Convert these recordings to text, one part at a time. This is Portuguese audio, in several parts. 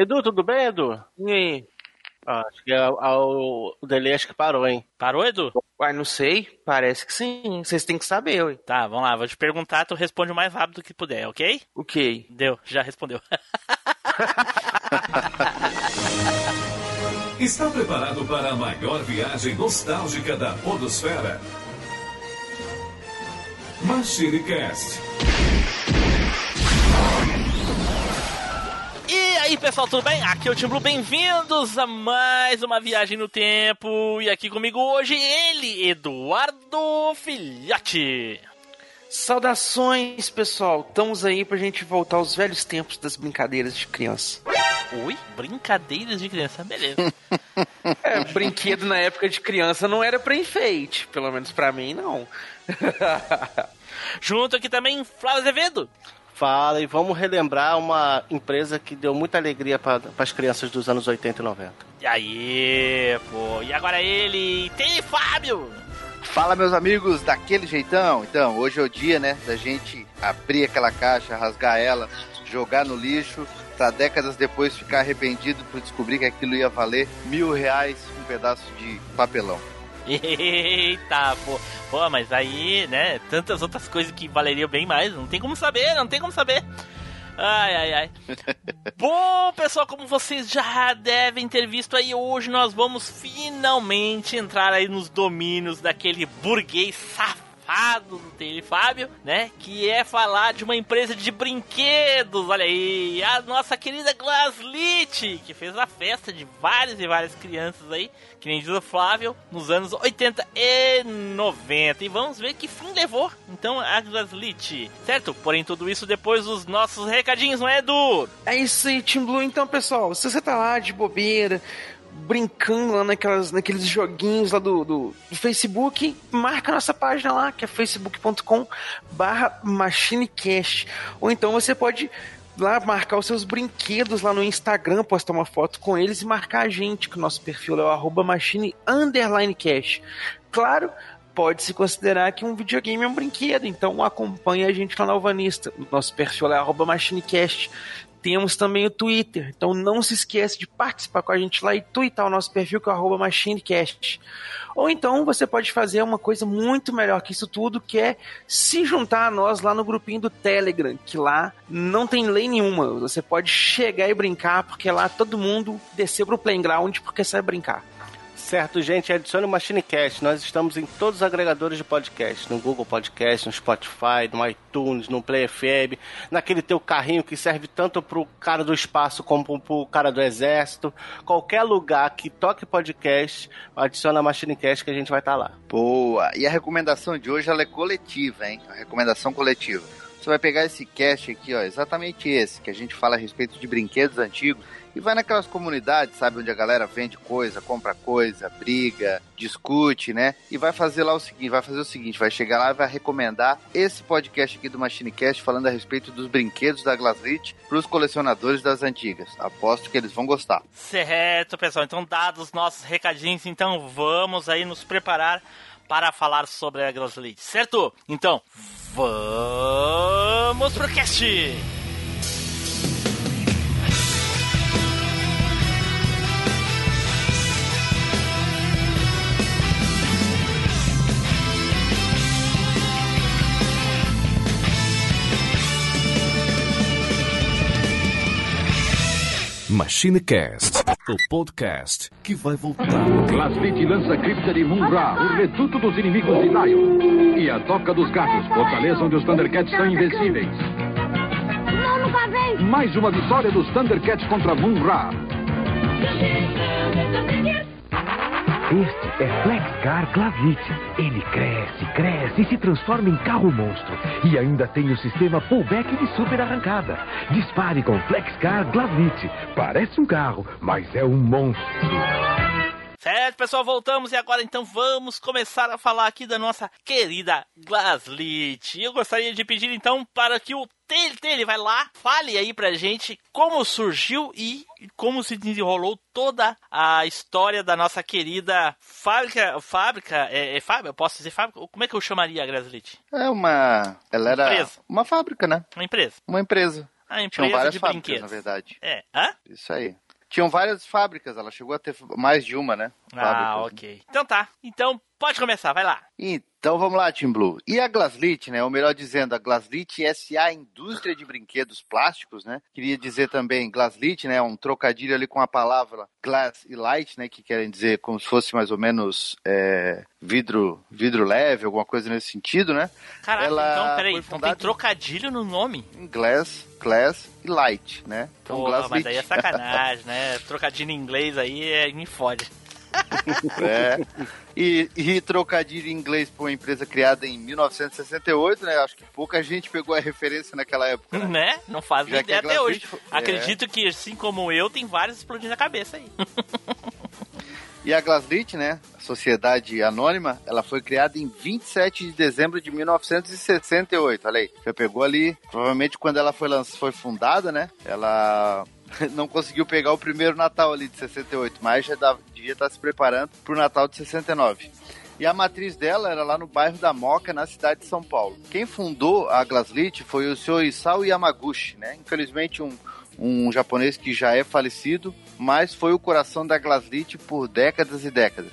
Edu, tudo bem, Edu? E aí? Ah, acho que é, é o, o delay acho que parou, hein? Parou, Edu? Uai, não sei. Parece que sim. Vocês têm que saber, ué. Tá, vamos lá. Vou te perguntar, tu responde o mais rápido que puder, ok? Ok. Deu, já respondeu. Está preparado para a maior viagem nostálgica da Podosfera? MachineCast. E aí, pessoal, tudo bem? Aqui é o Tim Blue, bem-vindos a mais uma viagem no tempo. E aqui comigo hoje ele, Eduardo Filhote. Saudações, pessoal. Estamos aí pra gente voltar aos velhos tempos das brincadeiras de criança. Oi? Brincadeiras de criança, beleza. É, brinquedo na época de criança não era pra enfeite. Pelo menos pra mim, não. Junto aqui também, Flávio Azevedo. Fala, e vamos relembrar uma empresa que deu muita alegria para as crianças dos anos 80 e 90. E aí, pô, e agora ele, tem Fábio! Fala, meus amigos, daquele jeitão. Então, hoje é o dia, né, da gente abrir aquela caixa, rasgar ela, jogar no lixo, pra décadas depois ficar arrependido por descobrir que aquilo ia valer mil reais um pedaço de papelão. Eita, pô. Pô, mas aí, né, tantas outras coisas que valeriam bem mais, não tem como saber, não tem como saber. Ai, ai, ai. Bom, pessoal, como vocês já devem ter visto aí, hoje nós vamos finalmente entrar aí nos domínios daquele burguês safado do Tele Fábio, né? Que é falar de uma empresa de brinquedos, olha aí, a nossa querida Glaslit, que fez a festa de várias e várias crianças aí, que nem diz o Flávio, nos anos 80 e 90. E vamos ver que fim levou, então, a Glaslit, certo? Porém, tudo isso depois dos nossos recadinhos, não é, Edu? É isso aí, Team Blue. Então, pessoal, se você tá lá de bobeira, brincando lá naquelas, naqueles joguinhos lá do, do, do, Facebook, marca nossa página lá, que é facebook.com barra machinecast. Ou então você pode lá marcar os seus brinquedos lá no Instagram, postar uma foto com eles e marcar a gente, que o nosso perfil é o arroba machine underline cash. Claro, pode-se considerar que um videogame é um brinquedo, então acompanhe a gente lá na Alvanista. O nosso perfil é arroba machinecast. Temos também o Twitter, então não se esqueça de participar com a gente lá e twittar o nosso perfil que é o MachineCast. Ou então você pode fazer uma coisa muito melhor que isso tudo, que é se juntar a nós lá no grupinho do Telegram, que lá não tem lei nenhuma. Você pode chegar e brincar, porque lá todo mundo desceu pro playground porque sabe brincar. Certo, gente, adicione o MachineCast. Nós estamos em todos os agregadores de podcast, no Google Podcast, no Spotify, no iTunes, no Play FM, naquele teu carrinho que serve tanto pro cara do espaço como pro cara do exército. Qualquer lugar que toque podcast, adiciona MachineCast que a gente vai estar tá lá. Boa! E a recomendação de hoje ela é coletiva, hein? A recomendação coletiva. Você vai pegar esse cast aqui, ó, exatamente esse, que a gente fala a respeito de brinquedos antigos e vai naquelas comunidades, sabe, onde a galera vende coisa, compra coisa, briga, discute, né? E vai fazer lá o seguinte, vai fazer o seguinte, vai chegar lá e vai recomendar esse podcast aqui do MachineCast falando a respeito dos brinquedos da Glaslit para os colecionadores das antigas. Aposto que eles vão gostar. Certo, pessoal. Então, dados os nossos recadinhos, então vamos aí nos preparar para falar sobre a Glaslit, certo? Então, vamos pro cast! MachineCast, o podcast que vai voltar. Glaslit lança a cripta de Munra, o reduto dos inimigos de Lion. E a Toca dos Gatos, fortaleza onde os Thundercats são invencíveis. Não, nunca vem! Mais uma vitória dos Thundercats contra Munra. Este é Flexcar Glavit. Ele cresce, cresce e se transforma em carro monstro. E ainda tem o sistema pullback de super arrancada. Dispare com Flexcar Glavit. Parece um carro, mas é um monstro. Certo, pessoal, voltamos e agora então vamos começar a falar aqui da nossa querida Glaslit. Eu gostaria de pedir então para que o Tele vai lá, fale aí pra gente como surgiu e como se desenrolou toda a história da nossa querida fábrica. Fábrica, é, é fábrica? Eu posso dizer fábrica? Como é que eu chamaria a Glaslit? É uma. Ela era. Empresa. Uma fábrica, né? Uma empresa. Uma empresa. A Tinham empresa várias de fábricas, brinquedos. na verdade. É. Hã? Isso aí. Tinham várias fábricas, ela chegou a ter mais de uma, né? Ah, Fábricas. ok. Então tá. Então pode começar, vai lá. Então vamos lá, Tim Blue. E a Glaslit, né? Ou melhor dizendo, a Glaslit SA Indústria de Brinquedos Plásticos, né? Queria dizer também Glaslit, né? Um trocadilho ali com a palavra glass e light, né? Que querem dizer como se fosse mais ou menos é, vidro, vidro leve, alguma coisa nesse sentido, né? Caraca, Ela então peraí, então tem trocadilho no nome. Em glass, glass e light, né? Então Porra, mas aí é sacanagem, né? Trocadilho em inglês aí é, me fode. É. E, e trocadilho em inglês por uma empresa criada em 1968, né? Acho que pouca gente pegou a referência naquela época. Né? Né? Não faz ideia a até hoje. Foi- é. Acredito que, assim como eu, tem vários explodindo a cabeça aí. E a Glaslit, né, a sociedade anônima, ela foi criada em 27 de dezembro de 1968. Olha aí, já pegou ali, provavelmente quando ela foi, foi fundada, né, ela não conseguiu pegar o primeiro Natal ali de 68, mas já devia estar se preparando para o Natal de 69. E a matriz dela era lá no bairro da Moca, na cidade de São Paulo. Quem fundou a Glaslit foi o senhor Isao Yamaguchi, né? Infelizmente um, um japonês que já é falecido, mas foi o coração da Glaslit por décadas e décadas.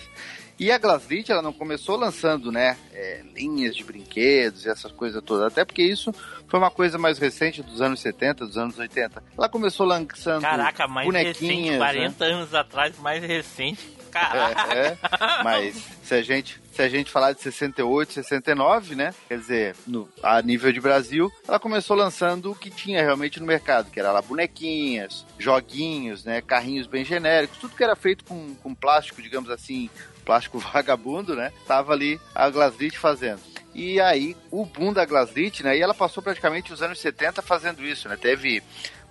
E a Glaslit, ela não começou lançando, né, é, linhas de brinquedos e essas coisas todas, até porque isso foi uma coisa mais recente dos anos 70, dos anos 80. Ela começou lançando Caraca, mais recente, bonequinhas, né? 40 anos atrás, mais recente. Caraca. É, é, mas se a gente se a gente falar de 68, 69, né? Quer dizer, no, a nível de Brasil, ela começou lançando o que tinha realmente no mercado, que era lá bonequinhas, joguinhos, né? Carrinhos bem genéricos, tudo que era feito com, com plástico, digamos assim, plástico vagabundo, né? Tava ali a Glaslit fazendo. E aí, o boom da Glaslit, né? E ela passou praticamente os anos 70 fazendo isso, né? Teve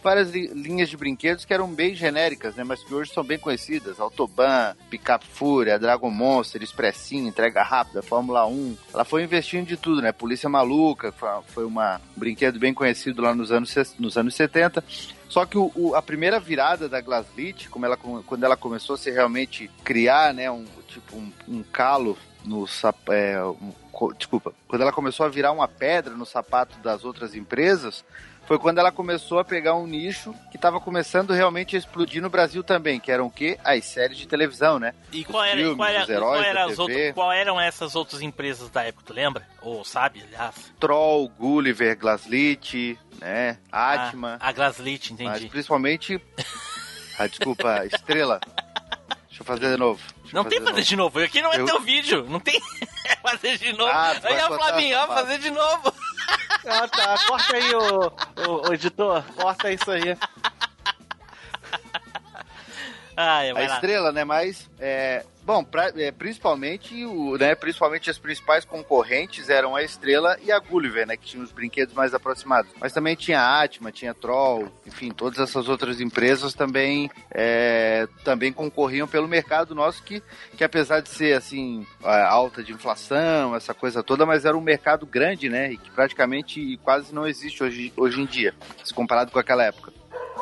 várias li- linhas de brinquedos que eram bem genéricas, né? Mas que hoje são bem conhecidas. Autobahn, Pickup Fúria, Dragon Monster, Expressinho, Entrega Rápida, Fórmula 1. Ela foi investindo de tudo, né? Polícia Maluca, foi- uma, um brinquedo bem conhecido lá nos anos, nos anos 70. Só que o, o- a primeira virada da Glaslit, como ela, quando ela começou a se realmente criar, né? Um, tipo, um, um calo no sap- é, um desculpa, quando ela começou a virar uma pedra no sapato das outras empresas, foi quando ela começou a pegar um nicho que estava começando realmente a explodir no Brasil também, que eram o quê? As séries de televisão, né? E qual, era, filmes, qual, era, heróis qual, era outras- qual eram essas outras empresas da época, tu lembra? Ou sabe, aliás? Troll, Gulliver, Glaslit, né? Atma, A, a Glaslit, mas entendi. principalmente... Ah, desculpa, Estrela. Deixa eu fazer de novo. Deixa Não tem fazer novo. de novo, aqui não é Eu- teu vídeo, não tem fazer de novo. Ah, aí a Flavinha, fazer de novo. Ah, tá. Corta aí, ô, ô, ô, editor. Corta isso aí. Ai, a vai lá. estrela, né? Mas, é, bom, pra- é, principalmente, o, né, principalmente as principais concorrentes eram a Estrela e a Gulliver, né? Que tinham os brinquedos mais aproximados. Mas também tinha a Atma, tinha a Troll, enfim, todas essas outras empresas também, é, também concorriam pelo mercado nosso, que, que apesar de ser, assim, a- alta de inflação, essa coisa toda, mas era um mercado grande, né? E que praticamente quase não existe hoje, hoje em dia, se comparado com aquela época.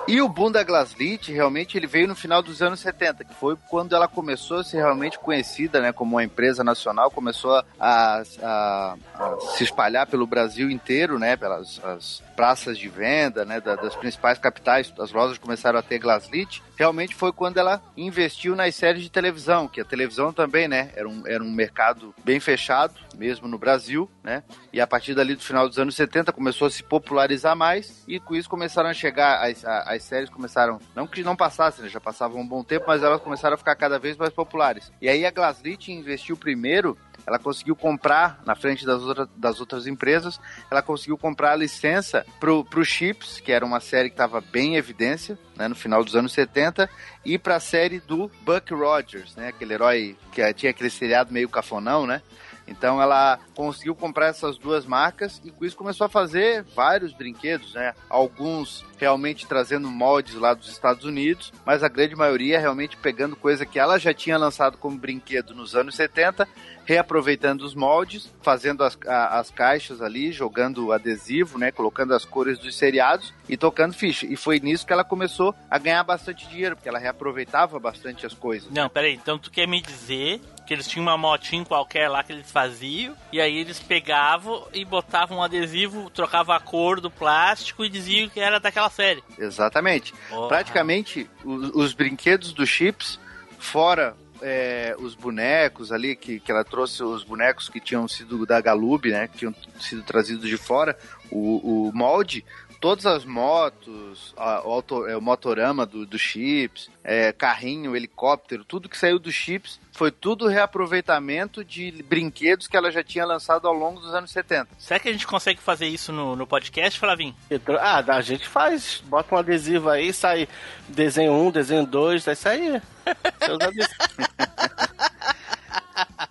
E o boom da Glaslit, realmente, ele veio no final dos anos 70, que foi quando ela começou a ser realmente conhecida, né, como uma empresa nacional, começou a, a- a se espalhar pelo Brasil inteiro, né, pelas as praças de venda, né, da- das principais capitais, as lojas começaram a ter Glaslit. Realmente foi quando ela investiu nas séries de televisão, que a televisão também, né, era um, era um mercado bem fechado, mesmo no Brasil, né, e a partir dali do final dos anos 70 começou a se popularizar mais e com isso começaram a chegar as, as séries começaram não que não passassem, né, já passavam um bom tempo, mas elas começaram a ficar cada vez mais populares. E aí a Glaslit investiu primeiro, ela conseguiu comprar na frente das, outra, das outras empresas, ela conseguiu comprar a licença pro, pro Chips, que era uma série que estava bem em evidência, né, no final dos anos 70, e para a série do Buck Rogers, né, aquele herói que tinha aquele seriado meio cafonão, né? Então ela conseguiu comprar essas duas marcas e com isso começou a fazer vários brinquedos, né? Alguns realmente trazendo moldes lá dos Estados Unidos, mas a grande maioria realmente pegando coisa que ela já tinha lançado como brinquedo nos anos 70, reaproveitando os moldes, fazendo as, a- as caixas ali, jogando adesivo, né? Colocando as cores dos seriados e tocando ficha. E foi nisso que ela começou a ganhar bastante dinheiro, porque ela reaproveitava bastante as coisas. Não, peraí, então tu quer me dizer que eles tinham uma motinha qualquer lá que eles faziam, e aí eles pegavam e botavam um adesivo, trocavam a cor do plástico e diziam que era daquela série. Exatamente. Porra. Praticamente, os, os brinquedos do Chips, fora é, os bonecos ali, que, que ela trouxe os bonecos que tinham sido da Galub, né? Que tinham sido trazidos de fora, o, o molde, todas as motos, a- o, auto- é, o motorama do, do Chips, é, carrinho, helicóptero, tudo que saiu do Chips foi tudo reaproveitamento de brinquedos que ela já tinha lançado ao longo dos anos 70. Será que a gente consegue fazer isso no, no podcast, Flavinho? Ah, a gente faz. Bota um adesivo aí, sai desenho 1, desenho 2, é isso aí.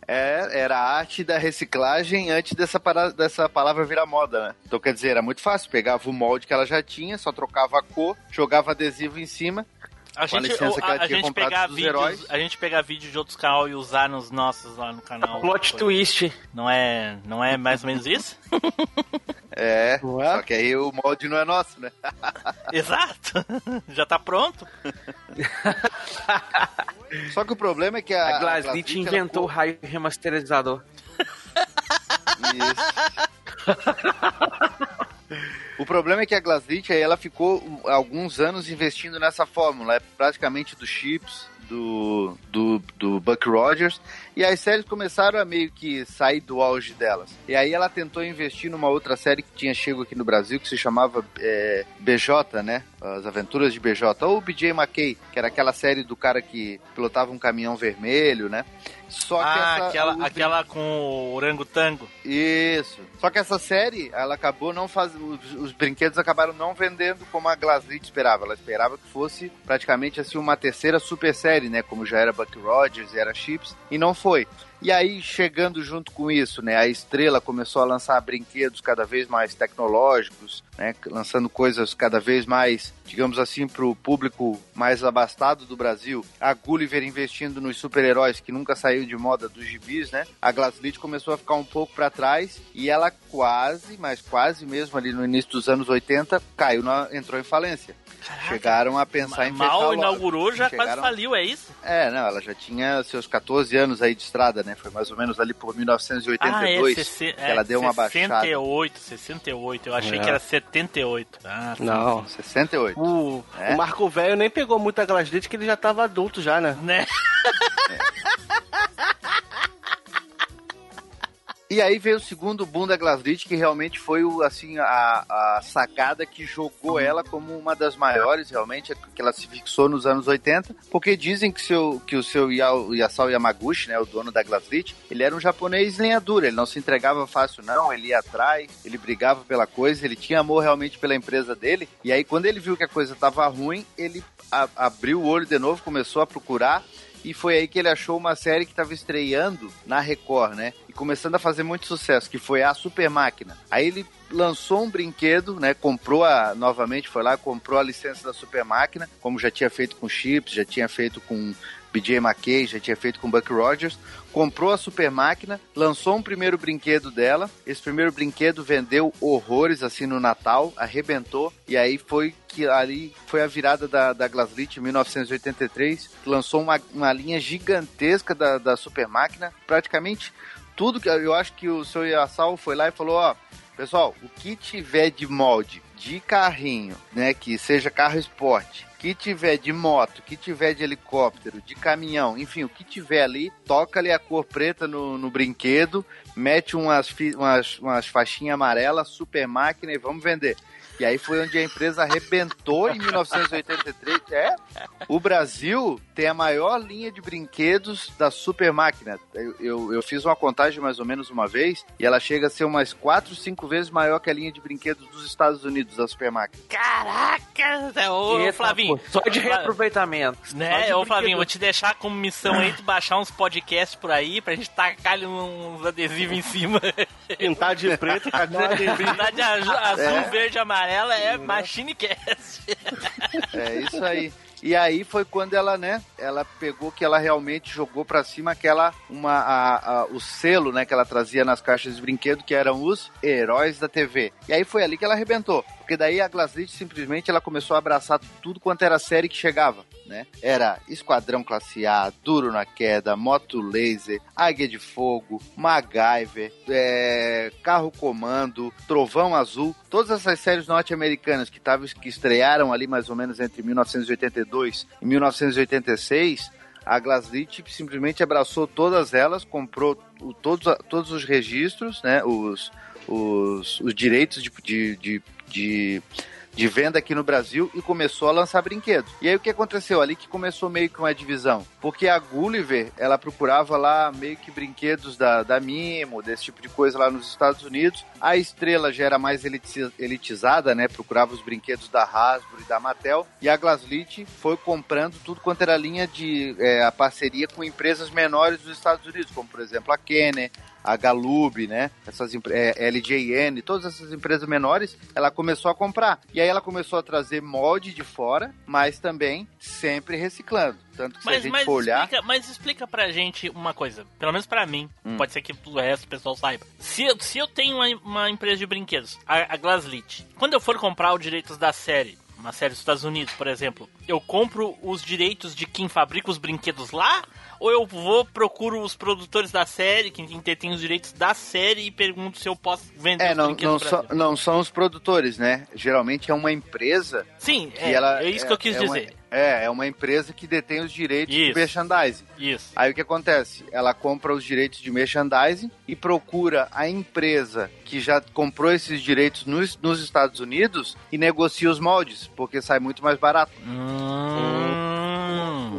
É, era a arte da reciclagem antes dessa, dessa palavra virar moda, né? Então, quer dizer, era muito fácil. Pegava o molde que ela já tinha, só trocava a cor, jogava adesivo em cima. A gente, licença que a, ela a tinha gente pegar dos vídeos, heróis. a gente pegar vídeos de outros canais e usar nos nossos lá no canal. Plot twist. Não é, não é mais ou menos isso? É, é? só que aí o molde não é nosso, né? Exato. Já tá pronto. Só que o problema é que a. A Glaslit ela inventou o raio remasterizador. Isso. O problema é que a Glaslit ela ficou alguns anos investindo nessa fórmula, é praticamente dos chips, do, do, do Buck Rogers, e as séries começaram a meio que sair do auge delas. E aí ela tentou investir numa outra série que tinha chego aqui no Brasil, que se chamava é, BJ, né? As Aventuras de BJ, ou BJ McKay, que era aquela série do cara que pilotava um caminhão vermelho, né? Só que Ah, essa, aquela, os aquela com o orangotango. isso. Só que essa série, ela acabou não fazendo. Os, os brinquedos acabaram não vendendo como a Glaslit esperava. Ela esperava que fosse praticamente assim uma terceira super série, né? Como já era Buck Rogers e era Chips. E não foi. E aí, chegando junto com isso, né, a Estrela começou a lançar brinquedos cada vez mais tecnológicos, né, lançando coisas cada vez mais, digamos assim, para o público mais abastado do Brasil. A Gulliver investindo nos super-heróis que nunca saiu de moda dos gibis, né? A Glaslit começou a ficar um pouco para trás e ela quase, mas quase mesmo ali no início dos anos 80, caiu, na, entrou em falência. Chegaram a pensar em fechar Mal inaugurou, já quase Chegaram- faliu, é isso? É, não, ela já tinha seus 14 anos aí de estrada, né? Foi mais ou menos ali por Ah, é, 1982 sesse- que ela deu uma baixada. 68, 68. Eu achei É. que era 78. Ah, sim, Não. 68. O, É? o Marco Velho nem pegou muita Glaslit que ele já tava adulto já, né? Né? E aí veio o segundo boom da Glaslit, que realmente foi o, assim, a, a sacada que jogou ela como uma das maiores, realmente, que ela se fixou nos anos 80, porque dizem que, seu, que o seu Yasao Yamaguchi, né, o dono da Glaslit, ele era um japonês linha dura, ele não se entregava fácil não, ele ia atrás, ele brigava pela coisa, ele tinha amor realmente pela empresa dele, e aí quando ele viu que a coisa estava ruim, ele a- abriu o olho de novo, começou a procurar, e foi aí que ele achou uma série que estava estreando na Record, né? E começando a fazer muito sucesso, que foi a Super Máquina. Aí ele lançou um brinquedo, né? Comprou a, novamente, foi lá, comprou a licença da Super Máquina, como já tinha feito com Chips, já tinha feito com BJ McKay, já tinha feito com Buck Rogers. Comprou a Super Máquina, lançou um primeiro brinquedo dela. Esse primeiro brinquedo vendeu horrores assim no Natal, arrebentou. E aí foi que ali foi a virada da, da Glaslit em 1983, que lançou uma, uma linha gigantesca da, da Super Máquina. Praticamente tudo que eu acho que o seu Yasal foi lá e falou: ó, pessoal, o que tiver de molde de carrinho, né, que seja carro esporte, que tiver de moto, que tiver de helicóptero, de caminhão, enfim, o que tiver ali, toca ali a cor preta no, no brinquedo, mete umas, umas, umas faixinhas amarelas, super máquina e vamos vender. E aí foi onde a empresa arrebentou em 1983. É, o Brasil tem a maior linha de brinquedos da super máquina. Eu, eu, eu fiz uma contagem mais ou menos uma vez e ela chega a ser umas 4, 5 vezes maior que a linha de brinquedos dos Estados Unidos da super máquina. Caraca! Ô, Eita, Flavinho. pô, Só de reaproveitamento. Só Né, de ô Flavinho, vou te deixar como missão aí tu baixar uns podcasts por aí pra gente tacar uns adesivos em cima. Pintar de preto, cadê o adesivo? Pintar de azul, É. verde e amarela é Machine Cast. É isso aí. E aí foi quando ela, né, ela pegou que ela realmente jogou pra cima aquela, uma, a, a- o selo, né, que ela trazia nas caixas de brinquedo, que eram os heróis da TV. E aí foi ali que ela arrebentou. Porque daí a Glaslit simplesmente ela começou a abraçar tudo quanto era série que chegava, né? Era Esquadrão Classe A, Duro na Queda, Moto Laser, Águia de Fogo, MacGyver, é, Carro Comando, Trovão Azul, todas essas séries norte-americanas que, que estrearam ali mais ou menos entre 1982 e 1986, a Glaslit simplesmente abraçou todas elas, comprou o- todos, todos os registros, né? Os, os, os direitos de, de, de, de, de venda aqui no Brasil e começou a lançar brinquedos. E aí o que aconteceu? Ali que começou meio que uma divisão. Porque a Gulliver, ela procurava lá meio que brinquedos da, da Mimo, desse tipo de coisa lá nos Estados Unidos. A Estrela já era mais eliti- elitizada, né? Procurava os brinquedos da Hasbro e da Mattel. E a Glaslit foi comprando tudo quanto era linha de é, a parceria com empresas menores dos Estados Unidos, como por exemplo a Kenner, a Galub, né? Essas é, LJN, todas essas empresas menores, ela começou a comprar. E aí ela começou a trazer molde de fora, mas também sempre reciclando. Tanto que se a Mas, gente mas, for olhar. explica, mas explica pra gente uma coisa, pelo menos pra mim, Hum. pode ser que o resto do pessoal saiba. Se, eu- se eu tenho uma, uma empresa de brinquedos, a, a Glaslit, quando eu for comprar os direitos da série, uma série dos Estados Unidos, por exemplo, eu compro os direitos de quem fabrica os brinquedos lá? Ou eu vou, procuro os produtores da série, quem tem os direitos da série, e pergunto se eu posso vender É, os não, não, Brasil? não são os produtores, né? Geralmente é uma empresa Sim, é, ela. é isso que eu quis é uma- dizer. é, é uma empresa que detém os direitos Isso. de merchandising. Isso. Aí o que acontece? Ela compra os direitos de merchandising e procura a empresa que já comprou esses direitos nos, nos Estados Unidos e negocia os moldes, porque sai muito mais barato Hum,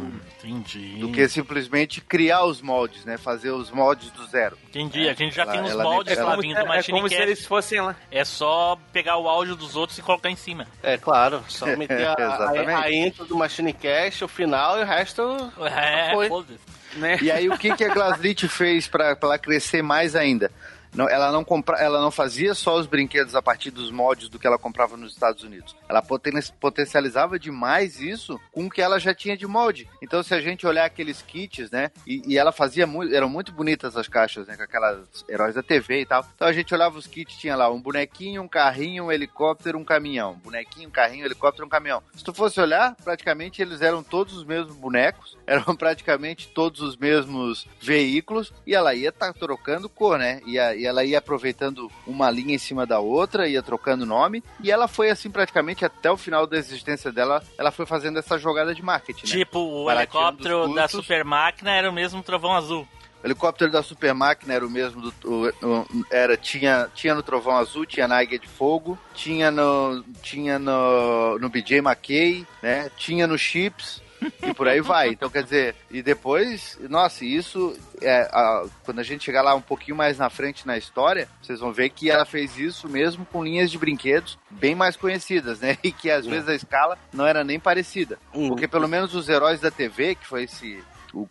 entendi. do que simplesmente criar os moldes, né? Fazer os moldes do zero. Entendi, a gente já ela- tem uns ela- moldes ela- lá vindo do é, é como se eles fossem lá. É só pegar o áudio dos outros e colocar em cima. É, claro. Só meter a, Exatamente. a, a intro do Machine Cast, o final e o resto. É, Foi. foda-se. Né? E aí o que, que a Glaslit fez para ela crescer mais ainda? Não, ela, não compra, ela não fazia só os brinquedos a partir dos moldes do que ela comprava nos Estados Unidos. Ela poten- potencializava demais isso com o que ela já tinha de molde. Então, se a gente olhar aqueles kits, né? E, e ela fazia muito. Eram muito bonitas as caixas, né? Com aquelas heróis da TV e tal. Então a gente olhava os kits, tinha lá um bonequinho, um carrinho, um helicóptero, um caminhão. Bonequinho, carrinho, helicóptero, um caminhão. Se tu fosse olhar, praticamente eles eram todos os mesmos bonecos, eram praticamente todos os mesmos veículos, e ela ia tá trocando cor, né? Ia, e ela ia aproveitando uma linha em cima da outra, ia trocando nome, e ela foi assim praticamente até o final da existência dela, ela foi fazendo essa jogada de marketing, né? Tipo, o Barateando helicóptero da super máquina era o mesmo trovão azul. O helicóptero da Super Máquina era o mesmo do. o- o- era, tinha, tinha no Trovão Azul, tinha na Águia de Fogo, tinha no. Tinha no, no BJ McKay, né? Tinha no Chips. E por aí vai. Então, quer dizer, e depois, nossa, isso, é, a- quando a gente chegar lá um pouquinho mais na frente na história, vocês vão ver que ela fez isso mesmo com linhas de brinquedos bem mais conhecidas, né? E que às vezes a escala não era nem parecida. Hum. Porque pelo menos os heróis da TV, que foi esse,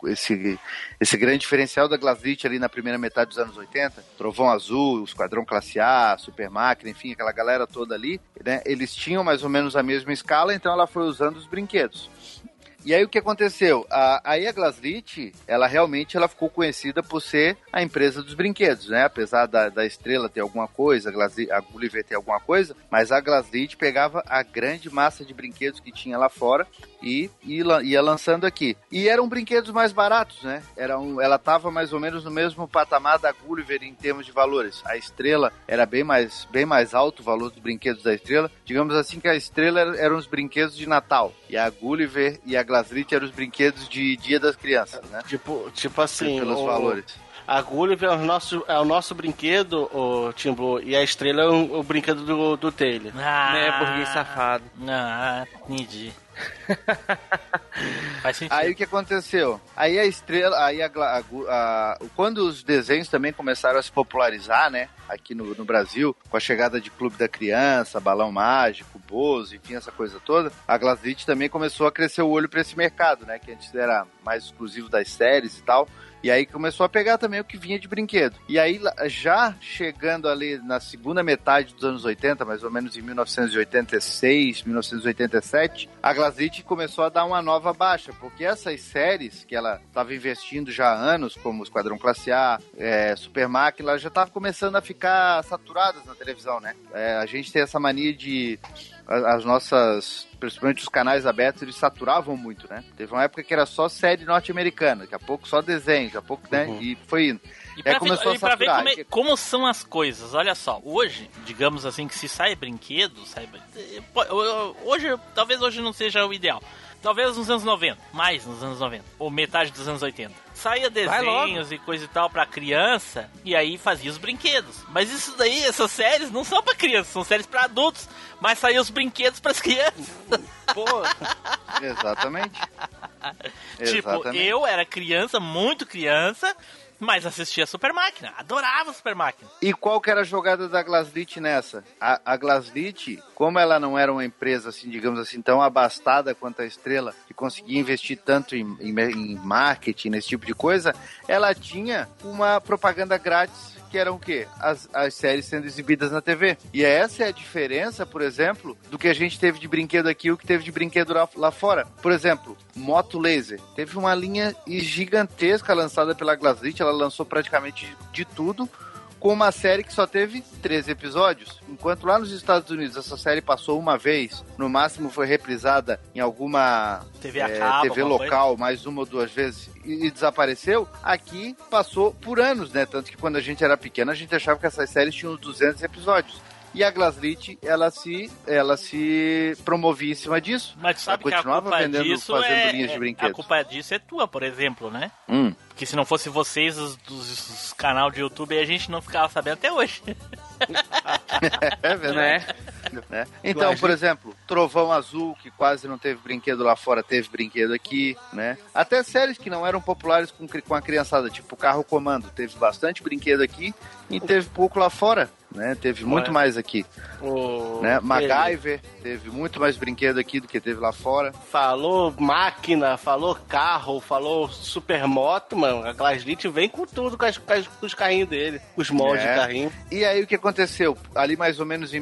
esse, esse grande diferencial da Glaslit ali na primeira metade dos anos 80, Trovão Azul, Esquadrão Classe A, Super Máquina, enfim, aquela galera toda ali, né? Eles tinham mais ou menos a mesma escala, então ela foi usando os brinquedos. E aí o que aconteceu? A, aí a Glaslit, ela realmente ela ficou conhecida por ser a empresa dos brinquedos, né? Apesar da, da estrela ter alguma coisa, a, Glaslit, a Gulliver ter alguma coisa, mas a Glaslit pegava a grande massa de brinquedos que tinha lá fora e, e ia lançando aqui. E eram brinquedos mais baratos, né? Era um, ela estava mais ou menos no mesmo patamar da Gulliver em termos de valores. A estrela era bem mais, bem mais alto o valor dos brinquedos da estrela. Digamos assim que a estrela era- eram os brinquedos de Natal. E a Gulliver e a eram os brinquedos de Dia das Crianças, né? Tipo, tipo assim. Pelos o- valores. A Gulliver é o nosso, é o nosso brinquedo, o Tim Blue, e a estrela é o, o brinquedo do, do Taylor. Ah, Né, burguês safado. Ah, entendi. Aí o que aconteceu? Aí a estrela, aí a, a a- quando os desenhos também começaram a se popularizar, né? Aqui no, no Brasil, com a chegada de Clube da Criança, Balão Mágico, Bozo, enfim, essa coisa toda, a Glaslit também começou a crescer o olho para esse mercado, né? Que antes era mais exclusivo das séries e tal. E aí começou a pegar também o que vinha de brinquedo. E aí, já chegando ali na segunda metade dos anos 80, mais ou menos em 1986, 1987, a Glaslit começou a dar uma nova baixa, porque essas séries que ela estava investindo já há anos, como Esquadrão Classe A, é, Super Máquina, já estavam começando a ficar saturadas na televisão, né? É, a gente tem essa mania de as nossas, principalmente os canais abertos, eles saturavam muito, né? Teve uma época que era só série norte-americana, daqui a pouco só desenho, daqui a pouco, né? E foi indo. E pra, ver, começou a e pra ver saturar. como, é- como são as coisas, olha só, hoje, digamos assim, que se sai brinquedo, sai, eh, hoje, talvez hoje não seja o ideal. Talvez nos anos 90, mais nos anos 90, ou metade dos anos 80. Saía desenhos e coisa e tal pra criança, e aí fazia os brinquedos. Mas isso daí, essas séries não são pra crianças, são séries pra adultos, mas saíam os brinquedos pras crianças. Pô, Exatamente. Tipo, Exatamente. eu era criança, muito criança, mas assistia Super Máquina, adorava Super Máquina. E qual que era a jogada da Glaslit nessa? A, a Glaslit, como ela não era uma empresa, assim, digamos assim, tão abastada quanto a Estrela, que conseguia investir tanto em, em, em marketing, nesse tipo de coisa, ela tinha uma propaganda grátis que eram o quê? As, as séries sendo exibidas na TV. E essa é a diferença, por exemplo, do que a gente teve de brinquedo aqui e o que teve de brinquedo lá, lá fora. Por exemplo, Moto Laser. Teve uma linha gigantesca lançada pela Glaslit, ela lançou praticamente de tudo com uma série que só teve 13 episódios. Enquanto lá nos Estados Unidos essa série passou uma vez, no máximo foi reprisada em alguma TV é, cabo, TV local mais uma ou duas vezes e, e desapareceu, aqui passou por anos, né? Tanto que quando a gente era pequeno a gente achava que essas séries tinham uns 200 episódios. E a Glaslit, ela se, ela se promovia em cima disso. Mas sabe Ela que a continuava culpa vendendo, disso fazendo é, linhas de é- brinquedos. A culpa disso é tua, por exemplo, né? Hum. Porque se não fosse vocês, os, dos os canal de YouTube, a gente não ficava sabendo até hoje. É verdade. Né? né? Então, por exemplo, Trovão Azul, que quase não teve brinquedo lá fora, teve brinquedo aqui, né? Até séries que não eram populares com, com a criançada, tipo Carro Comando, teve bastante brinquedo aqui e teve pouco lá fora, né? Teve muito Ué. mais aqui, o né? MacGyver teve muito mais brinquedo aqui do que teve lá fora. Falou máquina, falou carro, falou supermoto, mano. A Glaslit vem com tudo, com, as- com os carrinhos dele, os moldes É. de carrinho. E aí o que aconteceu? Ali mais ou menos em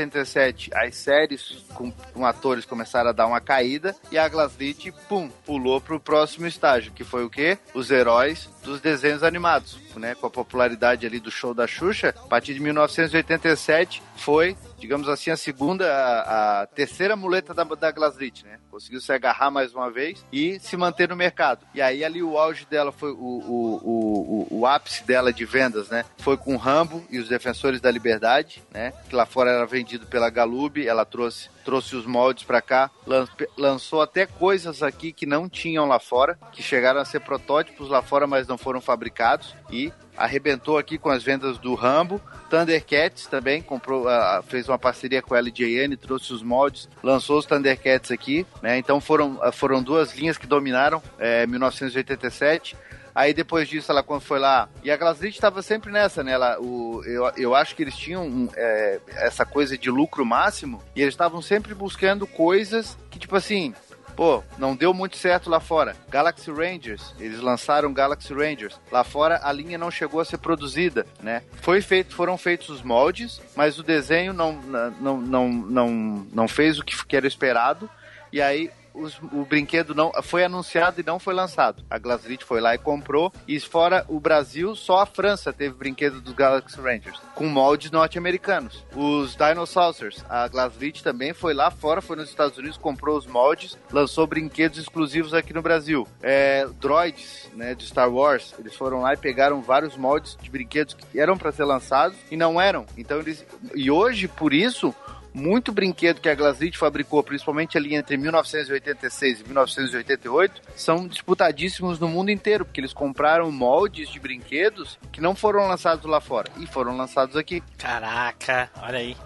1987, as séries com, com atores começaram a dar uma caída e a Glaslit, pum, pulou pro próximo estágio, que foi o quê? Os heróis dos desenhos animados, né? Com a popularidade ali do show da Xuxa, a partir de 1987 foi, digamos assim, a segunda, a, a terceira muleta da, da Glaslit, né? Conseguiu se agarrar mais uma vez e se manter no mercado. E aí ali o auge dela foi o, o, o, o, ápice dela de vendas, né? Foi com Rambo e os Defensores da Liberdade, né? Que lá fora era vendido pela Galub, ela trouxe trouxe os moldes pra cá, lan- lançou até coisas aqui que não tinham lá fora, que chegaram a ser protótipos lá fora, mas não foram fabricados e arrebentou aqui com as vendas do Rambo. Thundercats também comprou, ah, fez uma parceria com a LJN, trouxe os moldes, lançou os Thundercats aqui, né? Então foram, ah, foram duas linhas que dominaram é, 1987. Aí depois disso ela quando foi lá. E a Glaslit estava sempre nessa, né? Ela, o, eu, eu acho que eles tinham um, é, essa coisa de lucro máximo e eles estavam sempre buscando coisas que, tipo assim. Pô, não deu muito certo lá fora. Galaxy Rangers, eles lançaram Galaxy Rangers. Lá fora a linha não chegou a ser produzida, né? Foi feito, foram feitos os moldes, mas o desenho não, não, não, não, não fez o que era esperado. E aí os- o brinquedo não foi anunciado e não foi lançado. A Glaslit foi lá e comprou. E fora o Brasil, só a França teve brinquedo dos Galaxy Rangers, com moldes norte-americanos. Os Dinosaurs, a Glaslit também foi lá fora, foi nos Estados Unidos, comprou os moldes, lançou brinquedos exclusivos aqui no Brasil. É, droids, né, de Star Wars, eles foram lá e pegaram vários moldes de brinquedos que eram para ser lançados e não eram. Então eles e hoje por isso muito brinquedo que a Glaslit fabricou, principalmente ali entre 1986 e 1988, são disputadíssimos no mundo inteiro, porque eles compraram moldes de brinquedos que não foram lançados lá fora e foram lançados aqui. Caraca, olha aí.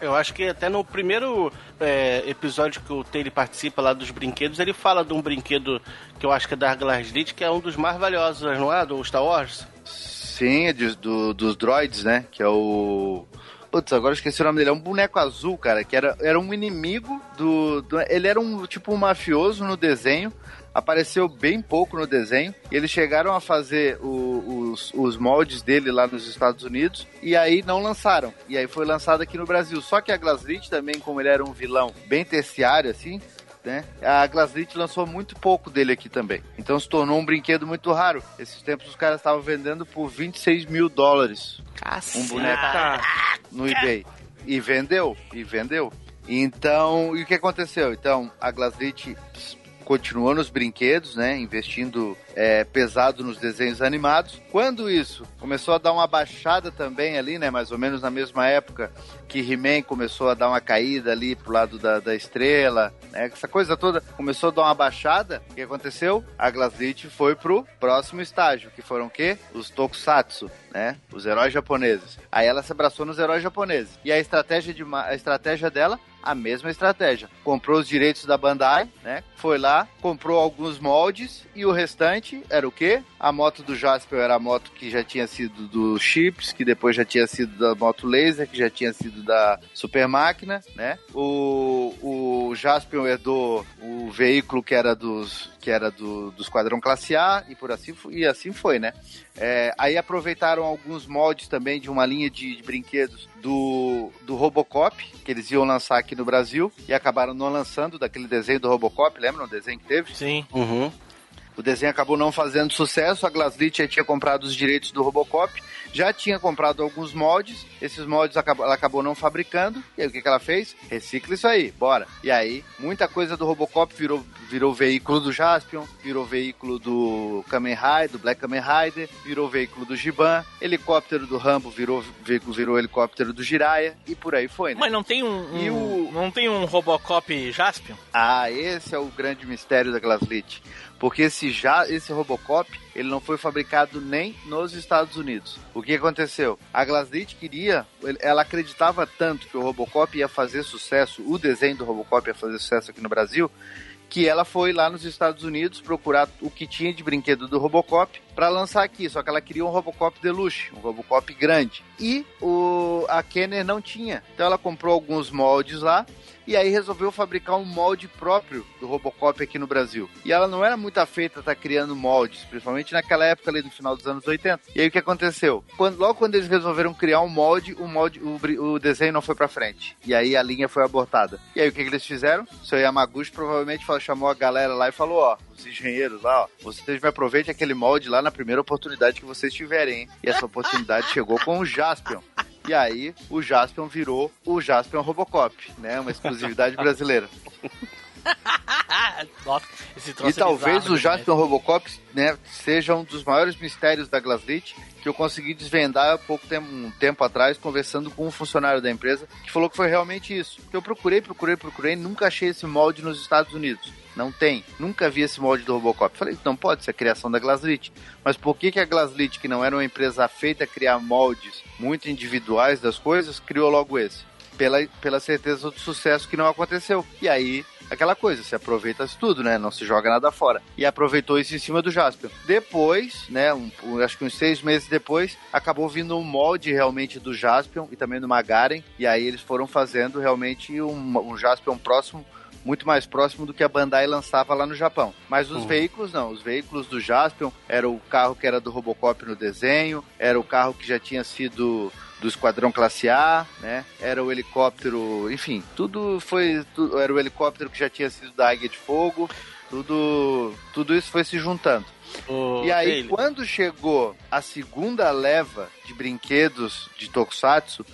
Eu- acho que até no primeiro é, episódio que o Taylor participa lá dos brinquedos, ele fala de um brinquedo que eu acho que é da Glaslit, que é um dos mais valiosos, não é? Do Star Wars? Sim, é de- do- dos droids, né? Que é o. Putz, agora esqueci o nome dele. É um boneco azul, cara, que era, era um inimigo do, do. Ele era um tipo um mafioso no desenho. Apareceu bem pouco no desenho. Eles chegaram a fazer o- os, os moldes dele lá nos Estados Unidos. E aí não lançaram. E aí foi lançado aqui no Brasil. Só que a Glaslit também, como ele era um vilão bem terciário, assim, né? A Glaslit lançou muito pouco dele aqui também. Então se tornou um brinquedo muito raro. Esses tempos os caras estavam vendendo por 26 mil dólares um boneco no eBay. E vendeu, e vendeu. Então, e o que aconteceu? Então, a Glaslit continuou nos brinquedos, né? Investindo é, pesado nos desenhos animados. Quando isso começou a dar uma baixada também ali, né? Mais ou menos na mesma época que He-Man começou a dar uma caída ali pro lado da, da estrela, né? Essa coisa toda começou a dar uma baixada. O que aconteceu? A Glaslit foi pro próximo estágio, que foram o quê? Os Tokusatsu, né? Os heróis japoneses. Aí ela se abraçou nos heróis japoneses. E a estratégia, de, a estratégia dela a mesma estratégia. Comprou os direitos da Bandai, né? Foi lá, comprou alguns moldes e o restante era o quê? A moto do Jasper era a moto que já tinha sido do Chips, que depois já tinha sido da moto laser, que já tinha sido da Super Máquina, né? O, o Jasper herdou o veículo que era dos que era do, do Esquadrão Classe A e por assim e assim foi, né? É, aí aproveitaram alguns moldes também de uma linha de, de brinquedos do, do Robocop, que eles iam lançar aqui no Brasil, e acabaram não lançando daquele desenho do Robocop, lembra o desenho que teve? Sim. Uhum. O desenho acabou não fazendo sucesso, a Glaslit já tinha comprado os direitos do Robocop, já tinha comprado alguns moldes, esses moldes ela acabou não fabricando, e aí o que, que ela fez? Recicla isso aí, bora. E aí, muita coisa do Robocop virou, virou veículo do Jaspion, virou veículo do Kamen Rider, do Black Kamen Rider, virou veículo do Giban, helicóptero do Rambo virou, veículo, virou helicóptero do Jiraiya, e por aí foi, né? Mas não tem um, um- E o- não tem um Robocop Jaspion? Ah, esse é o grande mistério da Glaslit. Porque esse, já, esse Robocop, ele não foi fabricado nem nos Estados Unidos. O que aconteceu? A Glaslit queria, ela acreditava tanto que o Robocop ia fazer sucesso, o desenho do Robocop ia fazer sucesso aqui no Brasil, que ela foi lá nos Estados Unidos procurar o que tinha de brinquedo do Robocop para lançar aqui. Só que ela queria um Robocop Deluxe, um Robocop grande. E o, a Kenner não tinha. Então ela comprou alguns moldes lá e aí resolveu fabricar um molde próprio do Robocop aqui no Brasil. E ela não era muito afeita a estar criando moldes, principalmente naquela época ali no final dos anos 80. E aí o que aconteceu? Quando, logo quando eles resolveram criar um molde, o molde, o, o desenho não foi pra frente. E aí a linha foi abortada. E aí o que, que eles fizeram? O seu Yamaguchi provavelmente falou- chamou a galera lá e falou, ó, os engenheiros lá, ó, vocês me aproveitem aquele molde lá na primeira oportunidade que vocês tiverem, hein? E essa oportunidade chegou com o Jaspion. E aí, o Jaspion virou o Jaspion Robocop, né? Uma exclusividade brasileira. Nossa, esse troço E talvez é bizarro o Jaspion demais. Robocop né, seja um dos maiores mistérios da Glaslit que eu consegui desvendar há pouco tempo, um tempo atrás, conversando com um funcionário da empresa, que falou que foi realmente isso. Eu procurei, procurei, procurei, nunca achei esse molde nos Estados Unidos. Não tem. Nunca vi esse molde do Robocop. Falei, não pode ser a criação da Glaslit. Mas por que, que a Glaslit, que não era uma empresa feita a criar moldes muito individuais das coisas, criou logo esse? Pela, pela certeza do sucesso que não aconteceu. E aí, aquela coisa, se aproveita de tudo, né? Não se joga nada fora. E aproveitou isso em cima do Jasper. Depois, né? Um, um- acho que uns seis meses depois, acabou vindo um molde realmente do Jaspion e também do Magaren. E aí eles foram fazendo realmente um, um Jaspion próximo muito mais próximo do que a Bandai lançava lá no Japão. Mas os Uhum. veículos não, os veículos do Jaspion era o carro que era do Robocop no desenho, era o carro que já tinha sido do Esquadrão Classe A, né? Era o helicóptero, enfim, tudo foi, tu- era o helicóptero que já tinha sido da Águia de Fogo, tudo, tudo isso foi se juntando. O E aí, Taylor, quando chegou a segunda leva de brinquedos de Tokusatsu,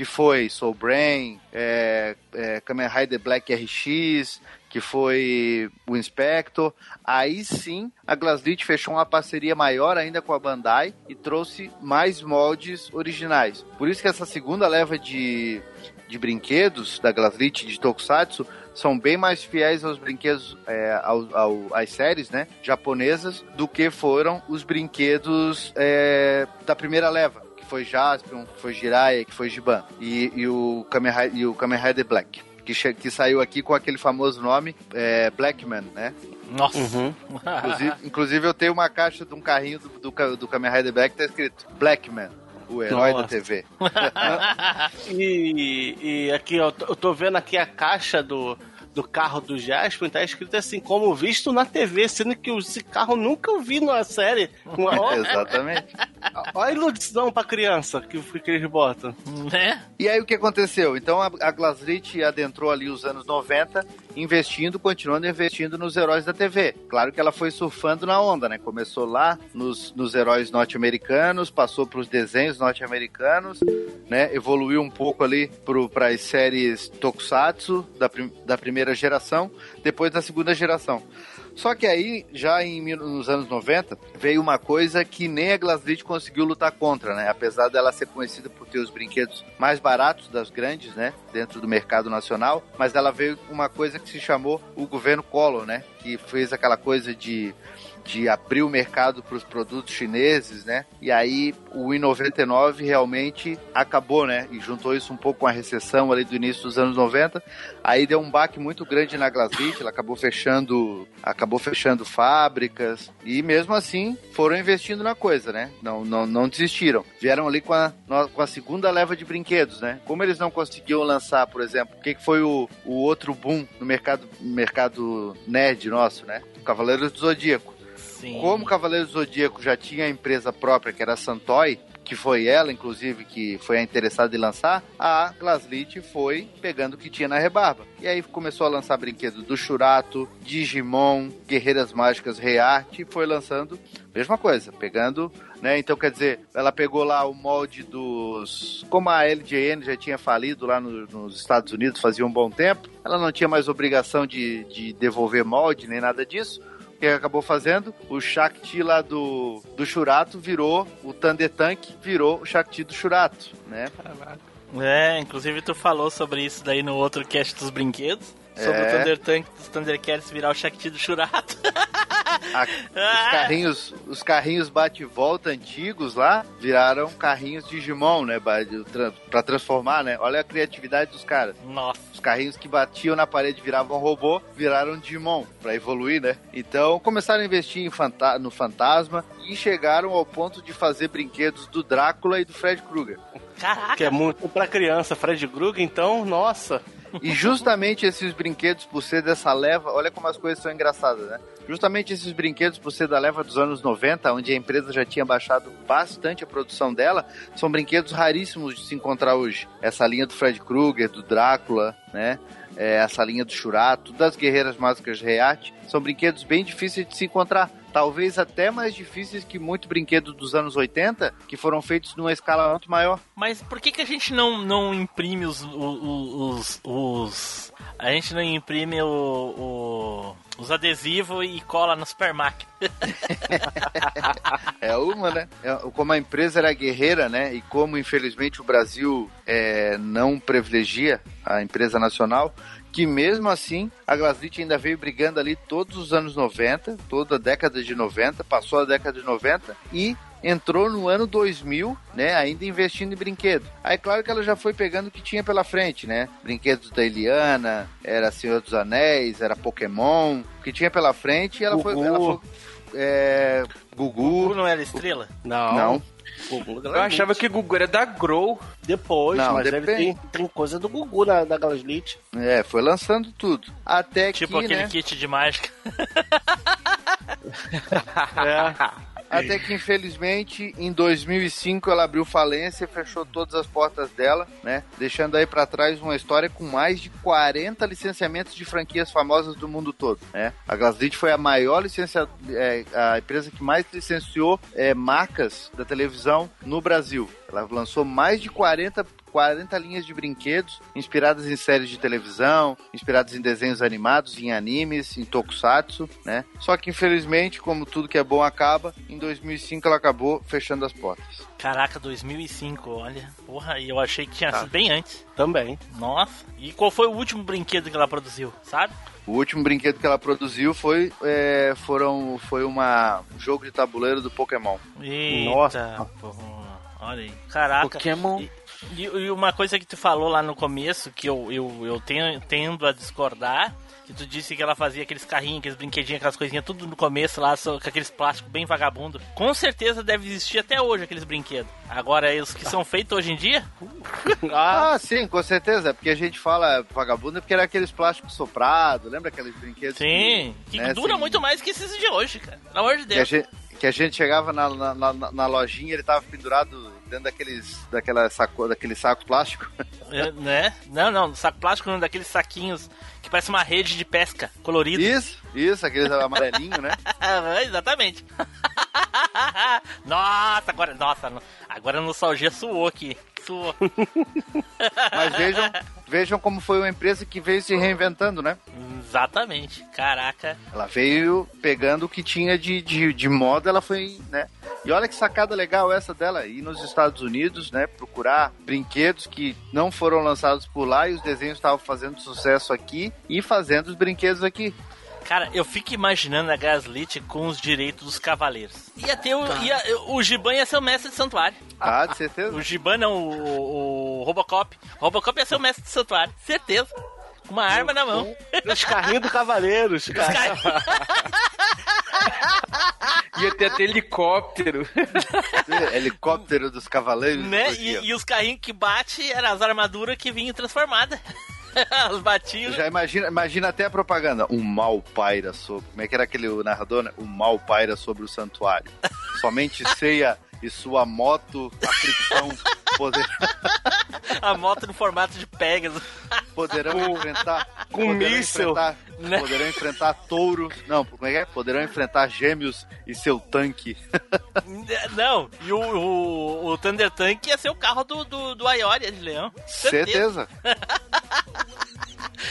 que foi Soul Brain, é, é, Kamen Rider Black RX, que foi o Inspector, aí sim a Glaslit fechou uma parceria maior ainda com a Bandai e trouxe mais moldes originais. Por isso que essa segunda leva de, de brinquedos da Glaslit de Tokusatsu são bem mais fiéis aos brinquedos, é, ao, ao- às séries, né, japonesas, do que foram os brinquedos é, da primeira leva, foi Jaspion, que foi Jiraiya, que foi Giban, e, e o Kamen Rider, e o Kamen Rider Black. Que, que saiu aqui com aquele famoso nome, é, Blackman, né? Nossa. Uhum. Inclusive, inclusive eu tenho uma caixa de um carrinho do, do, do Kamen Rider Black que tá escrito Blackman. O herói Nossa. da TV. E, e aqui, ó, eu tô vendo aqui a caixa do, do carro do Jasper, tá escrito assim, como visto na TV, sendo que esse carro nunca eu vi na série. Exatamente. ó a ilusão pra criança que, que eles botam. Né? E aí o que aconteceu? Então a, a Glaslit adentrou ali os anos 90, investindo, continuando investindo nos heróis da TV. Claro que ela foi surfando na onda, né? Começou lá nos, nos heróis norte-americanos, passou para os desenhos norte-americanos, né? Evoluiu um pouco ali para as séries Tokusatsu da, prim- da primeira geração, depois da segunda geração. Só que aí, já em, nos anos 90, veio uma coisa que nem a Glaslit conseguiu lutar contra, né? Apesar dela ser conhecida por ter os brinquedos mais baratos das grandes, né? Dentro do mercado nacional, mas ela veio uma coisa que se chamou o governo Collor, né? Que fez aquela coisa de de abrir o mercado para os produtos chineses, né? E aí o I99 realmente acabou, né? E juntou isso um pouco com a recessão ali do início dos anos 90. Aí deu um baque muito grande na Glaslit, ela acabou fechando, acabou fechando fábricas e mesmo assim foram investindo na coisa, né? Não, não, não desistiram. Vieram ali com a, com a segunda leva de brinquedos, né? Como eles não conseguiam lançar, por exemplo, o que, que foi o, o outro boom no mercado, mercado nerd nosso, né? Cavaleiros do Zodíaco. Sim. Como Cavaleiro do Zodíaco já tinha a empresa própria, que era a Santoy, que foi ela, inclusive, que foi a interessada em lançar, a Glaslit foi pegando o que tinha na rebarba. E aí começou a lançar brinquedos do Churato, Digimon, Guerreiras Mágicas Reart, e foi lançando mesma coisa, pegando, né? Então, quer dizer, ela pegou lá o molde dos... Como a LJN já tinha falido lá no- nos Estados Unidos fazia um bom tempo, ela não tinha mais obrigação de, de devolver molde, nem nada disso, que acabou fazendo? O Shakti lá do, do Churato virou, o Thunder Tank virou o Shakti do Churato, né? É, inclusive tu falou sobre isso daí no outro cast dos brinquedos. Sobre É. o Thunder Tank dos Thundercats virar o Shakti do Churato. A- os carrinhos, os carrinhos bate-volta antigos lá viraram carrinhos Digimon, né? Pra transformar, né? Olha a criatividade dos caras. Nossa. Os carrinhos que batiam na parede viravam robô, viraram Digimon, pra evoluir, né? Então começaram a investir em fanta- no fantasma e chegaram ao ponto de fazer brinquedos do Drácula e do Fred Krueger. Caraca. Que é muito pra criança. Fred Krueger, então, nossa. E justamente esses brinquedos, por ser dessa leva, olha como as coisas são engraçadas, né? Justamente esses brinquedos, por ser da leva dos anos 90, onde a empresa já tinha baixado bastante a produção dela, são brinquedos raríssimos de se encontrar hoje. Essa linha do Fred Krueger, do Drácula, né? É, essa linha do Churato, das Guerreiras Mágicas Reat, são brinquedos bem difíceis de se encontrar. Talvez até mais difíceis que muito brinquedo dos anos 80, que foram feitos numa escala muito maior. Mas por que, que a gente não, não imprime os, o- os, os. A gente não imprime o, o- os adesivos e cola no supermarket? É uma, né? É, como a empresa era guerreira, né? E como infelizmente o Brasil é, não privilegia a empresa nacional, que mesmo assim a Glaslit ainda veio brigando ali todos os anos 90, toda a década de 90, passou a década de 90 e entrou no ano 2000, né, ainda investindo em brinquedo. Aí claro que ela já foi pegando o que tinha pela frente, né? Brinquedos da Eliana, era Senhor dos Anéis, era Pokémon, o que tinha pela frente, e ela foi, Gugu. ela foi é, Gugu, Gugu não era estrela? Não. não. Gugu Eu achava que Gugu era da Grow. Depois, Não, mas ele depende. tem, tem coisa do Gugu na, da Glaslit. É, foi lançando tudo. Até Tipo que, aquele né, kit de mágica. É. até que infelizmente em 2005 ela abriu falência e fechou todas as portas dela, né? Deixando aí pra trás uma história com mais de 40 licenciamentos de franquias famosas do mundo todo, né? A Glaslit foi a maior licencia, é, a empresa que mais licenciou é, marcas da televisão no Brasil. Ela lançou mais de 40 40 linhas de brinquedos inspiradas em séries de televisão, inspiradas em desenhos animados, em animes, em tokusatsu, né? Só que infelizmente, como tudo que é bom acaba, em 2005 ela acabou fechando as portas. Caraca, 2005, olha. Porra, e eu achei que tinha sido bem antes. Também. Nossa. E qual foi o último brinquedo que ela produziu, sabe? O último brinquedo que ela produziu foi, é, foram, foi uma, um jogo de tabuleiro do Pokémon. Eita, Nossa. porra. Olha aí. Caraca. Pokémon. E, e- e uma coisa que tu falou lá no começo, que eu, eu, eu tenho, tendo a discordar, Que tu disse que ela fazia aqueles carrinhos, aqueles brinquedinhos, aquelas coisinhas, tudo no começo lá, só, com aqueles plásticos bem vagabundo. Com certeza deve existir até hoje aqueles brinquedos. Agora, os que são feitos hoje em dia, Ah, sim, com certeza. É porque a gente fala vagabundo porque era aqueles plásticos soprados, lembra aqueles brinquedos? sim, que né, dura sim. muito mais que esses de hoje, cara. Pelo amor de Que a Deus. gente, que a gente chegava na, na, na- na lojinha ele tava pendurado dentro daqueles, daquela saco, daquele saco plástico. É, né? Não, não, saco plástico não, daqueles saquinhos que parece uma rede de pesca colorida. Isso, isso, aqueles amarelinhos, né? Exatamente. nossa, agora, nossa, agora a nostalgia suou aqui. Suou. Mas vejam, vejam como foi uma empresa que veio se reinventando, né? Exatamente. Caraca. Ela veio pegando o que tinha de, de, de moda, ela foi, né? E olha que sacada legal essa dela, ir nos Estados Unidos, né? Procurar brinquedos que não foram lançados por lá e os desenhos estavam fazendo sucesso aqui e fazendo os brinquedos aqui. Cara, eu fico imaginando a Gaslit com os direitos dos cavaleiros. Ia ter o. Ia, o Giban ia ser o mestre de santuário. Ah, de certeza. O Giban não, o, o Robocop. O Robocop ia ser o mestre de santuário, certeza. Com uma arma na mão. Os carrinhos do Cavaleiros, cara. Ia ter até helicóptero. Helicóptero dos Cavaleiros. né? E, e os carrinhos que bate eram as armaduras que vinham transformadas. Elas batiam. Já imagina, imagina até a propaganda. Um mal paira sobre. Como é que era aquele narrador, né? Um mal paira sobre o santuário. Somente ceia e sua moto, a fricção, poder, A moto no formato de Pegasus. poderão enfrentar. com poderão míssel. enfrentar- Né? Poderão enfrentar touros. Não, como é que é? Poderão enfrentar gêmeos e seu tanque. Não, e o, o, o Thunder Tank ia ser o carro do, do, do Aioria de Leão. Certeza.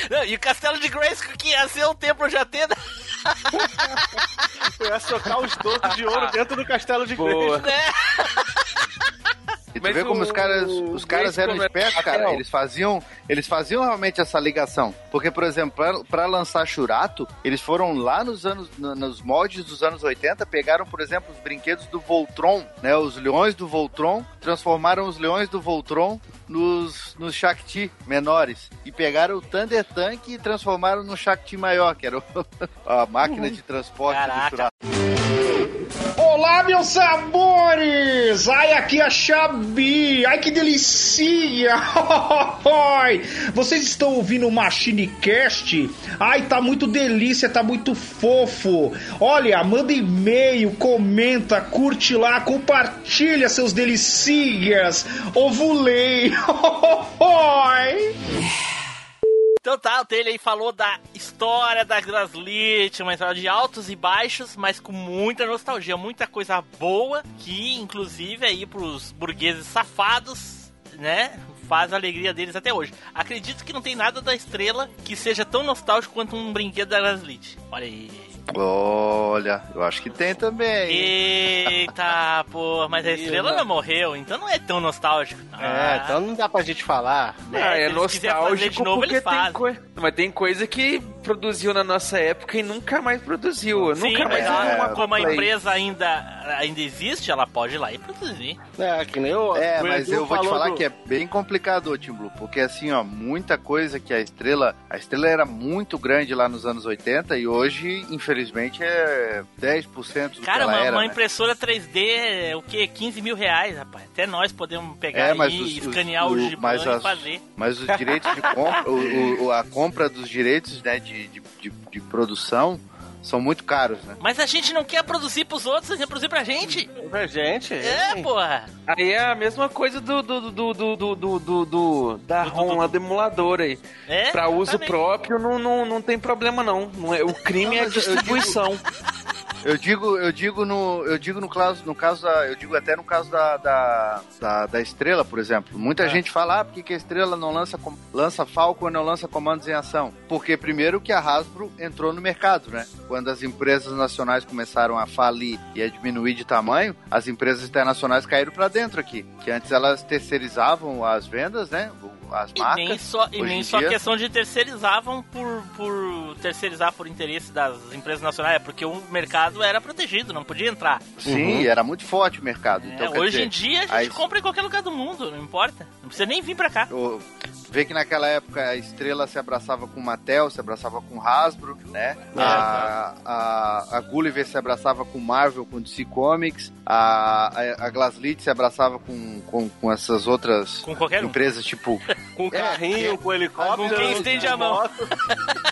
Não, e o Castelo de Grayskull que ia ser o Templo de Atena. Eu ia socar os doces de ouro dentro do castelo de Boa. Grace. Né? E tu Mas vê como o- os caras, os caras eram é espertos, cara. Eles faziam, eles faziam realmente essa ligação. Porque, por exemplo, pra, pra lançar Churato, eles foram lá nos anos, no- nos moldes dos anos 80, pegaram, por exemplo, os brinquedos do Voltron, né? Os leões do Voltron, transformaram os leões do Voltron nos, nos Shakti menores. E pegaram o Thunder Tank e transformaram no Shakti maior, que era o- a máquina de transporte Caraca. do Churato. Olá, meus sabores! Ai, aqui é a Xabi! Ai, que delícia! Vocês estão ouvindo o Machine Cast? Ai, tá muito delícia, tá muito fofo! Olha, manda e-mail, comenta, curte lá, compartilha seus delicias! Ovulei! Então tá, o Taylor aí falou da história da Graslit, uma história de altos e baixos, mas com muita nostalgia, muita coisa boa, que inclusive aí pros burgueses safados, né, faz a alegria deles até hoje. Acredito que não tem nada da estrela que seja tão nostálgico quanto um brinquedo da Graslit. Olha aí. Olha, eu acho que tem também. Eita, pô, mas a estrela não morreu, então não é tão nostálgico. É, Ah, então não dá pra gente falar. né, Ah, é fazer de nostálgico novo, porque tem coisa. Mas tem coisa que produziu na nossa época e nunca mais produziu. Sim, nunca mais ela, uma como a empresa ainda, ainda existe, ela pode ir lá e produzir. É, que nem o. É, o mas eu vou te falar do- que é bem complicado, ô Tim Blue, porque assim, ó, muita coisa que a estrela. A estrela era muito grande lá nos anos 80 e hoje, infelizmente, é 10% do Cara, que ela uma, era. uma né? impressora 3D é o que? 15 mil reais, rapaz. Até nós podemos pegar É, mas os- e os- escanear o, o- Giban mas e fazer. Mas os direitos de compra, o- o- a compra dos direitos né, de, de, de, de produção são muito caros, né? Mas a gente não quer produzir pros outros, a gente quer produzir pra gente. Pra gente. É, sim. porra. Aí é a mesma coisa do, do, do, do, do, do, do, do- da ROM lá do emulador aí. É, Pra uso exatamente. próprio não, não, não tem problema não. Não é, o crime é a distribuição. Eu digo, eu digo no, eu digo no caso, no caso da, eu digo até no caso da, da, da, da estrela, por exemplo. Muita gente fala, ah, por que, a estrela não lança, lança Falcon não lança comandos em ação? Porque primeiro que a Hasbro entrou no mercado, né? Quando as empresas nacionais começaram a falir e a diminuir de tamanho, as empresas internacionais caíram pra dentro aqui. Que antes elas terceirizavam as vendas, né? As E marcas. nem só, e nem em só dia- questão de terceirizavam por, por terceirizar por interesse das empresas nacionais, é porque o mercado era protegido, não podia entrar. Sim, era muito forte o mercado. É, Então, hoje dizer, em dia a gente aí- compra em qualquer lugar do mundo, não importa. Não precisa nem vir pra cá. O- Vê que naquela época a Estrela se abraçava com Mattel, se abraçava com Hasbro, né? a, a, a Gulliver se abraçava com Marvel, com DC Comics. A, a, a Glaslit se abraçava com, com, com essas outras Com qualquer um. empresas, tipo Com carrinho, com helicóptero. Com quem estende a mão.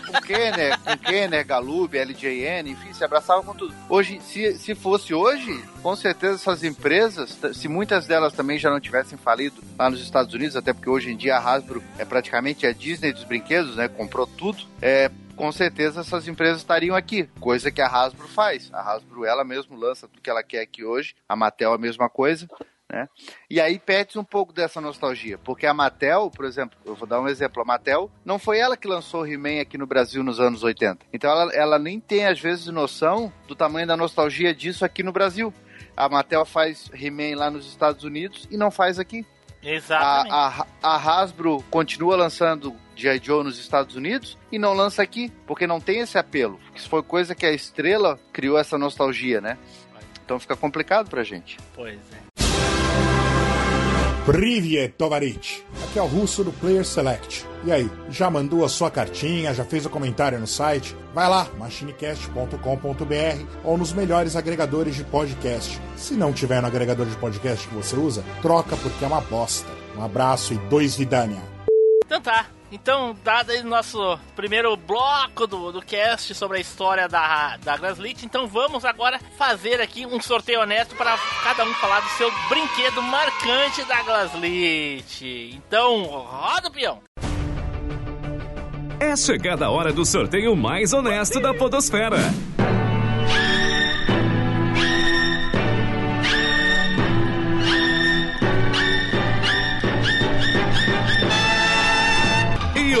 com Kenner, com Kenner, Galub, LJN, enfim, se abraçava com tudo. Hoje, se, se fosse hoje, com certeza essas empresas, se muitas delas também já não tivessem falido lá nos Estados Unidos, até porque hoje em dia a Hasbro é praticamente a Disney dos brinquedos, né? Comprou tudo. É, com certeza essas empresas estariam aqui, coisa que a Hasbro faz. A Hasbro ela mesmo lança tudo que ela quer aqui hoje. A Mattel a mesma coisa. Né? E aí perde um pouco dessa nostalgia, porque a Mattel, por exemplo, eu vou dar um exemplo, a Mattel não foi ela que lançou o He-Man aqui no Brasil nos anos 80. Então ela, ela nem tem às vezes noção do tamanho da nostalgia disso aqui no Brasil. A Mattel faz He-Man lá nos Estados Unidos e não faz aqui. Exatamente. A, a, a Hasbro continua lançando G.I. Joe nos Estados Unidos e não lança aqui, porque não tem esse apelo. Isso foi coisa que a estrela criou essa nostalgia, né? Então fica complicado pra gente. Pois é. Privyet Tovarich. Aqui é o Russo do Player Select. E aí, já mandou a sua cartinha, já fez o comentário no site? Vai lá, machinecast.com.br ou nos melhores agregadores de podcast. Se não tiver no agregador de podcast que você usa, troca porque é uma bosta. Um abraço e dois vidania. Então tá. Então, dado aí nosso primeiro bloco do, do cast sobre a história da, da Glaslit, então vamos agora fazer aqui um sorteio honesto para cada um falar do seu brinquedo marcante da Glaslit. Então, roda o peão. É chegada a hora do sorteio mais honesto da Podosfera.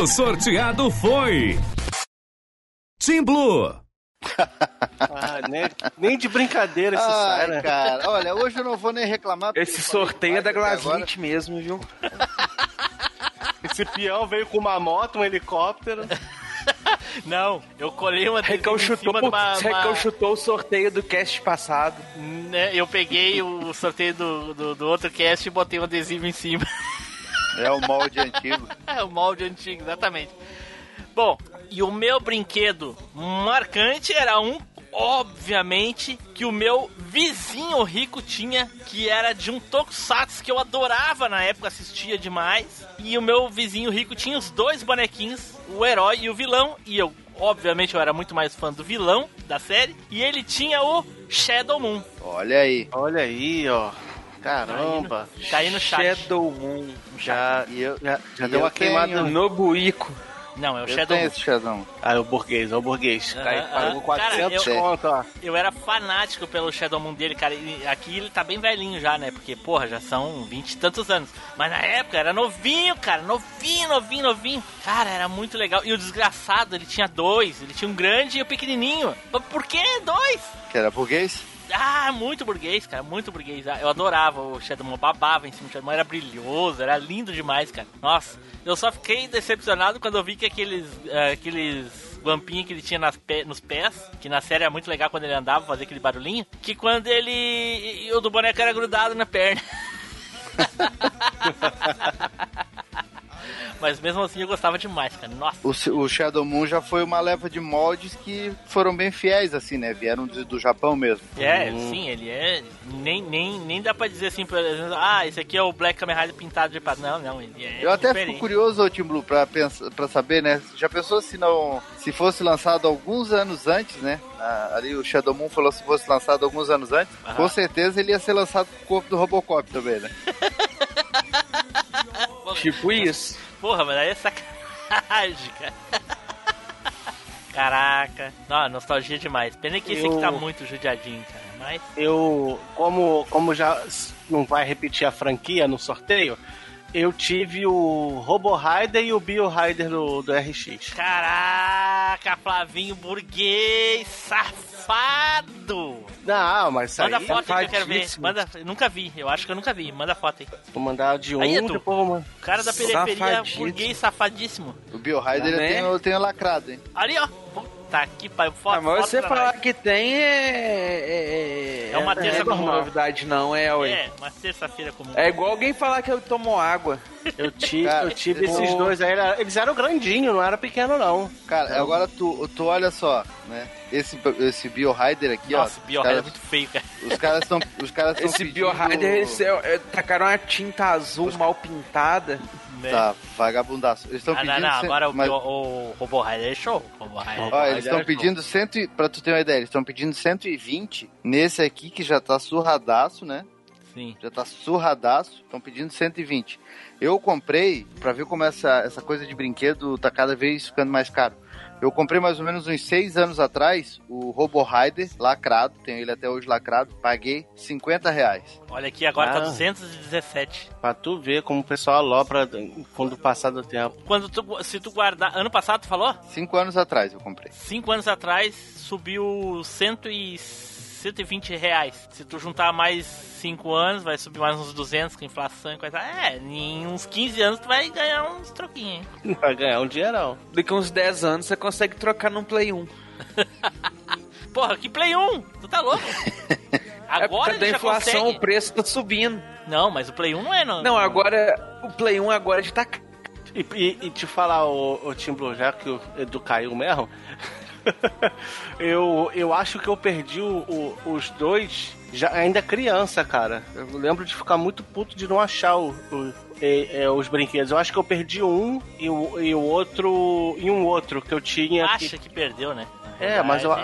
O sorteado foi. Team Blue. Ah, nem, nem de brincadeira isso sai, Ai, né? cara, olha, hoje eu não vou nem reclamar. porque Esse sorteio é da. Glaslit mesmo, viu? Esse peão veio com uma moto, um helicóptero. Não, eu colei uma adesivo Recão em chutou, cima de uma, uma- o sorteio do cast passado. né, Eu peguei o sorteio do, do, do outro cast e botei um adesivo em cima. É o molde antigo. É o molde antigo, exatamente. Bom, e o meu brinquedo marcante era um, obviamente, que o meu vizinho rico tinha, que era de um Tokusatsu que eu adorava na época, assistia demais. E o meu vizinho rico tinha os dois bonequinhos, o herói e o vilão, e eu, obviamente, eu era muito mais fã do vilão da série. E ele tinha o Shadow Moon. Olha aí. Olha aí, ó. Caramba. Tá aí no chat. Shadow Moon. Já, E eu, já, já e deu eu uma queimada. tenho- no- Nobuico. Não, é o eu Shadow tenho Moon. esse Shadão. Ah, é o burguês, é o burguês. Aham, Aí pagou aham. 400 Cara, eu- conto, ó. Eu era fanático pelo Shadow Moon dele, cara. E aqui ele tá bem velhinho já, né? Porque, porra, já são 20 e tantos anos. Mas na época era novinho, cara. Novinho, novinho, novinho. Cara, era muito legal. E o desgraçado, ele tinha dois. Ele tinha um grande e o pequenininho. Mas Por que dois? Que era burguês? Ah, muito burguês, cara, muito burguês. Ah, Eu adorava o Shadowman, eu babava em cima do Shadowman, era brilhoso, era lindo demais, cara. Nossa, eu só fiquei decepcionado quando eu vi que aqueles, ah, aqueles guampinhos que ele tinha nas nos pés, que na série era muito legal quando ele andava, fazia aquele barulhinho, que quando ele. o do boneco era grudado na perna. Mas mesmo assim eu gostava demais, cara. Nossa. O, o Shadow Moon já foi uma leva de moldes que foram bem fiéis, assim, né? Vieram do, do Japão mesmo. É, sim, ele é. Nem, nem, nem dá pra dizer assim, por exemplo, ah, esse aqui é o Black Kamen Rider pintado de prata. Não, não, ele é. Eu até diferente. fico curioso, ô, Tim Blue, pra, pensar, pra saber, né? Já pensou se não. Se fosse lançado alguns anos antes, né? Ah, ali o Shadow Moon falou se fosse lançado alguns anos antes, Aham. com certeza ele ia ser lançado com o corpo do Robocop também, né? Tipo isso. Porra, mas aí é sacanagem, cara. Caraca. Não, nostalgia demais. Pena que esse aqui Eu- tá muito judiadinho, cara. Mas. Eu, como, como já não vai repetir a franquia no sorteio, eu tive o Robo Rider e o Bio Rider do, do RX. Caraca, Flavinho burguês, safado! Não, mas isso Manda aí foto aí que eu quero ver. Manda, nunca vi, eu acho que eu nunca vi. Manda foto aí. Vou mandar de um, Aí, Edu. depois vou mandar. O cara da periferia, Safadíssimo. burguês safadíssimo. O Bio Rider eu Né? tenho, eu tenho lacrado, hein? Ali, ó. Puta que pariu. Foto, Ah, mas foto você falar que tem é. É, É uma terça é normal. comum. novidade, não, é, ué. É, uma terça-feira comum. É igual alguém falar que eu tomo água. Eu tive, Cara, eu tive eu- esses dois aí, eles eram grandinhos, não era pequeno não. Cara, agora tu, tu olha só, né? Esse, esse Biohider aqui, Nossa, ó. o Biohair é muito feio, cara. Os caras estão. Os caras Esse pedindo... Biohider, eles é, é, tacaram uma tinta azul mal pintada. Né? Tá, vagabundaço. Eles estão pedindo. não, não, agora o, mas- Bio- o Robo Rider é show. O Robo Rider. Ó, eles estão pedindo cento, e- pra tu ter uma ideia, eles estão pedindo 120 nesse aqui que já tá surradaço, né? Sim. Já tá surradaço, estão pedindo 120. Eu comprei, pra ver como essa, essa coisa de brinquedo tá cada vez ficando mais caro. Eu comprei mais ou menos uns seis anos atrás o Robo Rider lacrado, tenho ele até hoje lacrado, paguei 50 reais. Olha aqui, agora tá Ah. 217. Pra tu ver como o pessoal alopra quando passar do tempo. Quando tu, se tu guardar. Ano passado, tu falou? Cinco anos atrás eu comprei. Cinco anos atrás subiu 100 e 120 reais. Se tu juntar mais 5 anos, vai subir mais uns 200 com inflação e coisa. É, em uns 15 anos tu vai ganhar uns troquinhos, hein? Vai ganhar um dinheirão. Daqui uns 10 anos você consegue trocar num Play 1. Porra, que Play 1? Tu tá louco? é Agora causa da inflação, consegue. o preço tá subindo. Não, mas o Play 1 não é, não. Não, agora o Play 1 agora já tá ca- E, e, e te falar, o, o Tim Blue, já que o Edu caiu mesmo, eu, eu acho que eu perdi o- o- os dois já ainda criança, cara. Eu lembro de ficar muito puto de não achar o, o- é, é, os brinquedos. Eu acho que eu perdi um e o, e o outro. e um outro que eu tinha. Acha que- que perdeu, né? É, mas eu,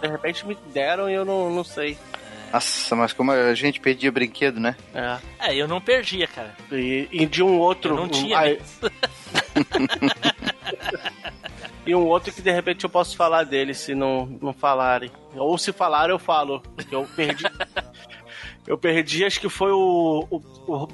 de repente me deram e eu não, não sei. Nossa, mas como a gente pedia brinquedo, né? É. É, eu não perdia, cara. E, e de um outro. Eu não um- tinha mesmo. E um outro que de repente eu posso falar dele se não, não falarem. Ou se falar eu falo. Eu perdi. eu perdi, acho que foi o, o, o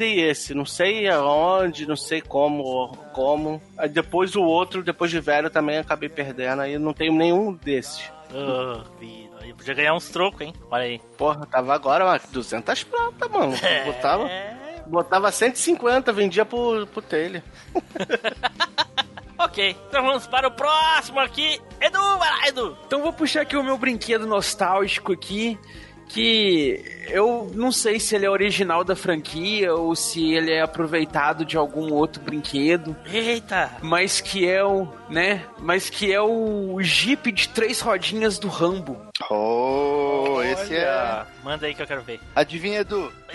e esse. Não sei aonde, não sei como. como. Aí depois o outro, depois de velho, também acabei perdendo. Aí não tenho nenhum desses. Ô, vida. Eu podia ganhar uns trocos, hein? Olha aí. Porra, tava agora umas 200 prata, mano. É. Botava, botava 150, vendia pro, pro telha. Ok, então vamos para o próximo aqui. Edu, vai lá, Edu. Então vou puxar aqui o meu brinquedo nostálgico aqui, que eu não sei se ele é original da franquia ou se ele é aproveitado de algum outro brinquedo, Eita. mas que é o, né, mas que é o Jeep de três rodinhas do Rambo. Oh, esse é. Olha. Manda aí que eu quero ver. Adivinha, Edu?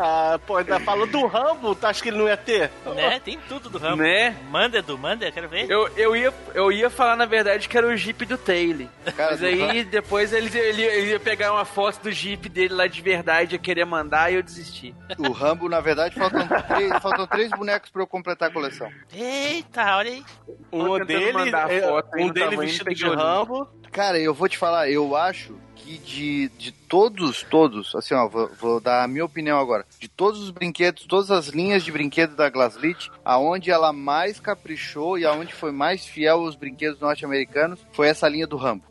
Ah, pô, ainda falou do Rambo, tu acha que ele não ia ter? né? Tem tudo do Rambo. Né? Manda, Edu, manda, eu quero ver. Eu, eu, ia, eu ia falar, na verdade, que era o Jeep do Taylor. Cara, Mas aí, depois ele, ele, ele ia pegar uma foto do Jeep dele lá de verdade, ia querer mandar e eu desisti. O Rambo, na verdade, faltam três, faltam três bonecos pra eu completar a coleção. Eita, olha aí. Um tentando dele, mandar é, foto aí um dele vestido de. Rambo. Cara, eu vou te falar, eu acho que de, de todos, todos, assim, ó, vou, vou dar a minha opinião agora. De todos os brinquedos, todas as linhas de brinquedo da Glasslit, aonde ela mais caprichou e aonde foi mais fiel aos brinquedos norte-americanos, foi essa linha do Rambo.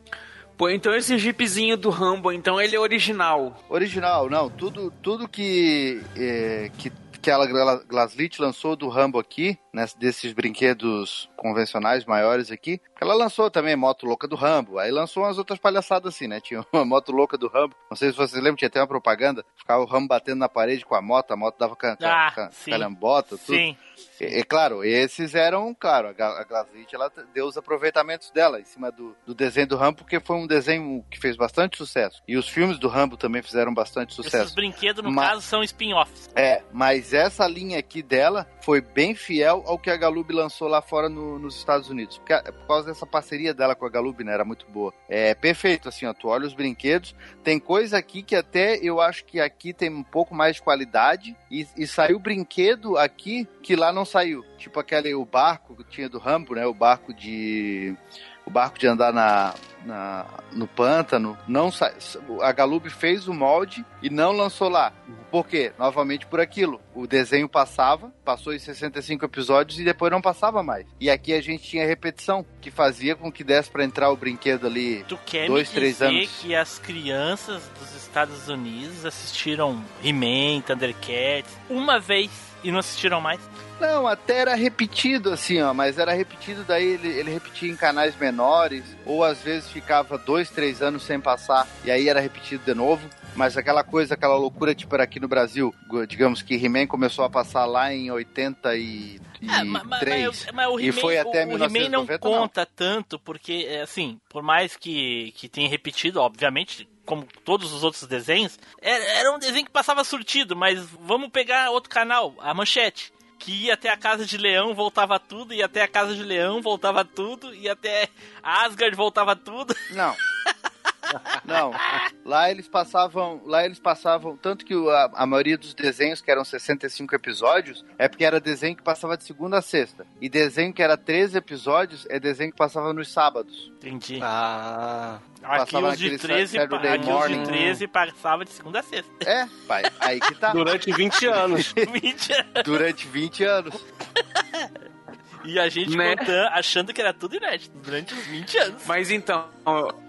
Pô, então esse Jeepzinho do Rambo, então ele é original. Original, não, tudo, tudo que, é, que, que ela Gla- Glasslit lançou do Rambo aqui, né, desses brinquedos convencionais maiores aqui, ela lançou também Moto Louca do Rambo, aí lançou umas outras palhaçadas assim, né, tinha uma Moto Louca do Rambo, não sei se vocês lembram, tinha até uma propaganda, ficava o Rambo batendo na parede com a moto, a moto dava ca, ca- Ah, ca- sim. calhambota, tudo. Sim. É, é claro, esses eram, claro, a, Glasslit, ela deu os aproveitamentos dela em cima do, do desenho do Rambo, porque foi um desenho que fez bastante sucesso. E os filmes do Rambo também fizeram bastante Esses sucesso. brinquedos, no Mas- caso, são spin-offs. É, mas essa linha aqui dela foi bem fiel ao que a Galub lançou lá fora no- nos Estados Unidos. Porque, por causa dessa parceria dela com a Galub, né? Era muito boa. É perfeito, assim, ó. Tu olha os brinquedos. Tem coisa aqui que até eu acho que aqui tem um pouco mais de qualidade. E, e saiu brinquedo aqui que lá não saiu. Tipo aquele, o barco que tinha do Rambo, né? O barco de. O barco de andar na, na- no pântano. Não sa... A Galub fez o molde e não lançou lá. Por quê? Novamente por aquilo. O desenho passava, passou em 65 episódios e depois não passava mais. E aqui a gente tinha repetição, que fazia com que desse pra entrar o brinquedo ali Tu quer dois, me três dizer anos. que as crianças dos Estados Unidos assistiram He-Man, Thundercats, uma vez e não assistiram mais? Não, até era repetido assim, ó, mas era repetido, daí ele, ele repetia em canais menores, ou às vezes ficava dois, três anos sem passar, e aí era repetido de novo. Mas aquela coisa, aquela loucura, tipo, era aqui no Brasil, digamos que He-Man começou a passar lá em 83. É, mas, mas, mas, mas o e foi até o, o He-Man não conta tanto, porque, é, assim, por mais que, que tenha repetido, obviamente, como todos os outros desenhos, era, era um desenho que passava surtido, mas vamos pegar outro canal, a Manchete que ia até a casa de leão, voltava tudo, ia até a casa de leão, voltava tudo, ia até Asgard, voltava tudo. Não. Não, lá eles passavam, lá eles passavam, tanto que a, a, maioria dos desenhos que eram 65 episódios é porque era desenho que passava de segunda a sexta. E desenho que era 13 episódios é desenho que passava nos sábados. Entendi. Ah. Aqui os, de 13, aqui os de 13 passava de segunda a sexta. É, pai, aí que tá. Durante 20 anos. 20 anos. Durante 20 anos. E a gente né? contando, achando que era tudo inédito durante uns 20 anos. Mas então,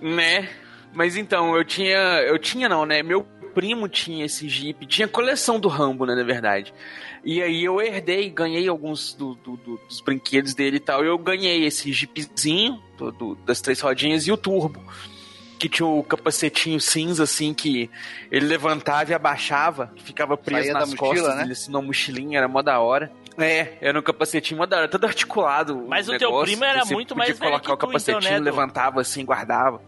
né? Mas então, eu tinha. Eu tinha não, né? Meu primo tinha esse Jeep, tinha coleção do Rambo, né, na verdade. E aí eu herdei, ganhei alguns do, do, do, dos brinquedos dele e tal. Eu ganhei esse Jeepzinho das três rodinhas e o Turbo. Que tinha o capacetinho cinza, assim, que ele levantava e abaixava, que ficava preso Saía nas mochila, costas né? dele, assim, na mochilinha, era mó da hora. É, era um capacetinho mó da hora, todo articulado. Mas o, negócio, teu primo era muito mais velho colocar que o capacetinho, então, né, levantava assim, guardava.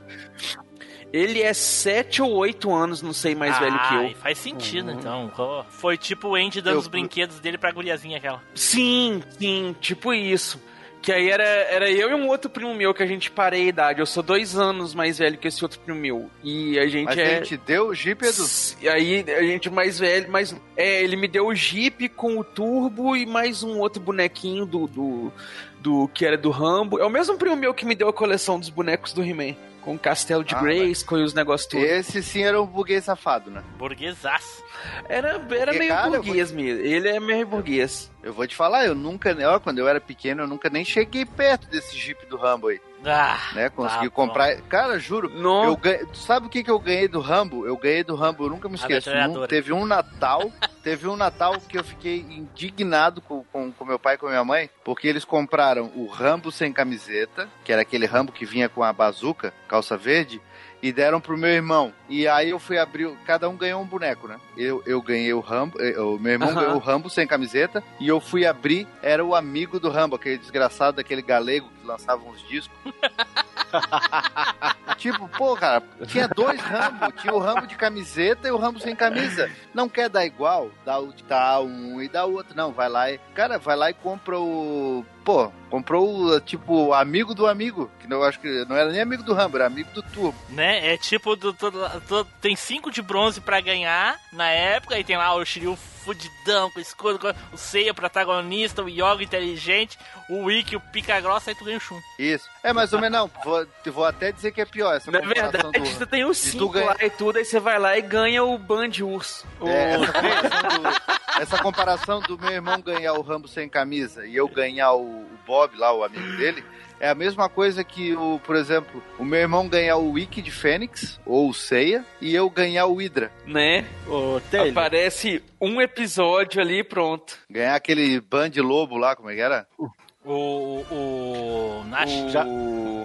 Ele é sete ou oito anos, não sei, mais ah, velho que eu. faz sentido, uhum. então. Foi tipo o Andy dando eu... os brinquedos dele pra guriazinha aquela. Sim, sim, tipo isso. Que aí era, era eu e um outro primo meu que a gente parei a idade. Eu sou dois anos mais velho que esse outro primo meu. E a gente Mas é. a gente deu o Jeep, Edu? E aí a gente mais velho, mas. É, ele me deu o Jeep com o turbo e mais um outro bonequinho do. do, do que era do Rambo. É o mesmo primo meu que me deu a coleção dos bonecos do He-Man com o Castelo de ah, Grace, com os negócios todos. Esse sim era um burguês safado, né? Burguesaço. Era, era meio cara, burguês vou... mesmo. Ele é meio burguês. Eu vou te falar, eu nunca, ó, quando eu era pequeno, eu nunca nem cheguei perto desse Jeep do Rambo aí. Ah, né? Consegui tá comprar. Pronto. Cara, juro. Não. Eu ganhei... Sabe o que, que eu ganhei do Rambo? Eu ganhei do Rambo, eu nunca me esqueço. Um, teve um Natal. teve um Natal que eu fiquei indignado com, com, com meu pai e com minha mãe, porque eles compraram o Rambo sem camiseta, que era aquele Rambo que vinha com a bazuca, calça verde, e deram pro meu irmão. E aí eu fui abrir, cada um ganhou um boneco, né? Eu, eu ganhei o Rambo, o meu irmão ganhou o Rambo sem camiseta, e eu fui abrir, era o amigo do Rambo, aquele desgraçado daquele galego que lançava uns discos. tipo, pô, cara, tinha dois Rambo, tinha o Rambo de camiseta e o Rambo sem camisa. Não quer dar igual? Dá, dá um e dá o outro. Não, vai lá e. Cara, vai lá e compra o. Pô, comprou tipo amigo do amigo. Que eu acho que não era nem amigo do Rambo, era amigo do Turbo. Né? É tipo, do, do, do, tem cinco de bronze para ganhar na época, e tem lá o Shiryu fudidão, com escudo, com o Seiya protagonista, o Yoga inteligente, o Wiki, o pica grossa, aí tu ganha Shun. Isso. É, mais ou menos não. Vou, vou até dizer que é pior essa Na verdade, do... você tem o 5 ganha... lá e tudo, aí você vai lá e ganha o Band Urso. É, essa, comparação do, essa comparação do meu irmão ganhar o Rambo sem camisa e eu ganhar o, o Bob lá, o amigo dele, é a mesma coisa que, o, por exemplo, o meu irmão ganhar o Wiki de Fênix, ou o Seiya, e eu ganhar o Hydra. Né? O Aparece um episódio ali pronto. Ganhar aquele Band Lobo lá, como é que era? O. O. Nash. O... Já...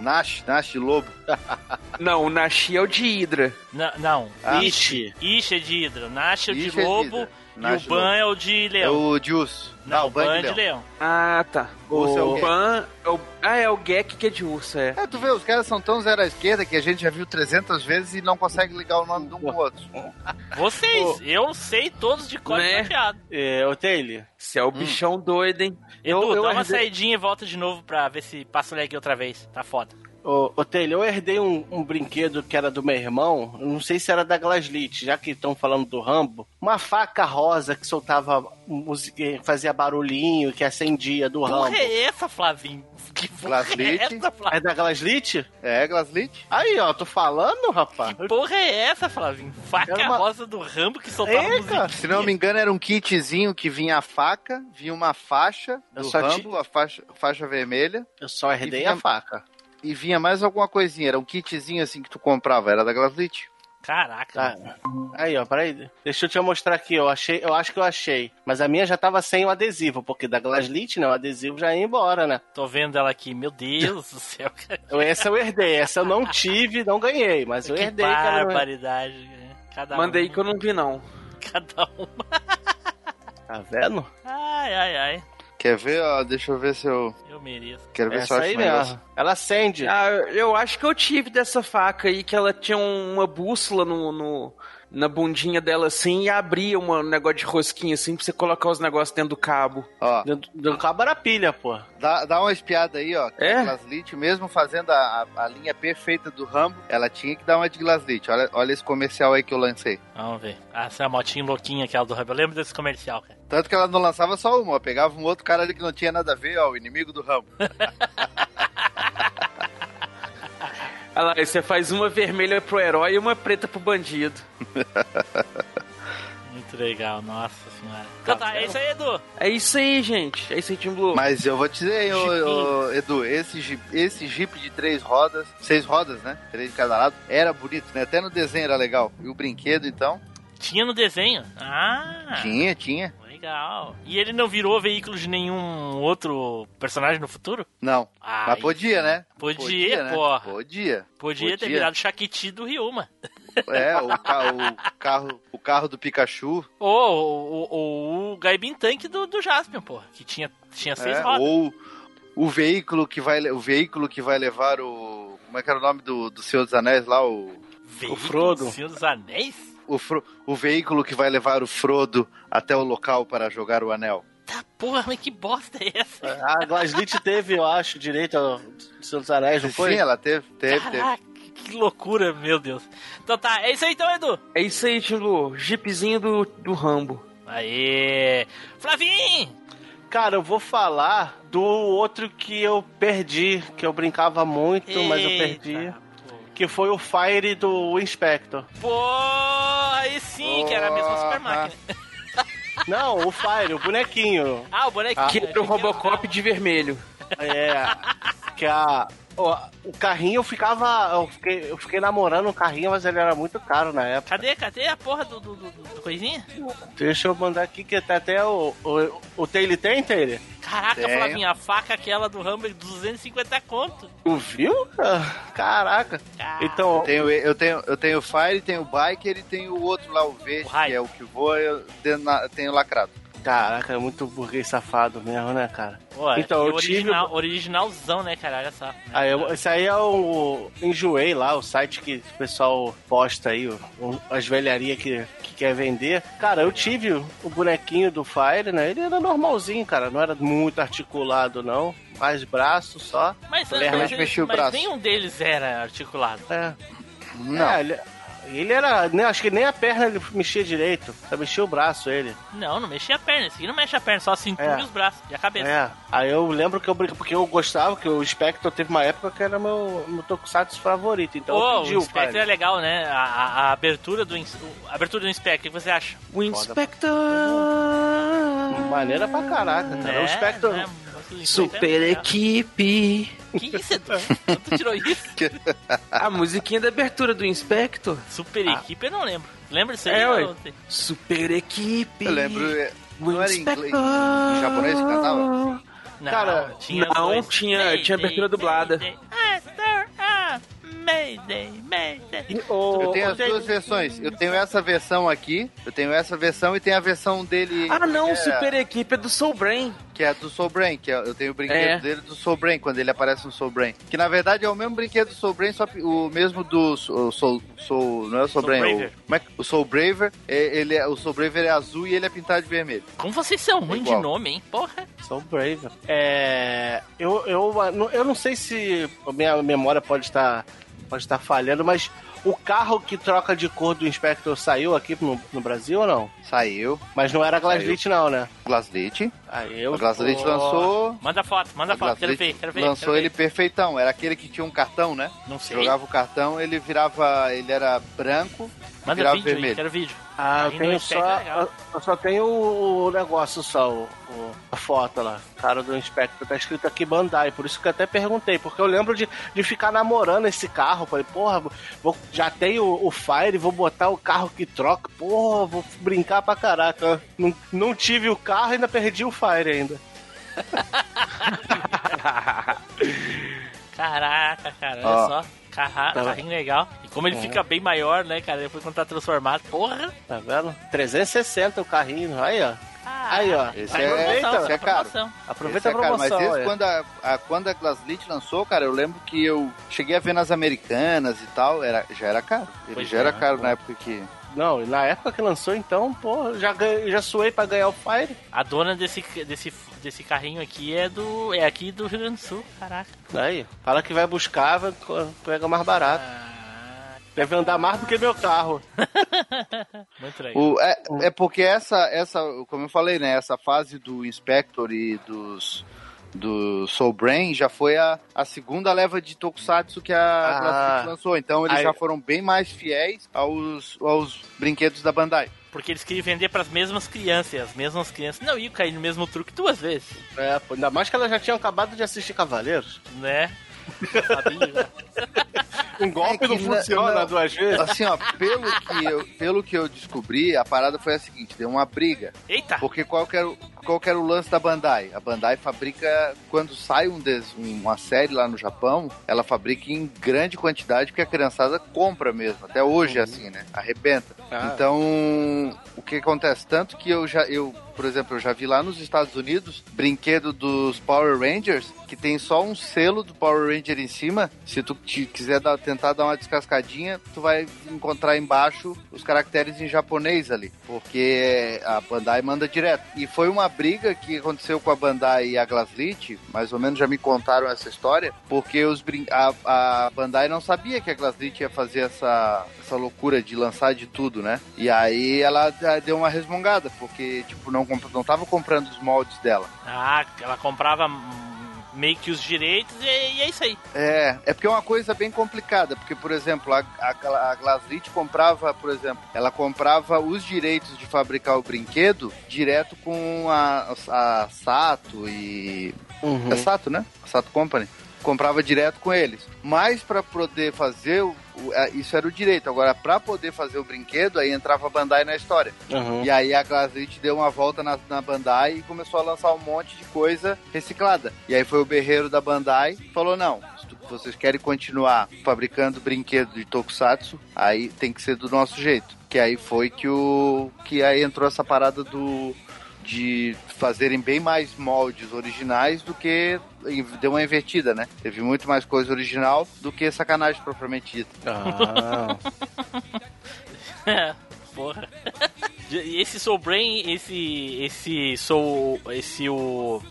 Nash, Nash Lobo. não, o Nash é o de Hydra. Não, não. Ah, Ishi. Ishi é de Hydra. Nash é o de Ishi Lobo. É de e o Ban é o de Leão. É o de Urso. Não, não o Ban é de, de leão. Ah, tá. O, o, é o Ban. É o... Ah, é o Gek que é de urso, é. É, tu vê, os caras são tão zero à esquerda que a gente já viu 300 vezes e não consegue ligar o nome de um com o outro. Vocês, eu sei todos de cor né? É, o Taylor. Você é o hum. bichão doido, hein? Edu, eu, eu dá uma herdei... saidinha e volta de novo pra ver se passa o lag outra vez. Tá foda. Ô, ô Taylor, eu herdei um, um, brinquedo que era do meu irmão, não sei se era da Glaslit, já que estão falando do Rambo, uma faca rosa que soltava música, fazia barulhinho, que acendia do Rambo. Que é essa, Flavinho? Que Glaslit? É, essa, é da Glaslit? É, Glaslit. Aí, ó, tô falando, rapaz. Que porra é essa, Flavinho? Faca uma... rosa do Rambo que soltava música. Se não me engano, era um kitzinho que vinha a faca, vinha uma faixa do Rambo, te... a faixa, faixa vermelha. Eu só herdei vinha... a faca e vinha mais alguma coisinha. Era um kitzinho assim que tu comprava, era da Glaslit. Caraca. Tá. Aí, ó, peraí. Deixa eu te mostrar aqui, eu achei, eu acho que eu achei. Mas a minha já tava sem o adesivo, porque da Glaslit, né, o adesivo já ia embora, né? Tô vendo ela aqui, meu Deus do céu. cara. Essa eu herdei, essa eu não tive, não ganhei, mas eu que herdei, cara. barbaridade. né? Cada Manda aí um, que eu não vi, não. Cada um. Tá vendo? Ai, ai, ai. Quer ver, ó? Deixa eu ver se eu. Eu mereço. Quero ver se eu Essa acho aí mesmo. Ela acende. Ah, eu acho que eu tive dessa faca aí, que ela tinha uma bússola no, no- na bundinha dela assim e abria um negócio de rosquinha assim pra você colocar os negócios dentro do cabo. Ó, Do, do cabo era pilha, pô. dá, dá uma espiada aí, ó. que É? A Glaslit, mesmo fazendo a, a, a linha perfeita do Rambo, ela tinha que dar uma de Glaslit. Olha, olha esse comercial aí que eu lancei. Vamos ver. Ah, essa é a motinha louquinha aquela do Rambo. Eu lembro desse comercial, cara. Tanto que ela não lançava só uma, ó. Pegava um outro cara ali que não tinha nada a ver, ó. O inimigo do Rambo. Olha lá, aí você faz uma vermelha pro herói e uma preta pro bandido. Muito legal, nossa senhora. Então tá, é isso aí, Edu. É isso aí, gente. É isso aí, Team Blue. Mas eu vou te dizer, ô, ô, Edu, esse Jeep, esse Jeep de três rodas, seis rodas, né? Três de cada lado, era bonito, né? Até no desenho era legal. E o brinquedo, então, Tinha no desenho? Ah, tinha, tinha. Legal. E ele não virou veículo de nenhum outro personagem no futuro? Não. Ai, Mas podia, né? Podia, né? porra. Podia. Podia, ter Podia. virado Shakiti do Ryuma. É, o, ca- o carro, o carro do Pikachu. Ou o, o, o Gaibin Tank do, do Jaspion, porra. Que tinha, tinha seis é, rodas. ou o veículo que vai, o veículo que vai levar o, como é que era o nome do, do Senhor dos Anéis lá, o Veículo Frodo. do Senhor dos Anéis? O, Fro- o veículo que vai levar o Frodo até o local para jogar o anel. Tá, porra, mas que bosta é essa? A Glaslit teve, eu acho, direito ao Seus Anéis, não foi? Sim, ela teve, teve, teve. Caraca, que loucura, meu Deus. Então tá, é isso aí então, Edu. É isso aí, Blue. Jeepzinho do, do Rambo. Aê! Flavinho! Cara, eu vou falar do outro que eu perdi, que eu brincava muito, mas eu perdi. Que foi o Fire do Inspector. Pô, aí sim, que era a mesma super máquina. Não, o Fire, o bonequinho. Ah, o bonequinho. Que era o Robocop de vermelho. É. Que a. o carrinho eu ficava. Eu fiquei, eu fiquei namorando o carrinho, mas ele era muito caro na época. Cadê, cadê a porra do, do, do, do coisinha? Deixa eu mandar aqui que tá até o. O, o Taylor tem, Taylor? Caraca, Tenho. Flavinho, a faca aquela do Rumble 250 conto. Tu viu? Ah, Caraca. Ah, Então, Eu tenho, eu tenho, eu tenho o Fire, tenho o Biker e tenho o outro lá, o Raio. que é o que voa, eu tenho, tenho lacrado. Caraca, é muito burguês safado mesmo, né, cara? Pô, então, eu tive- original, originalzão, né, cara? Olha só. Aí, eu- esse aí é o Enjoei lá, o site que o pessoal posta aí, o- o- as velharias que, que quer vender. Cara, eu tive o bonequinho do Fire, né? Ele era normalzinho, cara, não era muito articulado, não. Mais braço só. Mas, mas, o mas braço. nenhum deles era articulado. É. Não. É, ele, ele era. né, acho que nem a perna ele mexia direito. Só mexia o braço ele. Não, não mexia a perna. Esse aqui não mexe a perna, só a cintura É. e os braços e a cabeça. É. Aí eu lembro que eu brinco, porque eu gostava, que o Spectre teve uma época que era meu, meu Tokusatsu favorito. Então eu Pô, pedi o o Spectre é legal, né? A, a- a abertura do a abertura do Spectre, o que você acha? O Inspector. Maneira pra caraca, cara. Né? O Spectre. Né? Super equipe. Que isso, Edu? tu tirou isso? A musiquinha da abertura do Inspector. Super equipe, eu não lembro. Lembra disso aí? É, ou- Super equipe. Eu lembro, é, O não era em inglês, Inspector. em japonês que cantava? Não, Cara, tinha não, dois. tinha- tinha abertura dublada. Ah, Mayday, Mayday. E o- Eu tenho as duas versões. Eu tenho essa versão aqui, eu tenho essa versão e tem a versão dele. Ah, não, é, Super Equipe é do Soul Brain. Que é do Soul Brain, que é- eu tenho o brinquedo É. dele do Soul Brain, quando ele aparece no Soul Brain. Que na verdade é o mesmo brinquedo do Soul Brain, só o mesmo do Soul. Soul, Soul- não é o Soul, Soul Brain, Braver. o, como é que- o Soul Braver. É, ele é, o Soul Braver é azul e ele é pintado de vermelho. Como vocês são ruins de nome, hein? Porra. Sou brave. É. Eu, eu, eu não sei se a minha memória pode estar, pode estar falhando, mas o carro que troca de cor do Inspector saiu aqui no, no Brasil ou não? Saiu. Mas não era Glaslit, não, né? Glaslit. Aí eu. O Glaslit Pô. lançou. Manda foto, manda a foto, quero ver, quero ver. Lançou quero ele ver. perfeitão. Era aquele que tinha um cartão, né? Não sei. Jogava o cartão, ele virava. Ele era branco. Manda virava vídeo aí, vermelho. quero vídeo. Ah, eu Aí no tenho é só. legal. Eu, eu só tenho o negócio só, o, o- a foto lá. O cara do Inspector tá escrito aqui Bandai, por isso que eu até perguntei, porque eu lembro de, de ficar namorando esse carro. Falei, porra, vou, já tenho o, o Fire, vou botar o carro que troca, porra, vou brincar pra caraca. Não, não tive o carro e ainda perdi o Fire ainda. Caraca, cara, olha Ó. só. Carra, Tá. carrinho legal. E como ele É. fica bem maior, né, cara? Depois quando tá transformado. Porra! Tá vendo? 360 o carrinho, aí ó. Aí ó. Esse Tá em é, promoção, esse tá é caro. Aproveita Esse a é caro, promoção. Mas esse, é. quando, a, a- quando a Glaslit lançou, cara, eu lembro que eu cheguei a ver nas americanas e tal, era, já era caro. Ele Pois já é, era caro pô. na época que. Não, e na época que lançou, então, pô, já, ganhei, já suei pra ganhar o Fire. A dona desse, desse, desse carrinho aqui é do. É aqui do Rio Grande do Sul, caraca. Aí, fala que vai buscar, vai, pega mais barato. Deve andar mais do que meu carro. Muito legal. O, é, é porque essa, essa, como eu falei, né? Essa fase do Inspector e dos. Do Soul Brain já foi a, a segunda leva de Tokusatsu que a Ah. Lançou. Então eles Aí- já foram bem mais fiéis aos, aos brinquedos da Bandai. Porque eles queriam vender pras mesmas crianças. e As mesmas crianças não iam cair no mesmo truque duas vezes, É, pô, ainda mais que elas já tinham acabado de assistir Cavaleiros. né? Sabia? Um golpe É que não na- funciona não. duas vezes. Assim, ó, pelo que, eu, pelo que eu descobri, a parada foi a seguinte: deu uma briga. Eita! Porque qual que, era, o- qual que era o lance da Bandai? A Bandai fabrica, quando sai um des- uma série lá no Japão, ela fabrica em grande quantidade porque a criançada compra mesmo. Até hoje é assim, né? Arrebenta. Ah. Então, o que acontece? Tanto que eu já, eu, por exemplo, eu já vi lá nos Estados Unidos brinquedo dos Power Rangers que tem só um selo do Power Ranger em cima. Se tu te- quiser dar- tentar dar uma descascadinha, tu vai encontrar embaixo os caracteres em japonês ali, porque a Bandai manda direto. E foi uma briga que aconteceu com a Bandai e a Glaslit, mais ou menos já me contaram essa história, porque os brin- a, a Bandai não sabia que a Glaslit ia fazer essa, essa loucura de lançar de tudo, né? E aí ela deu uma resmungada, porque tipo não comp- não tava comprando os moldes dela. Ah, ela comprava meio que os direitos e, e é isso aí. É, é porque é uma coisa bem complicada, porque, por exemplo, a, a, a Glaslit comprava, por exemplo, ela comprava os direitos de fabricar o brinquedo direto com a, a Sato e... Uhum. É Sato, né? A Sato Company. Comprava direto com eles. Mas para poder fazer, o, isso era o direito. Agora, para poder fazer o brinquedo, aí entrava a Bandai na história. Uhum. E aí a Glaslit deu uma volta na, na Bandai e começou a lançar um monte de coisa reciclada. E aí foi o berreiro da Bandai e falou: não, se tu- vocês querem continuar fabricando brinquedo de Tokusatsu, aí tem que ser do nosso jeito. Que aí foi que o. que aí entrou essa parada do. De fazerem bem mais moldes originais do que. Deu uma invertida, né? Teve muito mais coisa original do que sacanagem propriamente dita. Ah. Porra. E esse Soul Brain, esse. Esse Soul. Esse o.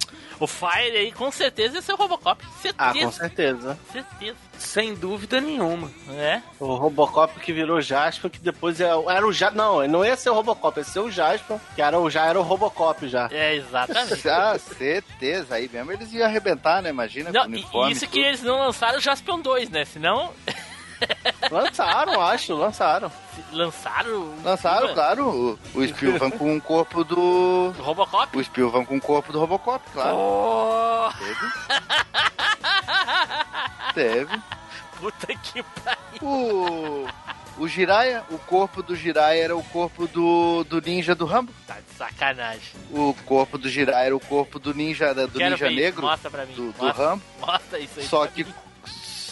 O Fire aí, com certeza, esse é o Robocop. Certeza. ah, com certeza. certeza. Sem dúvida nenhuma. É? O Robocop que virou Jasper, que depois é, era o Jasper. Não, não ia ser o Robocop, ia ser o Jasper, que era o, já era o Robocop já. É, exatamente. Ah, certeza. Aí mesmo eles iam arrebentar, né? Imagina, Não, com e- uniforme. isso que tudo. eles não lançaram o Jaspion 2, né? Senão. Lançaram, acho, lançaram. Lançaram. Lançaram, claro, o, o Spielvan com o corpo do. Do Robocop? O Spielvan com o corpo do Robocop, claro. Oh, Teve. Teve. puta que pariu. O. O Jiraiya, o corpo do Jiraiya era o corpo do, do ninja do Rambo. Tá de sacanagem. O corpo do Jiraiya era o corpo do ninja, do Quero ninja negro. Mostra pra mim. Do, do. Rambo. Mostra isso aí. Só que, mim.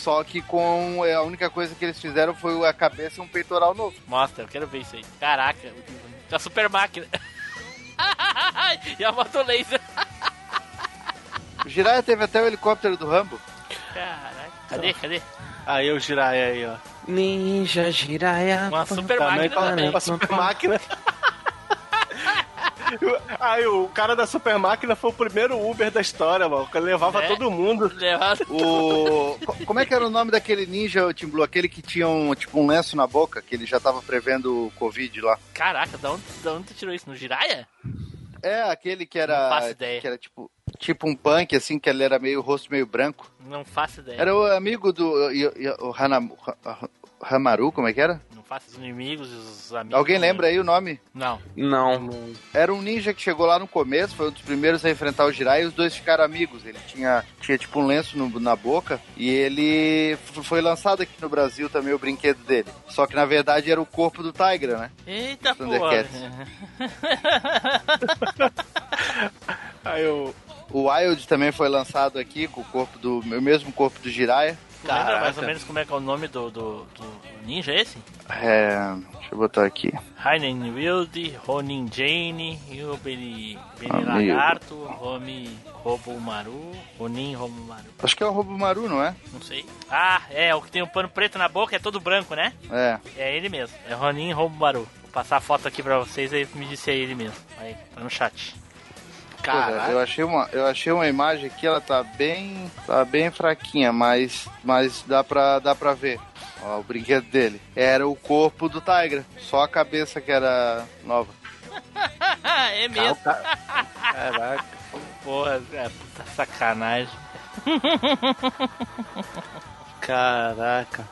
Só que com. é, A única coisa que eles fizeram foi a cabeça e um peitoral novo. Mostra, eu quero ver isso aí. Caraca, a super máquina. e a moto laser. O Jiraiya teve até o helicóptero do Rambo. Caraca. Cadê, cadê? Aí o Jiraiya aí, ó. Ninja Jiraiya. Uma super Também máquina com a, também. com a super máquina. Aí o cara da super máquina foi o primeiro Uber da história, mano. Que levava É? todo mundo. Levado. O. co- Como é que era o nome daquele ninja, o Tim Blue? Aquele que tinha um, tipo, um lenço na boca, que ele já tava prevendo o Covid lá. Caraca, da onde, da onde tu tirou isso? No Jiraiya? É, aquele que Não era. faço ideia. Que era tipo. Tipo um punk, assim, que ele era meio rosto meio branco. Não faço ideia. Era o amigo do. O Hanam, Ha- Hamaru, como é que era? Face os inimigos e os amigos. Alguém lembra aí o nome? Não. Não. Era um ninja que chegou lá no começo, foi um dos primeiros a enfrentar o Jirai e os dois ficaram amigos. Ele tinha, tinha tipo um lenço no- na boca e ele foi lançado aqui no Brasil também o brinquedo dele. Só que na verdade era o corpo do Tigra, né? Eita porra. Thundercats. Aí eu. O Wild também foi lançado aqui com o corpo do o mesmo corpo do Jiraiya. Tu lembra mais Caraca. ou menos como é que é o nome do, do, do ninja esse? É, deixa eu botar aqui. Heinen Wild, Ronin Jane, Yubeni Beni Amigo. Lagarto, Romi Robomaru, Ronin Robomaru. Acho que é o Robomaru, não é? Não sei. Ah, é, o que tem um pano preto na boca é todo branco, né? É. É ele mesmo. É Ronin Robomaru. Vou passar a foto aqui pra vocês aí me disse é ele mesmo. Aí, tá no chat. Pô, eu achei uma, eu achei uma imagem aqui, ela tá bem, tá bem fraquinha, mas, mas dá pra, dá pra ver. Ó, o brinquedo dele. Era o corpo do Tigra, só a cabeça que era nova. é mesmo. Caraca. Porra, é puta sacanagem. Caraca.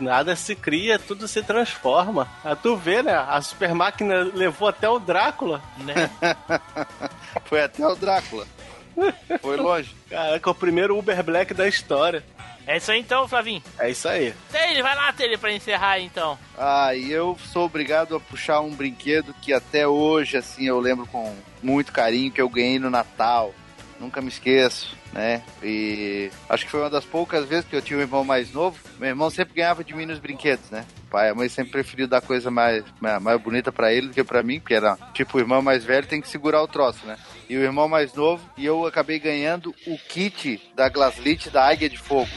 Nada se cria, tudo se transforma. Ah, tu vê, né? A super máquina levou até o Drácula. Né? Foi até o Drácula. Foi longe. Caraca, é o primeiro Uber Black da história. É isso aí então, Flavinho. É isso aí. Taylor, vai lá, Taylor, pra encerrar aí, então. Ah, e eu sou obrigado a puxar um brinquedo que até hoje, assim, eu lembro com muito carinho, que eu ganhei no Natal. Nunca me esqueço, né? E acho que foi uma das poucas vezes que eu tinha um irmão mais novo. Meu irmão sempre ganhava de mim nos brinquedos, né? O pai e a mãe sempre preferiu dar coisa mais, mais, mais bonita pra ele do que pra mim, porque era tipo o irmão mais velho tem que segurar o troço, né? E o irmão mais novo, e eu acabei ganhando o kit da Glaslit da Águia de Fogo.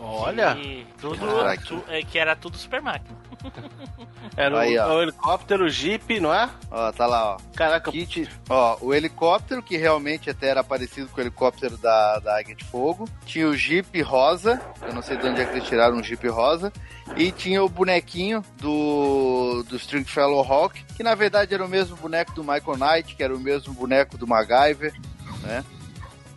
Olha. Tudo, Caraca. tu- é, que era tudo super máquina. Era o, Aí, ó. o helicóptero, o Jeep, não é? Ó, tá lá, ó. Caraca, Kit, ó, o helicóptero, que realmente até era parecido com o helicóptero da, da Águia de Fogo. Tinha o Jeep rosa, eu não sei de onde é que eles tiraram um Jeep rosa. E tinha o bonequinho do, do Stringfellow Hawk, que na verdade era o mesmo boneco do Michael Knight, que era o mesmo boneco do MacGyver, né?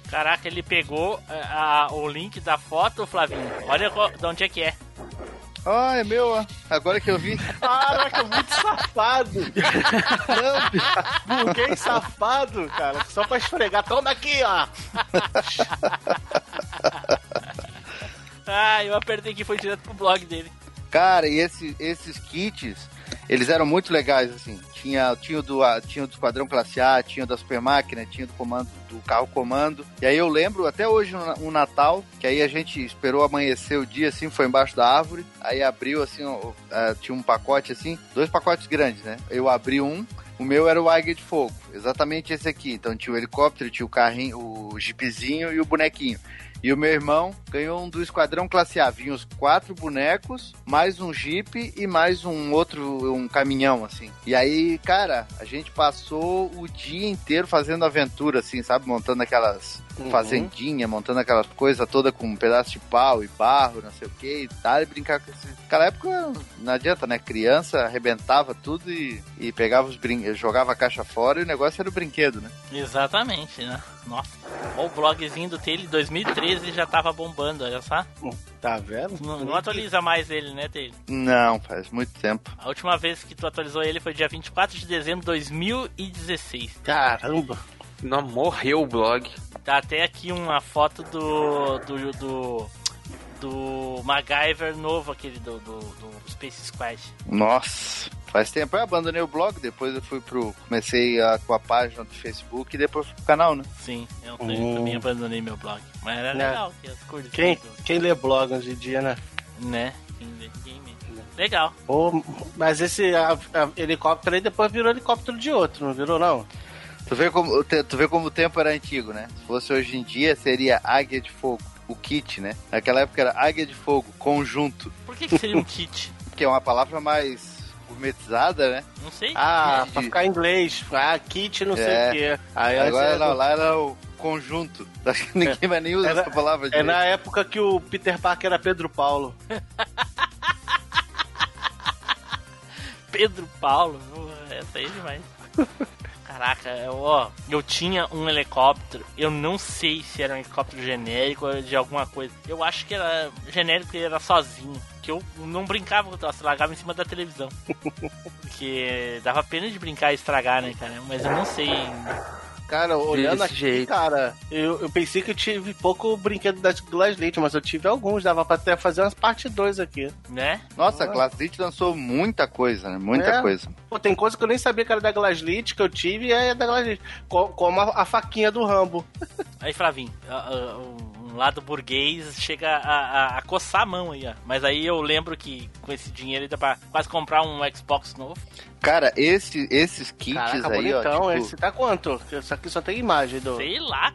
Caraca, ele pegou é, a- o link da foto, Flavinho. Olha qual- de onde é que é. Ah, é meu, ó. Agora que eu vi. Caraca, muito safado. Não, burguês safado, cara. Só pra esfregar. Toma aqui, ó. Ah, eu apertei que foi direto pro blog dele. Cara, e esse- esses kits, eles eram muito legais, assim. Tinha, tinha, o do, tinha o do Esquadrão Classe A, tinha o da Super Máquina, tinha do comando do carro comando. E aí eu lembro até hoje um, Natal, que aí a gente esperou amanhecer o dia, assim, foi embaixo da árvore. Aí abriu, assim, tinha um pacote, assim, dois pacotes grandes, né? Eu abri um, o meu era o Águia de Fogo, exatamente esse aqui. Então tinha o helicóptero, tinha o carrinho, o jeepzinho e o bonequinho. E o meu irmão ganhou um do Esquadrão Classe A. Vinha os quatro bonecos, mais um Jeep e mais um outro, um caminhão, assim. E aí, cara, a gente passou o dia inteiro fazendo aventura, assim, sabe? Montando aquelas Uhum. fazendinha, montando aquelas coisas toda com um pedaço de pau e barro, não sei o que, e tal, e brincar com esse. Naquela época não adianta, né? Criança arrebentava tudo e, e pegava os brin... jogava a caixa fora e o negócio era o brinquedo, né? Exatamente, né? Nossa. Ó, o blogzinho do Taylor 2013 já tava bombando, olha só. Tá vendo? Não, não atualiza mais ele, né, Taylor? Não, faz muito tempo. A última vez que tu atualizou ele foi dia 24 de dezembro de 2016. Caramba. Não, morreu o blog. Tá até aqui uma foto do. do. do. do MacGyver novo, aquele do, do, do Space Squad. Nossa, faz tempo. Eu abandonei o blog, depois eu fui pro. Comecei a, com a página do Facebook e depois fui pro canal, né? Sim, eu Hum. eu também abandonei meu blog. Mas era Né? legal, que as cores. Quem, do- quem lê blog hoje em dia, né? Né? Quem vê, quem. Legal. Pô, mas esse a- a- helicóptero aí depois virou helicóptero de outro, não virou não? Tu vê, como, tu vê como o tempo era antigo, né? Se fosse hoje em dia, seria Águia de Fogo, o kit, né? Naquela época era Águia de Fogo, conjunto, Por que, que seria um kit? que é uma palavra mais gourmetizada, né? Não sei. Ah, Kit. pra ficar em inglês. Ah, kit não sei É. o quê. Aí Agora essa- lá, lá era o conjunto. Acho que ninguém mais nem usa Era- essa palavra É direito. na época que o Peter Parker era Pedro Paulo. Pedro Paulo. Essa aí é demais. Caraca, eu, ó, eu tinha um helicóptero, eu não sei se era um helicóptero genérico ou de alguma coisa. Eu acho que era genérico e era sozinho. Que eu não brincava com o troço, largava em cima da televisão. Porque dava pena de brincar e estragar, né, cara? Mas eu não sei. Cara, olhando Desse aqui, jeito. cara, eu, eu pensei que eu tive pouco brinquedo das Glasslit, mas eu tive alguns, dava pra até fazer umas parte 2 aqui. Né? Nossa, a Ah. Glasslit lançou muita coisa, né? Muita É. coisa. Pô, tem coisa que eu nem sabia que era da Glasslit, que eu tive e é da Glasslit. Co- Como a, a faquinha do Rambo. Aí, Flavinho, um lado burguês chega a, a- a coçar a mão aí, ó. Mas aí eu lembro que com esse dinheiro aí dá pra quase comprar um Xbox novo. Cara, esse, esses kits Caraca, aí, bonitão. ó. tipo, Esse tá quanto? Isso aqui só tem imagem do... Sei lá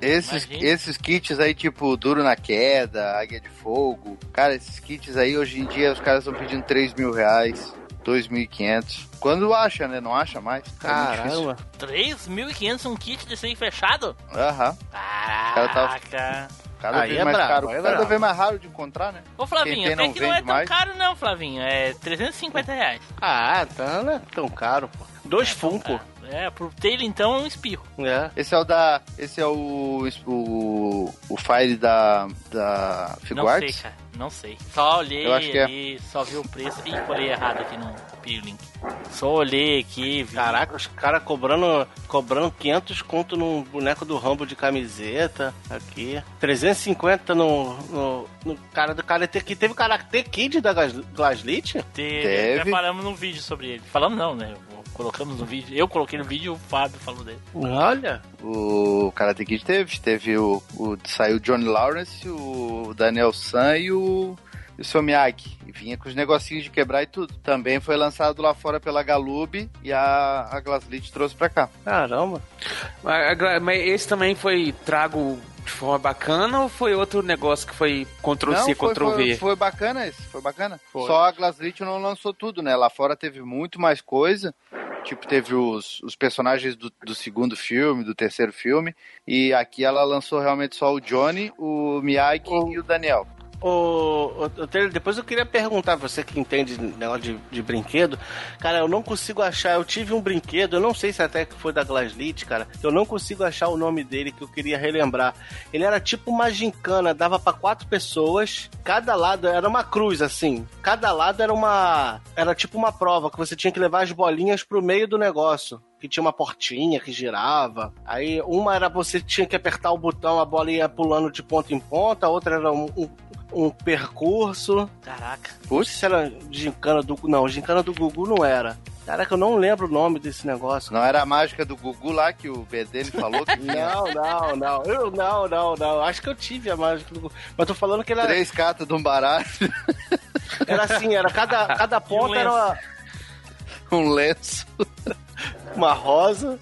esses, Imagina. esses kits aí, tipo, Duro na Queda, Águia de Fogo. Cara, esses kits aí, hoje em dia, os caras estão pedindo 3 mil reais, 2.500. Quando acha, né? Não acha mais. É. Caramba. 3.500 um kit desse aí fechado? Aham. cara tá- Caraca. Cada Aí vez é mais brabo, caro. é cada vez mais raro de encontrar, né? Ô, Flavinho, até que não é tão mais. caro não, Flavinho. É 350 reais. Ah, tá, não é tão caro, pô. Dois Funko. É, pro Taylor então é um espirro. É. Esse é o da. Esse é o. O, o file da. Da Não sei, Figuarts? cara. Não sei. Só olhei Eu acho que é. ali, só vi o preço. Ih, colei errado aqui no P-Link. Só olhei aqui, vi. Caraca, os caras cobrando, cobrando 500 conto num boneco do Rambo de camiseta. Aqui. 350 no, no, no cara do Karate Kid. Teve o Karate Kid da Glas- Glasslit? Teve, Teve. Até falamos num vídeo sobre ele. Falamos não, né? Colocamos no vídeo. Eu coloquei no vídeo e o Fábio falou dele. Olha. O Karate Kid teve. Teve o. o saiu o Johnny Lawrence, o Daniel San e o. E o seu Miyagi. E vinha com os negocinhos de quebrar e tudo. Também foi lançado lá fora pela Galub e a, a Glasslit trouxe pra cá. Caramba. Mas, mas esse também foi trago de forma bacana ou foi outro negócio que foi Ctrl-C, Ctrl-V? foi, foi bacana esse, foi bacana. Foi. Só a Glasslit não lançou tudo, né? Lá fora teve muito mais coisa. Tipo, teve os, os personagens do, do segundo filme, do terceiro filme. E aqui ela lançou realmente só o Johnny, o Miyagi e o Daniel. Ô, Taylor, depois eu queria perguntar, você que entende negócio de, de brinquedo, cara, eu não consigo achar, eu tive um brinquedo, eu não sei se até que foi da Glasslit, cara, eu não consigo achar o nome dele que eu queria relembrar. Ele era tipo uma gincana, dava pra quatro pessoas, cada lado era uma cruz, assim, cada lado era uma, era tipo uma prova, que você tinha que levar as bolinhas pro meio do negócio que tinha uma portinha que girava. Aí uma era você tinha que apertar o botão, a bola ia pulando de ponta em ponta, a outra era um, um, um percurso. Caraca. Sei se era gincana do. Não, gincana do Gugu não era. Caraca, eu não lembro o nome desse negócio. Não era a mágica do Gugu lá que o B dele falou que Não, não, não. Eu não, não, não. Acho que eu tive a mágica do Gugu. Mas tô falando que ele era, três cartas de um baralho, era assim, era cada, cada ponta era uma, um lenço. uma rosa.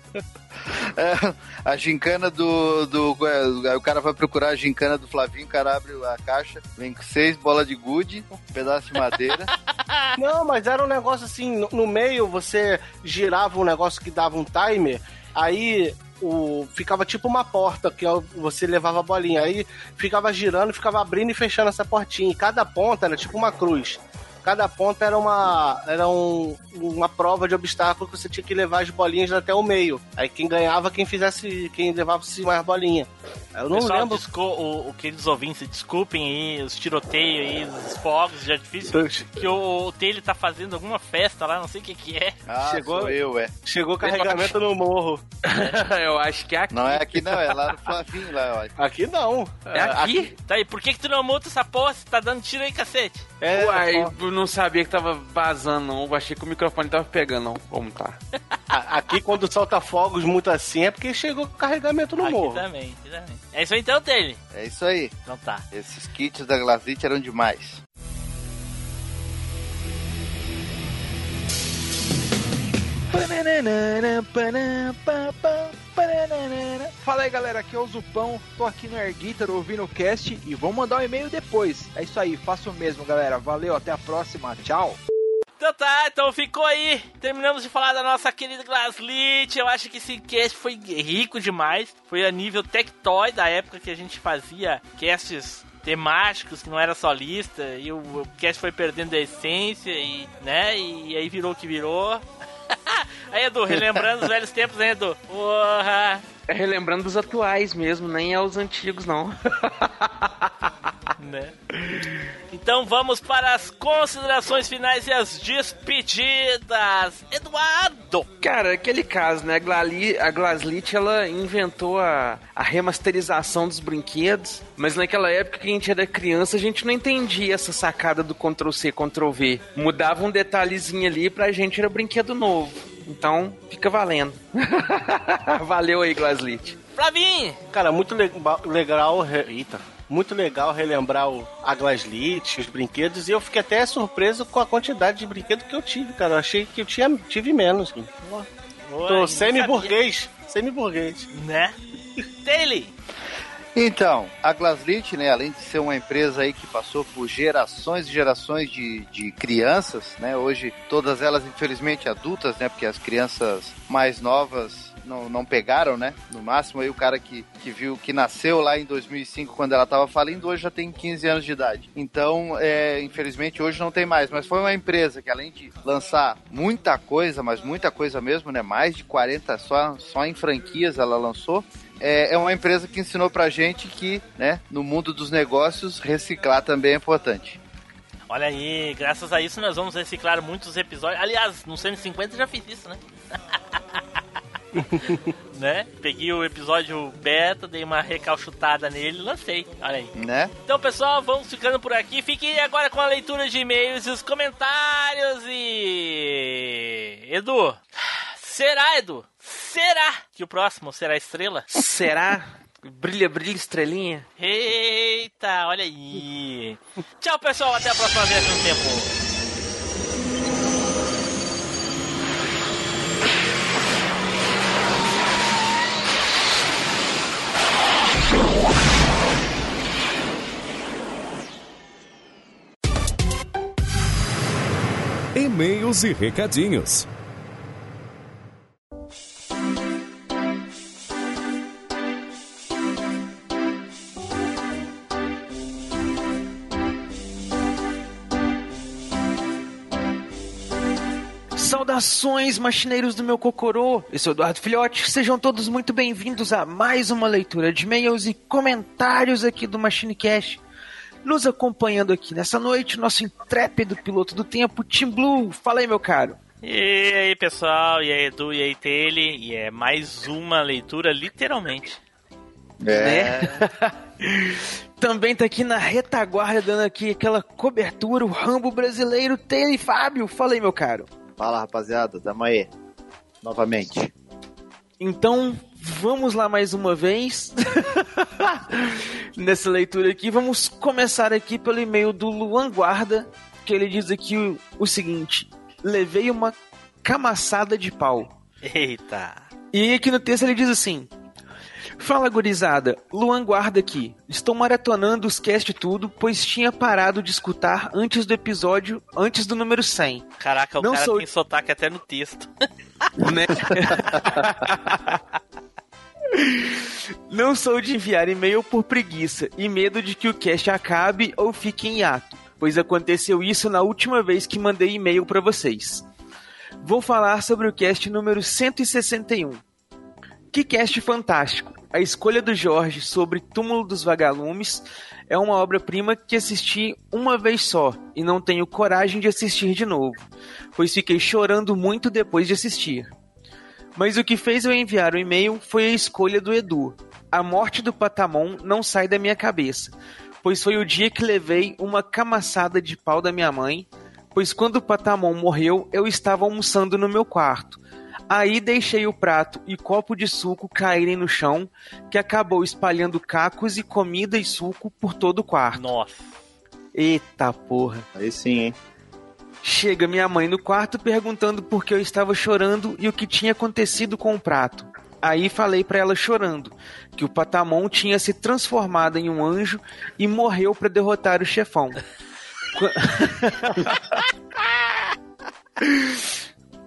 A gincana do, do. é, o cara vai procurar a gincana do Flavinho, o cara abre a caixa, vem com seis bolas de gude, um pedaço de madeira. Não, mas era um negócio assim, no, no meio você girava um negócio que dava um timer, aí o, ficava tipo uma porta que você levava a bolinha, aí ficava girando, ficava abrindo e fechando essa portinha, e cada ponta era tipo uma cruz. Cada ponta era uma era um, uma prova de obstáculo que você tinha que levar as bolinhas até o meio. Aí quem ganhava quem fizesse quem levasse mais bolinha. Eu não Pessoal, lembro. desco- o, o queridos ouvintes, desculpem aí os tiroteios aí, os fogos de artifício, que o, o Taylor tá fazendo alguma festa lá, não sei o que que é. Ah, Chegou- sou eu, é. Chegou carregamento no morro. Eu acho que é aqui. Não é aqui não, é lá no Flavinho, lá, ó. Aqui não. É aqui? Tá aí, por que que tu não multa essa porra se tá dando tiro aí, cacete? É, Uai, eu não sabia que tava vazando, não. Eu achei que o microfone tava pegando, não. Como tá? a- aqui quando solta fogos muito assim é porque chegou carregamento no aqui morro. também, aqui também. É isso aí então, Taylor. É isso aí. Então tá. Esses kits da Glasslit eram demais. Fala aí galera, aqui é o Zupão, tô aqui no Air Guitar ouvindo o cast e vou mandar um e-mail depois. É isso aí, faço o mesmo galera, valeu, até a próxima, tchau! Então tá, então ficou aí. Terminamos de falar da nossa querida Glasslit. Eu acho que esse cast foi rico demais. Foi a nível Tectoy da época que a gente fazia casts temáticos, que não era só lista. E o, o cast foi perdendo a essência e, né, e aí virou o que virou. Aí, Edu, relembrando os velhos tempos, hein, Edu? Porra! É relembrando os atuais mesmo, nem é os antigos, não. né? Então vamos para as considerações finais e as despedidas. Eduardo! Cara, aquele caso, né? A, Glali, a Glaslit, ela inventou a, a remasterização dos brinquedos, mas naquela época que a gente era criança, a gente não entendia essa sacada do Ctrl-C, Ctrl-V. Mudava um detalhezinho ali pra gente era brinquedo novo. Então, fica valendo. Valeu aí, Glaslit. Flavinho! Cara, muito le legal. Eita. Muito legal relembrar o, a Glaslit, os brinquedos, e eu fiquei até surpreso com a quantidade de brinquedos que eu tive, cara. Eu achei que eu tinha, tive menos. Oi, Tô semi-burguês. Semi-burguês. Né? Taylor! Então, a Glaslit, né, além de ser uma empresa aí que passou por gerações e gerações de, de crianças, né, hoje todas elas infelizmente adultas, né, porque as crianças mais novas não, não pegaram, né? No máximo aí o cara que, que viu, que nasceu lá em 2005 quando ela estava falindo, hoje já tem 15 anos de idade. Então, é, infelizmente hoje não tem mais, mas foi uma empresa que além de lançar muita coisa, mas muita coisa mesmo, né? Mais de 40 só, só em franquias ela lançou é, é uma empresa que ensinou pra gente que, né, no mundo dos negócios, reciclar também é importante. Olha aí, graças a isso nós vamos reciclar muitos episódios. Aliás, no 150 já fiz isso, né? né? Peguei o episódio beta, dei uma recalchutada nele e lancei. Olha aí. Né? Então, pessoal, vamos ficando por aqui. Fiquem agora com a leitura de e-mails e os comentários e. Edu! Será, Edu? Será que o próximo será estrela? Será? Brilha, brilha, estrelinha. Eita, olha aí. Tchau, pessoal. Até a próxima vez no tempo. E-mails e recadinhos. Saudações, machineiros do meu cocorô! Eu sou Eduardo Filhote, sejam todos muito bem-vindos a mais uma leitura de e-mails e comentários aqui do MachineCast. Nos acompanhando aqui nessa noite, nosso intrépido piloto do tempo, Tim Blue. Fala aí, meu caro. E aí, pessoal, e aí, Edu, e aí, Tele, e é mais uma leitura, literalmente. É. Né? Também tá aqui na retaguarda, dando aqui aquela cobertura, o Rambo brasileiro, Tele Fábio. Fala aí, meu caro. Fala, rapaziada, tamo aí. Novamente. Então, vamos lá mais uma vez nessa leitura aqui. Vamos começar aqui pelo e-mail do Luan Guarda, que ele diz aqui o, o seguinte: levei uma camaçada de pau. Eita! E aqui no texto ele diz assim: Fala gurizada, Luan Guarda aqui. Estou maratonando os cast tudo, pois tinha parado de escutar antes do episódio, antes do número 100. Caraca, o Não cara sou... tem sotaque até no texto. Né? Não sou de enviar e-mail por preguiça e medo de que o cast acabe ou fique em hiato, pois aconteceu isso na última vez que mandei e-mail para vocês. Vou falar sobre o cast número 161. Que cast fantástico! A escolha do Jorge sobre Túmulo dos Vagalumes é uma obra-prima que assisti uma vez só e não tenho coragem de assistir de novo, pois fiquei chorando muito depois de assistir. Mas o que fez eu enviar o e-mail foi a escolha do Edu. A morte do Patamon não sai da minha cabeça, pois foi o dia que levei uma camaçada de pau da minha mãe, pois quando o Patamon morreu eu estava almoçando no meu quarto. Aí deixei o prato e copo de suco caírem no chão, que acabou espalhando cacos e comida e suco por todo o quarto. Nossa. Eita porra. Aí sim, hein? Chega minha mãe no quarto perguntando por que eu estava chorando e o que tinha acontecido com o prato. Aí falei para ela chorando que o Patamon tinha se transformado em um anjo e morreu para derrotar o chefão.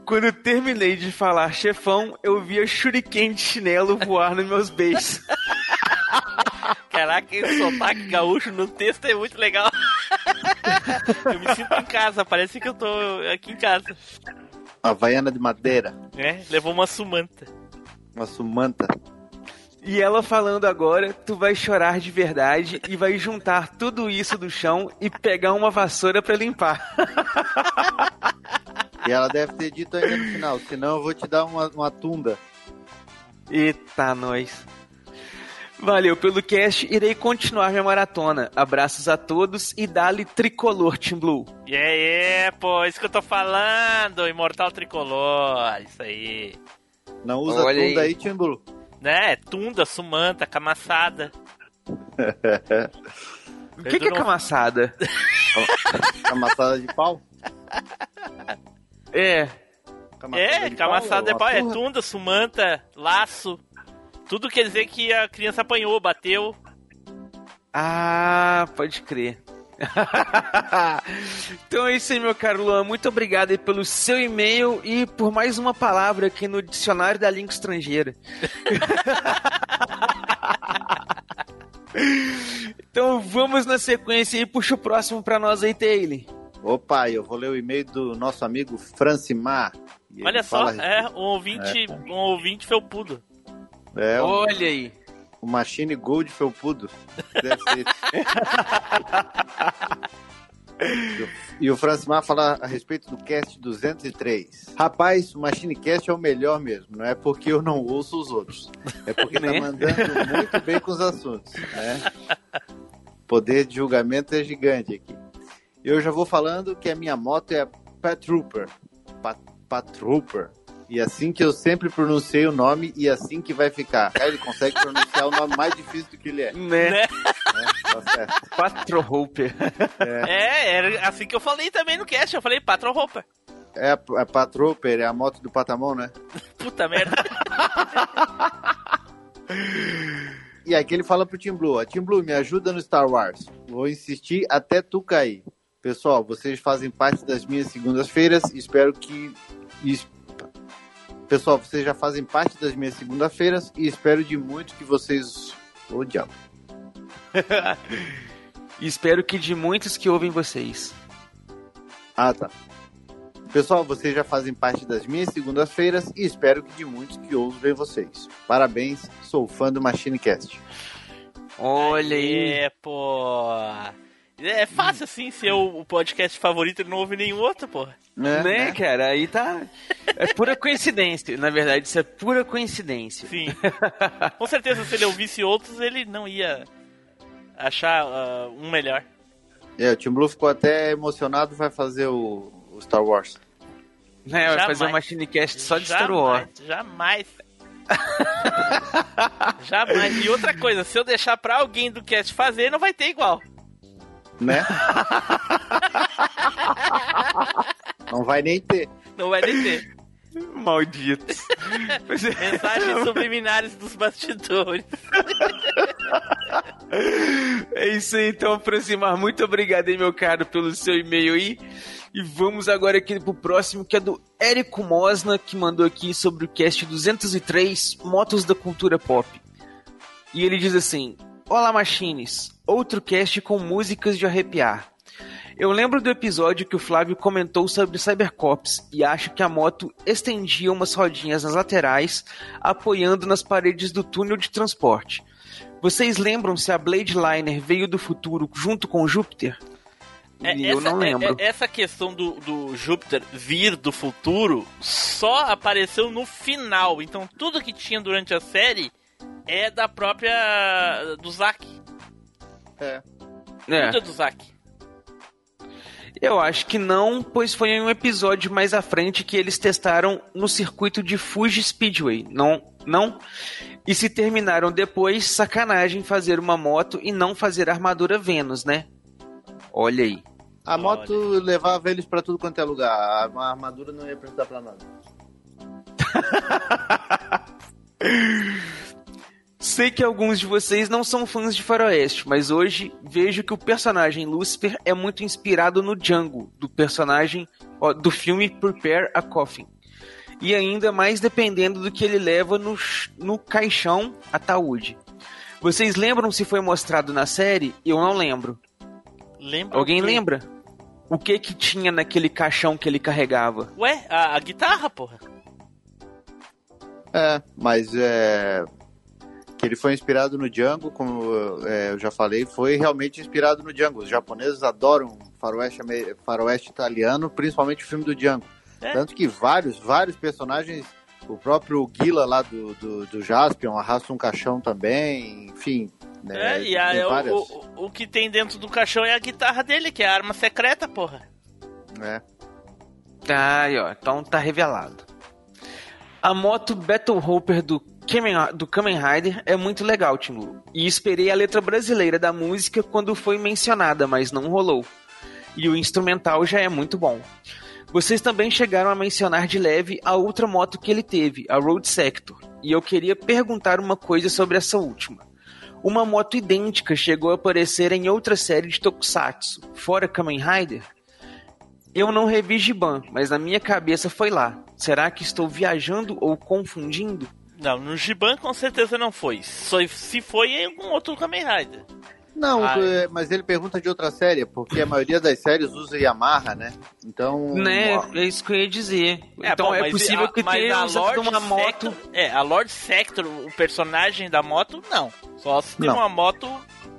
Quando terminei de falar chefão, eu via shuriken de chinelo voar nos meus beijos. Caraca, esse sotaque gaúcho no texto é muito legal. eu me sinto em casa, parece que eu tô aqui em casa. Havaiana de madeira. É, levou uma sumanta. Uma sumanta. E ela falando agora, tu vai chorar de verdade e vai juntar tudo isso do chão e pegar uma vassoura pra limpar. E ela deve ter dito ainda no final, senão eu vou te dar uma, uma tunda. Eita, nós. Valeu pelo cast, irei continuar minha maratona. Abraços a todos e dá-lhe tricolor, Team Blue. E aí, pô, isso que eu tô falando, Imortal Tricolor, isso aí. Não usa Olha tunda aí. aí, Timbu. Né, tunda, sumanta, camaçada. O que, que é camaçada? Camaçada de pau? É. É, de camaçada pau, de pau, é uma surra? tunda, sumanta, laço. Tudo quer dizer que a criança apanhou, bateu. Ah, pode crer. então é isso aí, meu caro Luan. Muito obrigado aí pelo seu e-mail e por mais uma palavra aqui no dicionário da língua estrangeira. então vamos na sequência e puxa o próximo pra nós aí, Taylor. Opa, eu vou ler o e-mail do nosso amigo Francimar. Olha só, fala- é, um ouvinte, um ouvinte felpudo. É, o, Olha aí. o Machine Gold felpudo. Deve ser isso. E o Francimar fala a respeito do cast 203. Rapaz, o Machine Cast é o melhor mesmo. Não é porque eu não ouço os outros. É porque Né? tá mandando muito bem com os assuntos. Né? Poder de julgamento é gigante aqui. Eu já vou falando que a minha moto é a Patrooper. Pa Patrooper. E assim que eu sempre pronunciei o nome e assim que vai ficar. Aí ele consegue pronunciar o nome mais difícil do que ele é. Né? Né? Tá certo. Quatro Hooper. É, era assim que eu falei também no cast. Eu falei Patron Roupa. É a, a Patrooper, é a moto do Patamon, né? Puta merda. E aqui ele fala pro Team Blue, ó, Team Blue, me ajuda no Star Wars. Vou insistir até tu cair. Pessoal, vocês fazem parte das minhas segundas-feiras, espero que... es- Pessoal, vocês já fazem parte das minhas segunda-feiras e espero de muito que vocês... Ô, diabo. E espero que de muitos que ouvem vocês. Ah, tá. Pessoal, vocês já fazem parte das minhas segundas-feiras e espero que de muitos que ouvem vocês. Parabéns, sou fã do Machine Cast. Olha aí. Pô. É fácil assim ser o o podcast favorito e não ouve nenhum outro, pô. Né? Né, cara? Aí tá. É pura coincidência. Na verdade, isso é pura coincidência. Sim. Com certeza, se ele ouvisse outros, ele não ia achar ah, um melhor. É, o Team Blue ficou até emocionado, vai fazer o, o Star Wars. Né, vai Jamais. fazer uma Machinecast só de Star Wars. Jamais. Jamais. E outra coisa, se eu deixar pra alguém do cast fazer, não vai ter igual. Né? Não vai nem ter. Não vai nem ter. Malditos. É. Mensagens subliminares dos bastidores. É isso aí, então, Francimar. Muito obrigado meu caro, pelo seu e-mail aí. E vamos agora aqui pro próximo, que é do Érico Mosna, que mandou aqui sobre o cast 203, Motos da Cultura Pop. E ele diz assim: Olá, Machines. Outro cast com músicas de arrepiar. Eu lembro do episódio que o Flávio comentou sobre Cybercops e acho que a moto estendia umas rodinhas nas laterais, apoiando nas paredes do túnel de transporte. Vocês lembram se a Blade Liner veio do futuro junto com o Júpiter? É, eu essa, não lembro. é- é- essa questão do, do Júpiter vir do futuro só apareceu no final. Então tudo que tinha durante a série é da própria. do Zack. É. É. Tudo é do Zack. Eu acho que não, pois foi em um episódio mais à frente que eles testaram no circuito de Fuji Speedway. Não, não. E se terminaram depois, sacanagem fazer uma moto e não fazer a armadura Vênus, né? Olha aí. A moto levava eles pra tudo quanto é lugar. A armadura não ia precisar pra nada. Sei que alguns de vocês não são fãs de Faroeste, mas hoje vejo que o personagem Lucifer é muito inspirado no Django, do personagem ó, do filme Prepare a Coffin. E ainda mais dependendo do que ele leva no, no caixão ataúde. Vocês lembram se foi mostrado na série? Eu não lembro. Lembra Alguém o quê? lembra? O que que tinha naquele caixão que ele carregava? Ué, a, a guitarra, porra. É, mas é, que ele foi inspirado no Django, como é, eu já falei, foi realmente inspirado no Django. Os japoneses adoram faroeste, faroeste italiano, principalmente o filme do Django. É. Tanto que vários, vários personagens, o próprio Gila lá do, do, do Jaspion arrasta um caixão também, enfim. né, É, e a- tem o, o, o que tem dentro do caixão é a guitarra dele, que é a arma secreta, porra. né? Tá aí, ó. Então tá revelado. A moto Battle Hopper do Kamen, do Kamen Rider é muito legal, Timbu. E esperei a letra brasileira da música quando foi mencionada, mas não rolou. E o instrumental já é muito bom. Vocês também chegaram a mencionar de leve a outra moto que ele teve, a Road Sector. E eu queria perguntar uma coisa sobre essa última. Uma moto idêntica chegou a aparecer em outra série de Tokusatsu, fora Kamen Rider? Eu não revi Giban, mas na minha cabeça foi lá. Será que estou viajando ou confundindo? Não, no Giban com certeza não foi. Só, se foi em algum outro Kamen Rider. Não, Ah, é, mas ele pergunta de outra série, porque a maioria das séries usa Yamaha, né? Então. Né? ó, É isso que eu ia dizer. então bom, é possível a- que tenha a usado Lord uma moto. Sector, é, a Lord Sector, o personagem da moto, não. Só se tem Não. uma moto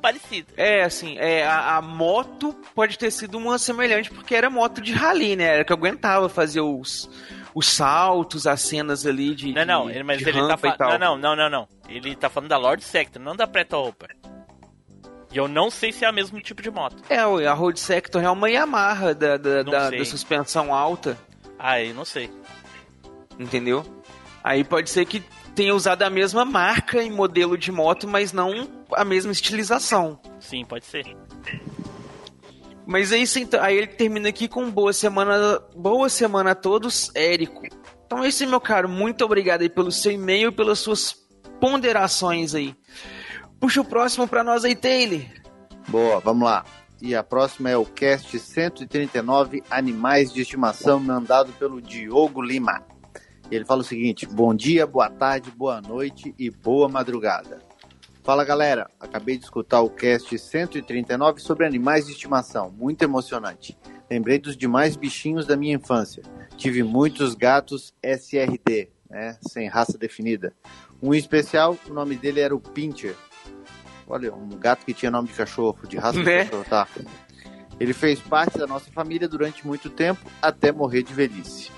parecida. É, assim, é, a, a moto pode ter sido uma semelhante, porque era moto de rally, né? Era que aguentava fazer os, os saltos, as cenas ali de. Não, não, de- mas de ele tá rampa falando. Não, não, não, não. Ele tá falando da Lord Sector, não da Preta Hopper. E eu não sei se é o mesmo tipo de moto. É, a Road Sector é uma Yamaha da, da, da- da suspensão alta, Aí, não sei. entendeu? Aí pode ser que tenha usado a mesma marca e modelo de moto, mas não a mesma estilização. Sim, pode ser. Mas é isso então. Aí ele termina aqui com boa semana, boa semana a todos, Érico. Então é isso meu caro. Muito obrigado aí pelo seu e-mail e pelas suas ponderações aí. Puxa o próximo pra nós aí, Taylor. Boa, vamos lá. E a próxima é o cast 139 Animais de Estimação, mandado pelo Diogo Lima. Ele fala o seguinte: Bom dia, boa tarde, boa noite e boa madrugada. Fala galera, acabei de escutar o cast 139 sobre animais de estimação, muito emocionante. Lembrei dos demais bichinhos da minha infância. Tive muitos gatos SRD, né, sem raça definida. Um especial, o nome dele era o Pincher. Olha, um gato que tinha nome de cachorro, de raça Né? de cachorro, tá? Ele fez parte da nossa família durante muito tempo, até morrer de velhice.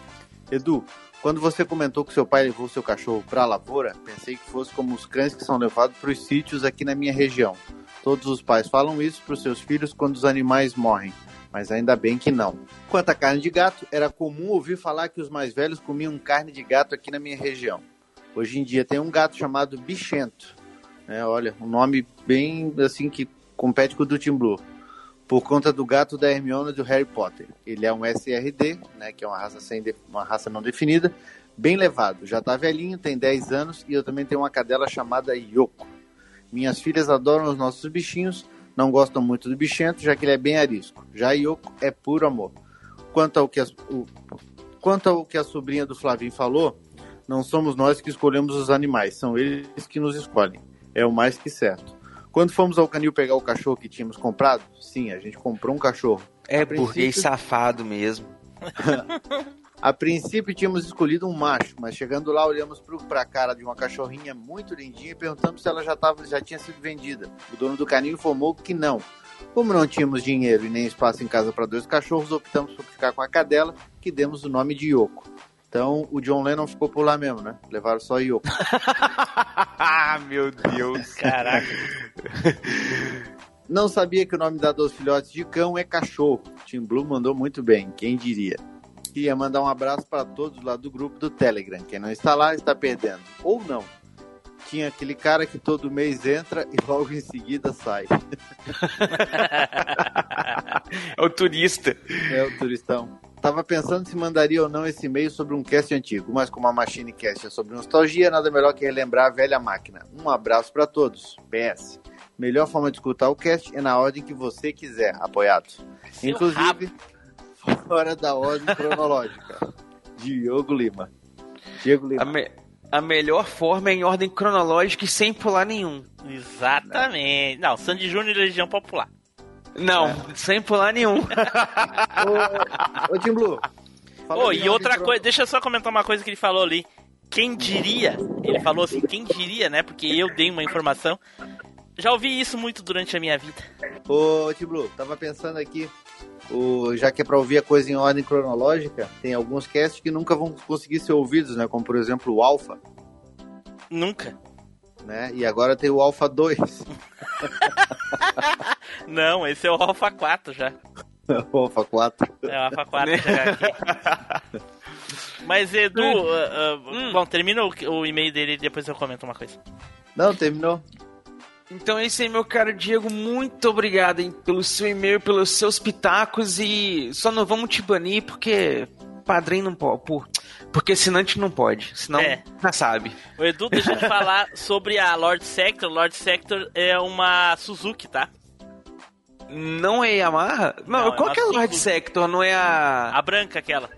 Edu, quando você comentou que seu pai levou seu cachorro para a lavoura, pensei que fosse como os cães que são levados para os sítios aqui na minha região. Todos os pais falam isso para os seus filhos quando os animais morrem, mas ainda bem que não. Quanto à carne de gato, era comum ouvir falar que os mais velhos comiam carne de gato aqui na minha região. Hoje em dia tem um gato chamado Bichento. né? olha, um nome bem assim que compete com o do Tim Blue. Por conta do gato da Hermione do Harry Potter. Ele é um SRD, né, que é uma raça, sem uma raça não definida, bem levado. Já tá velhinho, tem 10 anos e eu também tenho uma cadela chamada Yoko. Minhas filhas adoram os nossos bichinhos, não gostam muito do bichento, já que ele é bem arisco. Já a Yoko é puro amor. Quanto ao que, as- o- quanto ao que a sobrinha do Flavinho falou, não somos nós que escolhemos os animais, são eles que nos escolhem. É o mais que certo. Quando fomos ao canil pegar o cachorro que tínhamos comprado, sim, a gente comprou um cachorro. É princípio- burguês safado mesmo. A princípio tínhamos escolhido um macho, mas chegando lá olhamos para a cara de uma cachorrinha muito lindinha e perguntamos se ela já, tava, já tinha sido vendida. O dono do canil informou que não. Como não tínhamos dinheiro e nem espaço em casa para dois cachorros, optamos por ficar com a cadela, que demos o nome de Yoko. Então o John Lennon ficou por lá mesmo, né? Levaram só Yoko. ah, meu Deus. Caraca. Não sabia que o nome dado aos filhotes de cão é cachorro. Tim Blue mandou muito bem, quem diria. Queria mandar um abraço para todos lá do grupo do Telegram. Quem não está lá está perdendo. Ou não. Tinha aquele cara que todo mês entra e logo em seguida sai. É o turista. É o turistão. Tava pensando se mandaria ou não esse e-mail sobre um cast antigo, mas como a Machine Cast é sobre nostalgia, nada melhor que relembrar a velha máquina. Um abraço para todos. PS. Melhor forma de escutar o cast é na ordem que você quiser, apoiado. Seu Inclusive, fora da ordem cronológica. Diogo Lima. Diego A, Lima. me- a melhor forma é em ordem cronológica e sem pular nenhum. Exatamente. Não, Sandy Júnior e Legião Popular. Não, É. sem pular nenhum. Ô, ô Tim Blue. Ô, e outra coisa, deixa eu só comentar uma coisa que ele falou ali. quem diria? Ele falou assim, quem diria, né? Porque eu dei uma informação. Já ouvi isso muito durante a minha vida. Ô, Tiblu, tava pensando aqui, o, já que é pra ouvir a coisa em ordem cronológica, tem alguns casts que nunca vão conseguir ser ouvidos, né? Como, por exemplo, o Alpha, Nunca. Né? E agora tem o Alpha 2. Não, esse é o Alpha 4 já. o Alpha 4. É o Alpha 4 já aqui. Mas, Edu, ah, ah, bom, termina o, o e-mail dele e depois eu comento uma coisa. Não, terminou. Então é isso aí, meu caro Diego. Muito obrigado hein, pelo seu e-mail, pelos seus pitacos e só não vamos te banir porque padrinho não pode. Por, porque assinante não pode. Senão É. já sabe. O Edu, deixa eu te falar sobre a Lord Sector. Lord Sector é uma Suzuki, tá? Não é Yamaha? Não, Não, é qual uma que é a Lord Suzuki. Sector? Não é a. A branca aquela.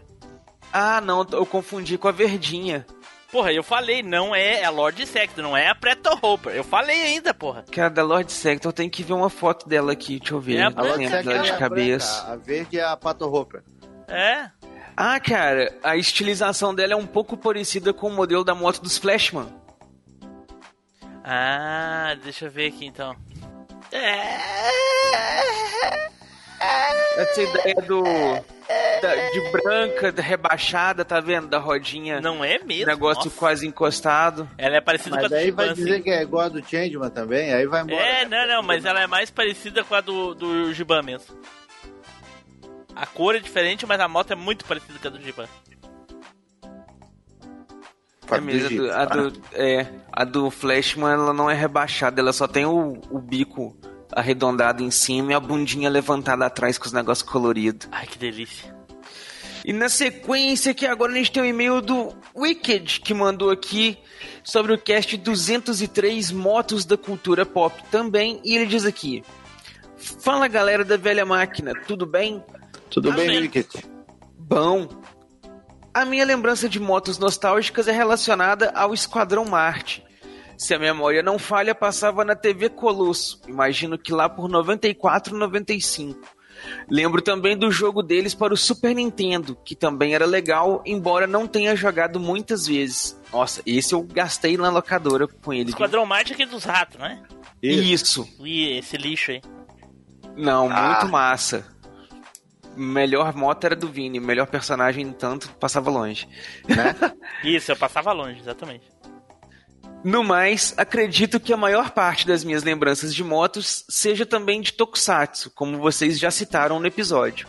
Ah, não, eu confundi com a verdinha. Porra, eu falei, não é a Lord Sector, não é a Preto Hopper. Eu falei ainda, porra. Que é a da Lord Sector, tem que ver uma foto dela aqui, deixa eu ver. É a dela é de a cabeça. branca, A verde é a Pato Hopper. É? Ah, cara, a estilização dela é um pouco parecida com o modelo da moto dos Flashman. Ah, deixa eu ver aqui então. Essa ideia do. da- de branca, da rebaixada, tá vendo? Da rodinha. Não é mesmo? Negócio Nossa. quase encostado. Ela é parecida Mas com a do aí vai dizer que é igual a do Changeman também, aí vai embora. É, não, não, mas ela é mais parecida com a do, do Giban mesmo. A cor é diferente, mas a moto é muito parecida com a do Giban. É mesmo, a do, a do- é, a do Flashman ela não é rebaixada, ela só tem o, o bico arredondado em cima e a bundinha levantada atrás com os negócios coloridos. Ai, que delícia. E na sequência aqui agora a gente tem um e-mail do Wicked que mandou aqui sobre o cast 203 Motos da Cultura Pop também. E ele diz aqui: Fala galera da velha máquina, tudo bem? Tudo Tá bem? Wicket? Bom. A minha lembrança de motos nostálgicas é relacionada ao Esquadrão Marte. Se a memória não falha, passava na TV Colosso. Imagino que lá por 94, 95. Lembro também do jogo deles para o Super Nintendo, que também era legal, embora não tenha jogado muitas vezes. Nossa, esse eu gastei na locadora com ele. Esquadrão Marte é aquele dos ratos, não é? Isso. Ih, esse lixo aí. Não, Ah. muito massa. Melhor moto era do Vini, melhor personagem, tanto, passava longe. Isso, eu passava longe, exatamente. No mais, acredito que a maior parte das minhas lembranças de motos seja também de Tokusatsu, como vocês já citaram no episódio.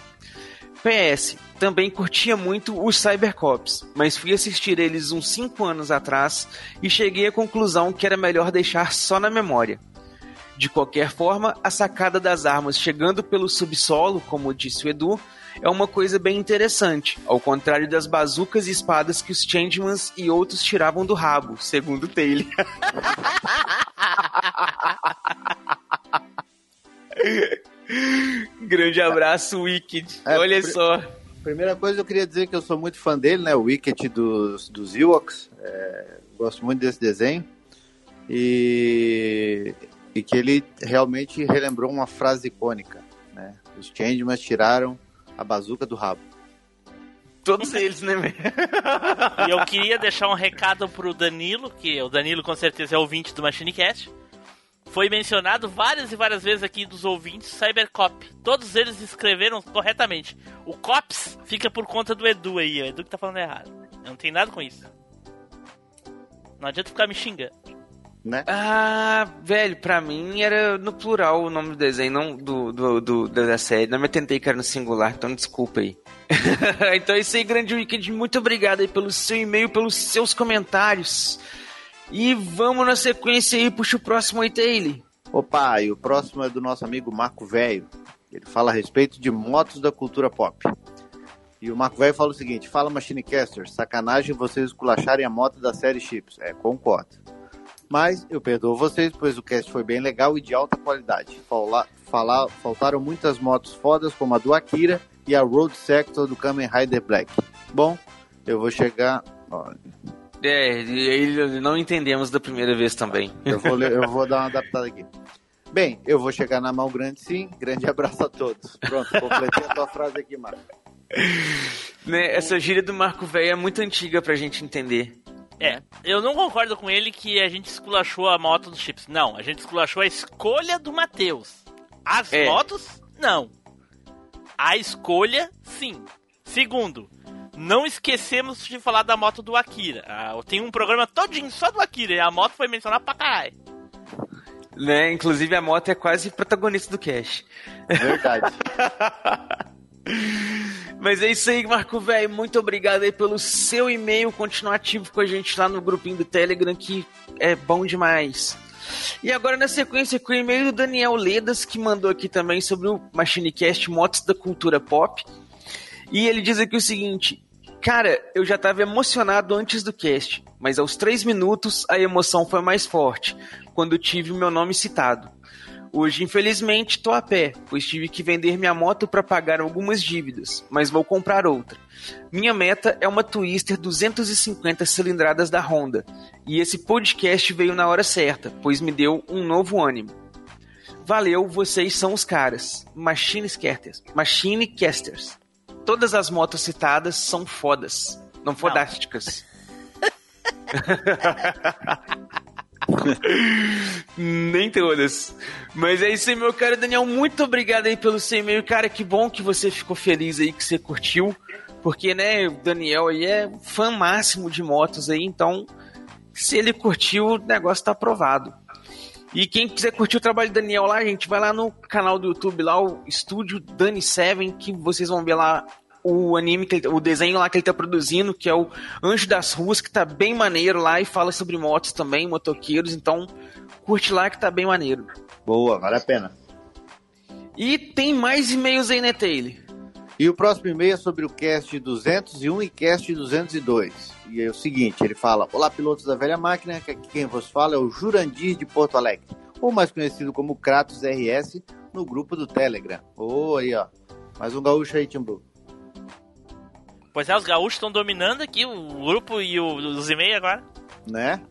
PS, também curtia muito os Cybercops, mas fui assistir eles uns 5 anos atrás e cheguei à conclusão que era melhor deixar só na memória. De qualquer forma, a sacada das armas chegando pelo subsolo, como disse o Edu, é uma coisa bem interessante, ao contrário das bazucas e espadas que os Changemans e outros tiravam do rabo, segundo Taylor. Grande abraço, Wicked. É, Olha só. Primeira coisa, eu queria dizer que eu sou muito fã dele, né? O Wicket dos, dos Ewoks. É, gosto muito desse desenho. E, e que ele realmente relembrou uma frase icônica, né? Os Changemans tiraram a bazuca do rabo. Todos eles, né? E eu queria deixar um recado pro Danilo, que o Danilo com certeza é ouvinte do MachineCast. Foi mencionado várias e várias vezes aqui dos ouvintes Cybercop. Todos eles escreveram corretamente. O Cops fica por conta do Edu aí, o Edu que tá falando errado. Eu não tenho nada com isso. Não adianta ficar me xingando. Né? Ah, velho, pra mim era no plural o nome do desenho, não do, do, do- da série. Não me tentei que era no singular, então desculpa aí. então é isso aí, grande Wicked. Muito obrigado aí pelo seu e-mail, pelos seus comentários. E vamos na sequência aí, puxa o próximo aí, Taylor. Opa, e o próximo é do nosso amigo Marco Velho. Ele fala a respeito de motos da cultura pop. E o Marco Velho fala o seguinte: Fala Machinecaster, sacanagem vocês esculacharem a moto da série Chips. É, concordo. Mas eu perdoo vocês, pois o cast foi bem legal e de alta qualidade. Fala, fala- faltaram muitas motos fodas, como a do Akira e a Road Sector do Kamen Rider Black. Bom, eu vou chegar. ó, É, ele não entendemos da primeira vez também. eu, vou, ler- eu vou dar uma adaptada aqui. Bem, eu vou chegar na mão grande sim. Grande abraço a todos. Pronto, completei a tua frase aqui, Marco. Né, essa gíria do Marco Velho é muito antiga pra gente entender. É, eu não concordo com ele que a gente esculachou a moto dos chips. Não, a gente esculachou a escolha do Matheus. As É. motos, não. A escolha, sim. Segundo, não esquecemos de falar da moto do Akira. Ah, tem um programa todinho só do Akira e a moto foi mencionada pra caralho. Né? Inclusive a moto é quase protagonista do cast. Verdade. Mas é isso aí, Marco Velho. Muito obrigado aí pelo seu e-mail. Continuar ativo com a gente lá no grupinho do Telegram, que é bom demais. E agora, na sequência, com o e-mail do Daniel Ledas, que mandou aqui também sobre o MachineCast Motos da Cultura Pop. E ele diz aqui o seguinte: Cara, eu já tava emocionado antes do cast, mas aos três minutos a emoção foi mais forte, quando tive o meu nome citado. Hoje, infelizmente, tô a pé, pois tive que vender minha moto para pagar algumas dívidas, mas vou comprar outra. Minha meta é uma Twister 250 cilindradas da Honda, e esse podcast veio na hora certa, pois me deu um novo ânimo. Valeu, vocês são os caras. Machine Casters. Machine Casters. Todas as motos citadas são fodas, não fodásticas. Nem todas. Mas é isso aí, meu caro Daniel. Muito obrigado aí pelo seu e-mail. Cara, que bom que você ficou feliz aí, que você curtiu. Porque, né, o Daniel aí é fã máximo de motos aí, então se ele curtiu, o negócio tá aprovado. E quem quiser curtir o trabalho do Daniel lá, gente, vai lá no canal do YouTube, lá, o Estúdio Dani Seven, que vocês vão ver lá o anime, ele- o desenho lá que ele tá produzindo, que é o Anjo das Ruas, que tá bem maneiro lá e fala sobre motos também, motoqueiros, então curte lá que tá bem maneiro. Boa, vale a pena. E tem mais e-mails aí, né, Taylor? E o próximo e-mail é sobre o cast 201 e cast 202. E é o seguinte, ele fala: Olá, pilotos da velha máquina, que aqui quem vos fala é o Jurandir de Porto Alegre, ou mais conhecido como Kratos RS, no grupo do Telegram. Ô, aí, ó. Mais um gaúcho aí, Timbu. Pois é, os gaúchos estão dominando aqui o grupo e o- os e-mails agora. Né?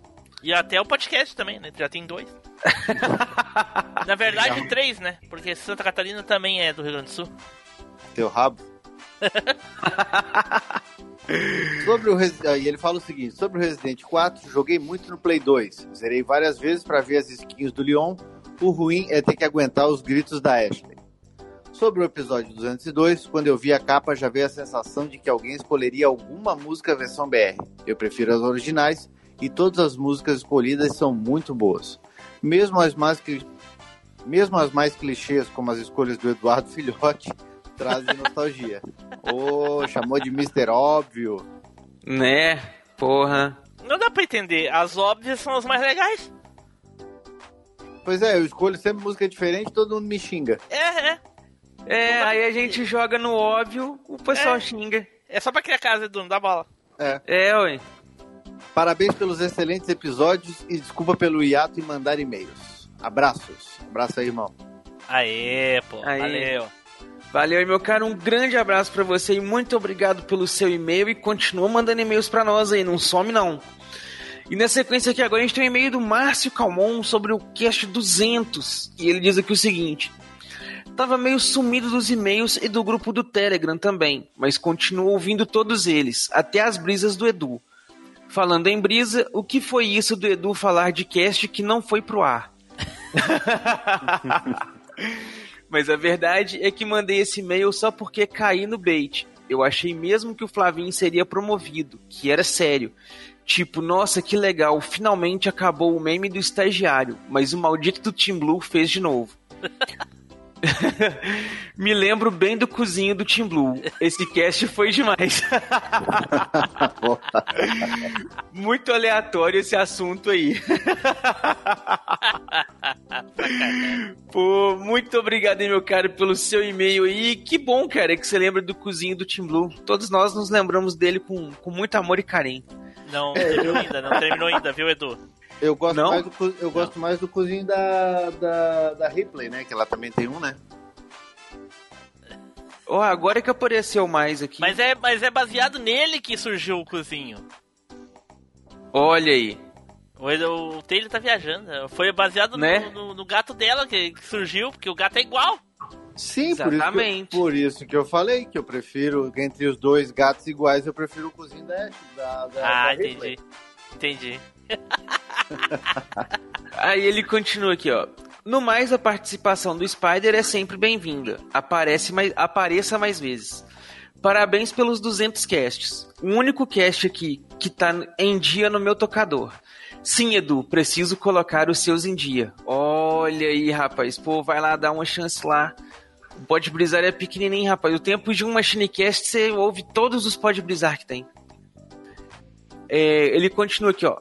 E até o podcast também, né? Já tem dois. Na verdade, três, né? Porque Santa Catarina também é do Rio Grande do Sul. Teu rabo. sobre o ah, e ele fala o seguinte: sobre o Resident 4, joguei muito no Play 2. Zerei várias vezes para ver as skins do Leon. O ruim é ter que aguentar os gritos da Ashley. Sobre o episódio 202, quando eu vi a capa, já veio a sensação de que alguém escolheria alguma música versão BR. Eu prefiro as originais e todas as músicas escolhidas são muito boas. Mesmo as mais, cli- mesmo as mais clichês, como as escolhas do Eduardo Filhote, trazem nostalgia. Ô, chamou de Mr. Óbvio. Né? Porra. Não dá pra entender. As óbvias são as mais legais. Pois é, eu escolho sempre música diferente todo mundo me xinga. É, é. É, aí a gente joga no óbvio, o pessoal xinga. É só pra criar casa, Edu, não dá bola. É. É, ué. Parabéns pelos excelentes episódios e desculpa pelo hiato em mandar e-mails. Abraços. Abraço aí, irmão. Aê, pô. Aí. Valeu. Valeu, aí, meu cara. Um grande abraço pra você e muito obrigado pelo seu e-mail e continua mandando e-mails pra nós aí, não some não. E na sequência aqui agora a gente tem um e-mail do Márcio Calmon sobre o Cast 200 e ele diz aqui o seguinte: Tava meio sumido dos e-mails e do grupo do Telegram também, mas continuo ouvindo todos eles, até as brisas do Edu. Falando em brisa, o que foi isso do Edu falar de cast que não foi pro ar? Mas a verdade é que mandei esse e-mail só porque caí no bait. Eu achei mesmo que o Flavinho seria promovido, que era sério. Tipo, nossa, que legal, finalmente acabou o meme do estagiário, mas o maldito do Team Blue fez de novo. Me lembro bem do cozinho do Team Blue. Esse cast foi demais. Muito aleatório esse assunto aí. Pô, muito obrigado, meu cara, pelo seu e-mail aí. Que bom, cara, que você lembra do cozinho do Team Blue. Todos nós nos lembramos dele com, com muito amor e carinho. Não terminou ainda, não terminou ainda, viu, Edu? Eu gosto, Não? mais do, eu gosto mais do cozinho da, da, da Ripley, né? Que ela também tem um, né? Ó, agora que apareceu mais aqui. Mas é, mas é baseado nele que surgiu o cozinho. Olha aí. O, o Taylor tá viajando. Foi baseado no- Né? no, no gato dela que, que surgiu, porque o gato é igual. Sim, por isso, que Exatamente. eu, por isso que eu falei que eu prefiro, entre os dois gatos iguais, eu prefiro o cozinho da, da, da, Ah, da Ripley. entendi. Aí ele continua aqui, ó. No mais, a participação do Spider é sempre bem-vinda. Aparece mais, apareça mais vezes. Parabéns pelos 200 casts. O único cast aqui que tá em dia no meu tocador. Sim, Edu, preciso colocar os seus em dia. Olha aí, rapaz. Pô, vai lá dar uma chance lá. O Pode Brisar é pequenininho, rapaz. O tempo de um Machinecast, você ouve todos os Pode Brisar que tem. É, ele continua aqui, ó.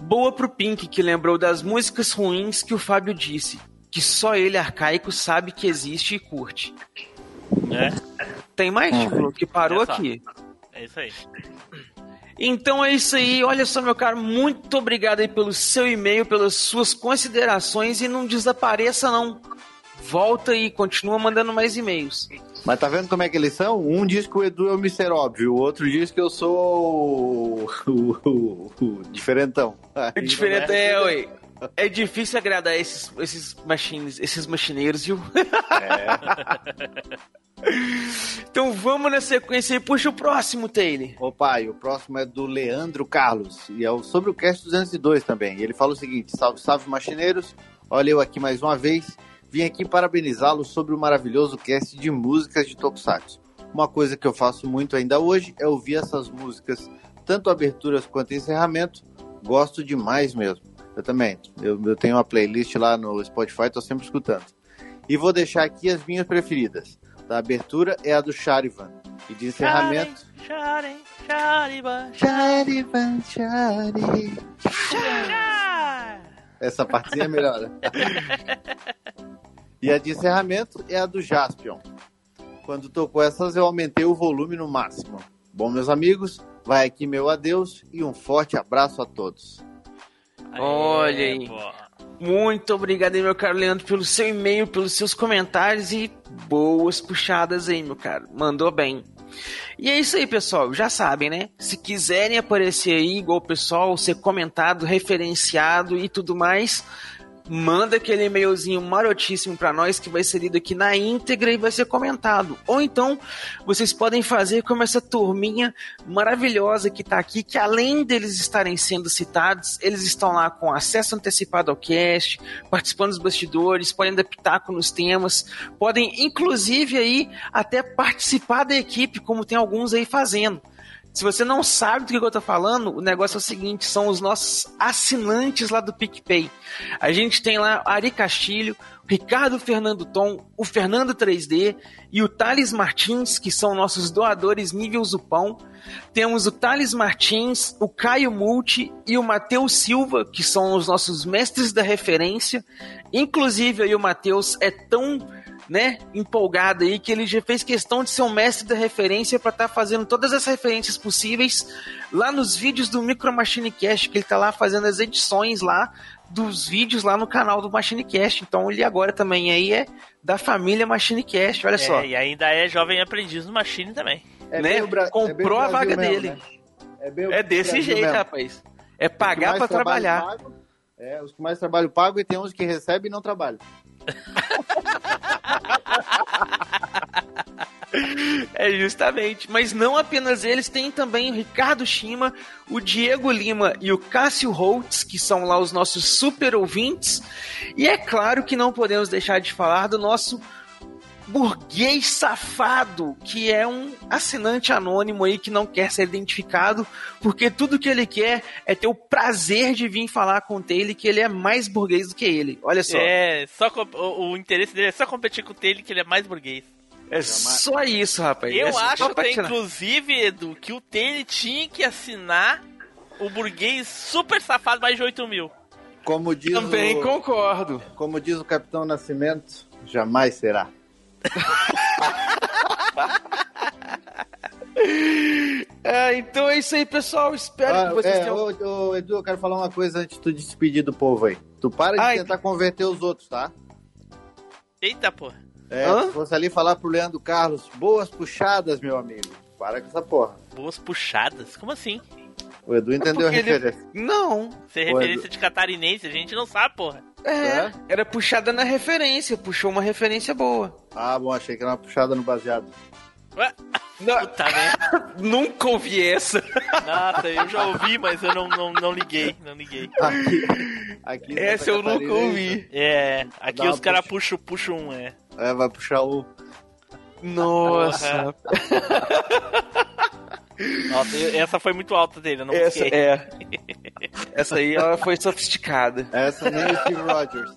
Boa pro Pink, que lembrou das músicas ruins que o Fábio disse. Que só ele, arcaico, sabe que existe e curte. É. Tem mais, Tio, que parou É aqui. É isso aí. Então é isso aí. Olha só, meu caro, muito obrigado aí pelo seu e-mail, pelas suas considerações e não desapareça não. Volta e continua mandando mais e-mails. Mas tá vendo como é que eles são? Um diz que o Edu é o Mr. Óbvio, o outro diz que eu sou o, o- o- o diferentão. Aí, Diferente é, ué. É difícil agradar esses, esses machines, esses machineiros, viu? então vamos na sequência e puxa o próximo, Taylor. Opa, e o próximo é do Leandro Carlos, e é o- sobre o Cast 202 também. Ele fala o seguinte: salve, salve, machineiros. Olha eu aqui mais uma vez. Vim aqui parabenizá-los sobre o maravilhoso cast de músicas de Tokusatsu. Uma coisa que eu faço muito ainda hoje é ouvir essas músicas, tanto aberturas quanto encerramento. Gosto demais mesmo. Eu também. Eu, eu tenho uma playlist lá no Spotify, tô sempre escutando. E vou deixar aqui as minhas preferidas. Da abertura é a do Charivan. E de encerramento. Shari, Shariba, Charivan, Chari. Essa partezinha é melhor? E a de encerramento é a do Jaspion. Quando tocou essas, eu aumentei o volume no máximo. Bom, meus amigos, vai aqui meu adeus e um forte abraço a todos. Olha aí. Muito obrigado aí, meu caro Leandro, pelo seu e-mail, pelos seus comentários e boas puxadas aí, meu caro. Mandou bem. E é isso aí, pessoal. Já sabem, né? Se quiserem aparecer aí, igual o pessoal, ser comentado, referenciado e tudo mais, manda aquele e-mailzinho marotíssimo pra nós que vai ser lido aqui na íntegra e vai ser comentado. Ou então, vocês podem fazer como essa turminha maravilhosa que tá aqui, que além deles estarem sendo citados, eles estão lá com acesso antecipado ao cast, participando dos bastidores, podem dar pitaco nos temas, podem inclusive aí até participar da equipe, como tem alguns aí fazendo. Se você não sabe do que eu tô falando, o negócio é o seguinte: são os nossos assinantes lá do PicPay. A gente tem lá Ari Castilho, Ricardo Fernando Tom, o Fernando 3D e o Thales Martins, que são nossos doadores nível Zupão. Temos o Thales Martins, o Caio Multi e o Matheus Silva, que são os nossos mestres da referência. Inclusive, aí o Matheus é tão né, empolgado aí, que ele já fez questão de ser um mestre da referência para estar fazendo todas as referências possíveis lá nos vídeos do Micro Machine Cast, que ele tá lá fazendo as edições lá dos vídeos lá no canal do Machine Cast. Então ele agora também aí é da família Machine Cast, olha É, só. e ainda é jovem aprendiz no Machine também. É né? é Comprou a Brasil vaga mesmo, dele. né? É, bem É desse Brasil jeito, mesmo. rapaz. É pagar trabalham trabalhar. pago, é, os que mais trabalham pago e tem uns que recebem e não trabalham. É justamente, mas não apenas eles, tem também o Ricardo Shima, o Diego Lima e o Cássio Holtz, que são lá os nossos super ouvintes. E é claro que não podemos deixar de falar do nosso burguês safado, que é um assinante anônimo aí que não quer ser identificado, porque tudo que ele quer é ter o prazer de vir falar com ele que ele é mais burguês do que ele. Olha só. É, só o, o interesse dele é só competir com o Taylor, que ele é mais burguês. É só isso, rapaz. Eu É acho até, inclusive, Edu, que o Taylor tinha que assinar o burguês super safado mais de 8 mil. Como diz Também o, concordo. Como diz o Capitão Nascimento, jamais será. É, então é isso aí, pessoal. Espero Ah, que vocês é, tenham. ô, ô, Edu, eu quero falar uma coisa antes de tu despedir do povo aí. Tu para de Ai. tentar converter os outros, tá? Eita, porra. É, Hã? se fosse ali falar pro Leandro Carlos, boas puxadas, meu amigo. Para com essa porra. Boas puxadas. Como assim? O Edu entendeu a porque ele- referência. Não. Ser Ué, referência de catarinense, a gente não sabe, porra. É, era puxada na referência. Puxou uma referência boa. Ah, bom, achei que era uma puxada no baseado. Ué? Não. Puta merda. Nunca ouvi essa. Nada, eu já ouvi, mas eu não, não, não liguei, não liguei. Aqui em Essa eu nunca ouvi. É, aqui Dá os caras puxa. puxam puxam um, é. É, vai puxar o. Nossa. Nossa, essa foi muito alta dele, eu não Essa é. Essa aí ela foi sofisticada. Essa nem o Steve Rogers.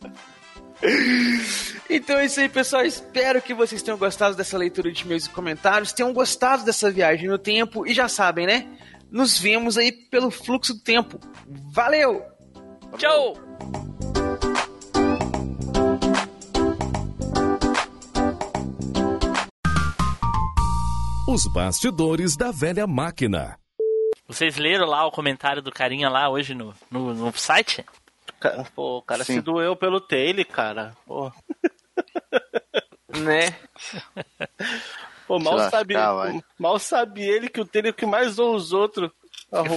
Então é isso aí, pessoal. Espero que vocês tenham gostado dessa leitura de meus comentários, tenham gostado dessa viagem no tempo e já sabem, né? Nos vemos aí pelo fluxo do tempo. Valeu! Tchau! Os bastidores da velha máquina. Vocês leram lá o comentário do carinha lá hoje no, no, no site? Pô, o cara Sim. se doeu pelo Taylor, cara. Pô, Né? pô mal, sabia, mal sabia ele que o Taylor é o que mais zoa os outros.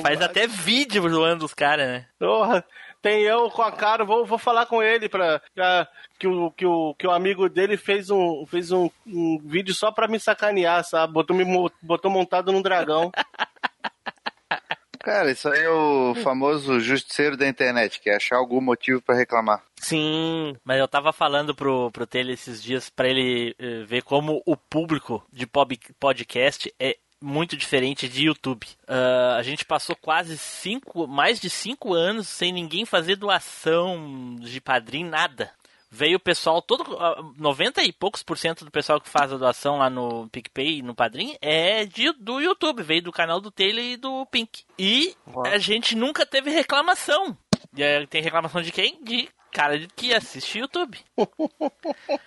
Faz até vídeo zoando os caras, né? Porra, tem eu com a cara, vou, vou falar com ele pra, pra- que, o, que, o, que o amigo dele fez um, fez um, um vídeo só pra me sacanear, sabe? Botou, me, botou montado num dragão. Cara, isso aí é o famoso justiceiro da internet, que é achar algum motivo pra reclamar. Sim, mas eu tava falando pro, pro Taylor esses dias pra ele eh, ver como o público de podcast é muito diferente de YouTube. Ah, a gente passou quase cinco, mais de cinco anos sem ninguém fazer doação de padrinho, nada. Veio o pessoal, todo ah, 90 e poucos por cento do pessoal que faz a doação lá no PicPay e no Padrim é de, do YouTube, veio do canal do Taylor e do Pink. E a gente nunca teve reclamação. E aí, tem reclamação de quem? De cara de- que assiste YouTube.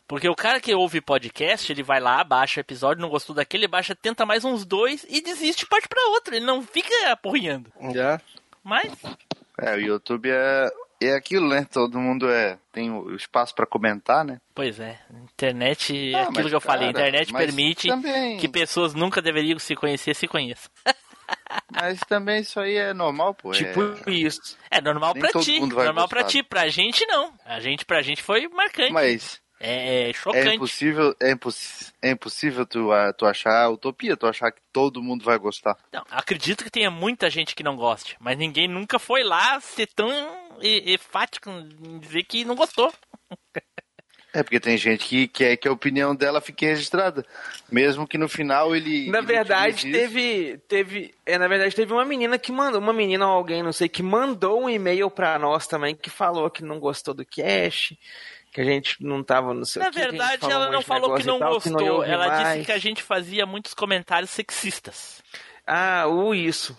Porque o cara que ouve podcast, ele vai lá, baixa o episódio, não gostou daquele, baixa, tenta mais uns dois e desiste e parte pra outro. Ele não fica aporrinhando. Já? Mas, É, o YouTube é, é aquilo, né? Todo mundo é tem o espaço pra comentar, né? pois é, internet é Ah, aquilo mas, que eu falei. Cara, internet permite também- que pessoas nunca deveriam se conhecer se conheçam. Mas também isso aí é normal, pô. Tipo é... isso. É normal Nem pra ti. Normal pra gostar. ti, pra gente não. A gente, pra gente foi marcante. Mas É é chocante. impossível, é, imposs... é impossível tu, ah, tu achar utopia, tu achar que todo mundo vai gostar. Não, acredito que tenha muita gente que não goste, mas ninguém nunca foi lá ser tão enfático em dizer que não gostou. É porque tem gente que quer que a opinião dela fique registrada, mesmo que no final ele. Na ele verdade, teve. teve é, na verdade, teve uma menina que mandou. Uma menina ou alguém, não sei, que mandou um e-mail pra nós também, que falou que não gostou do cast, que a gente não tava no seu Na verdade, ela não falou que não gostou. Ela disse que a gente fazia muitos comentários sexistas. Ah, o isso.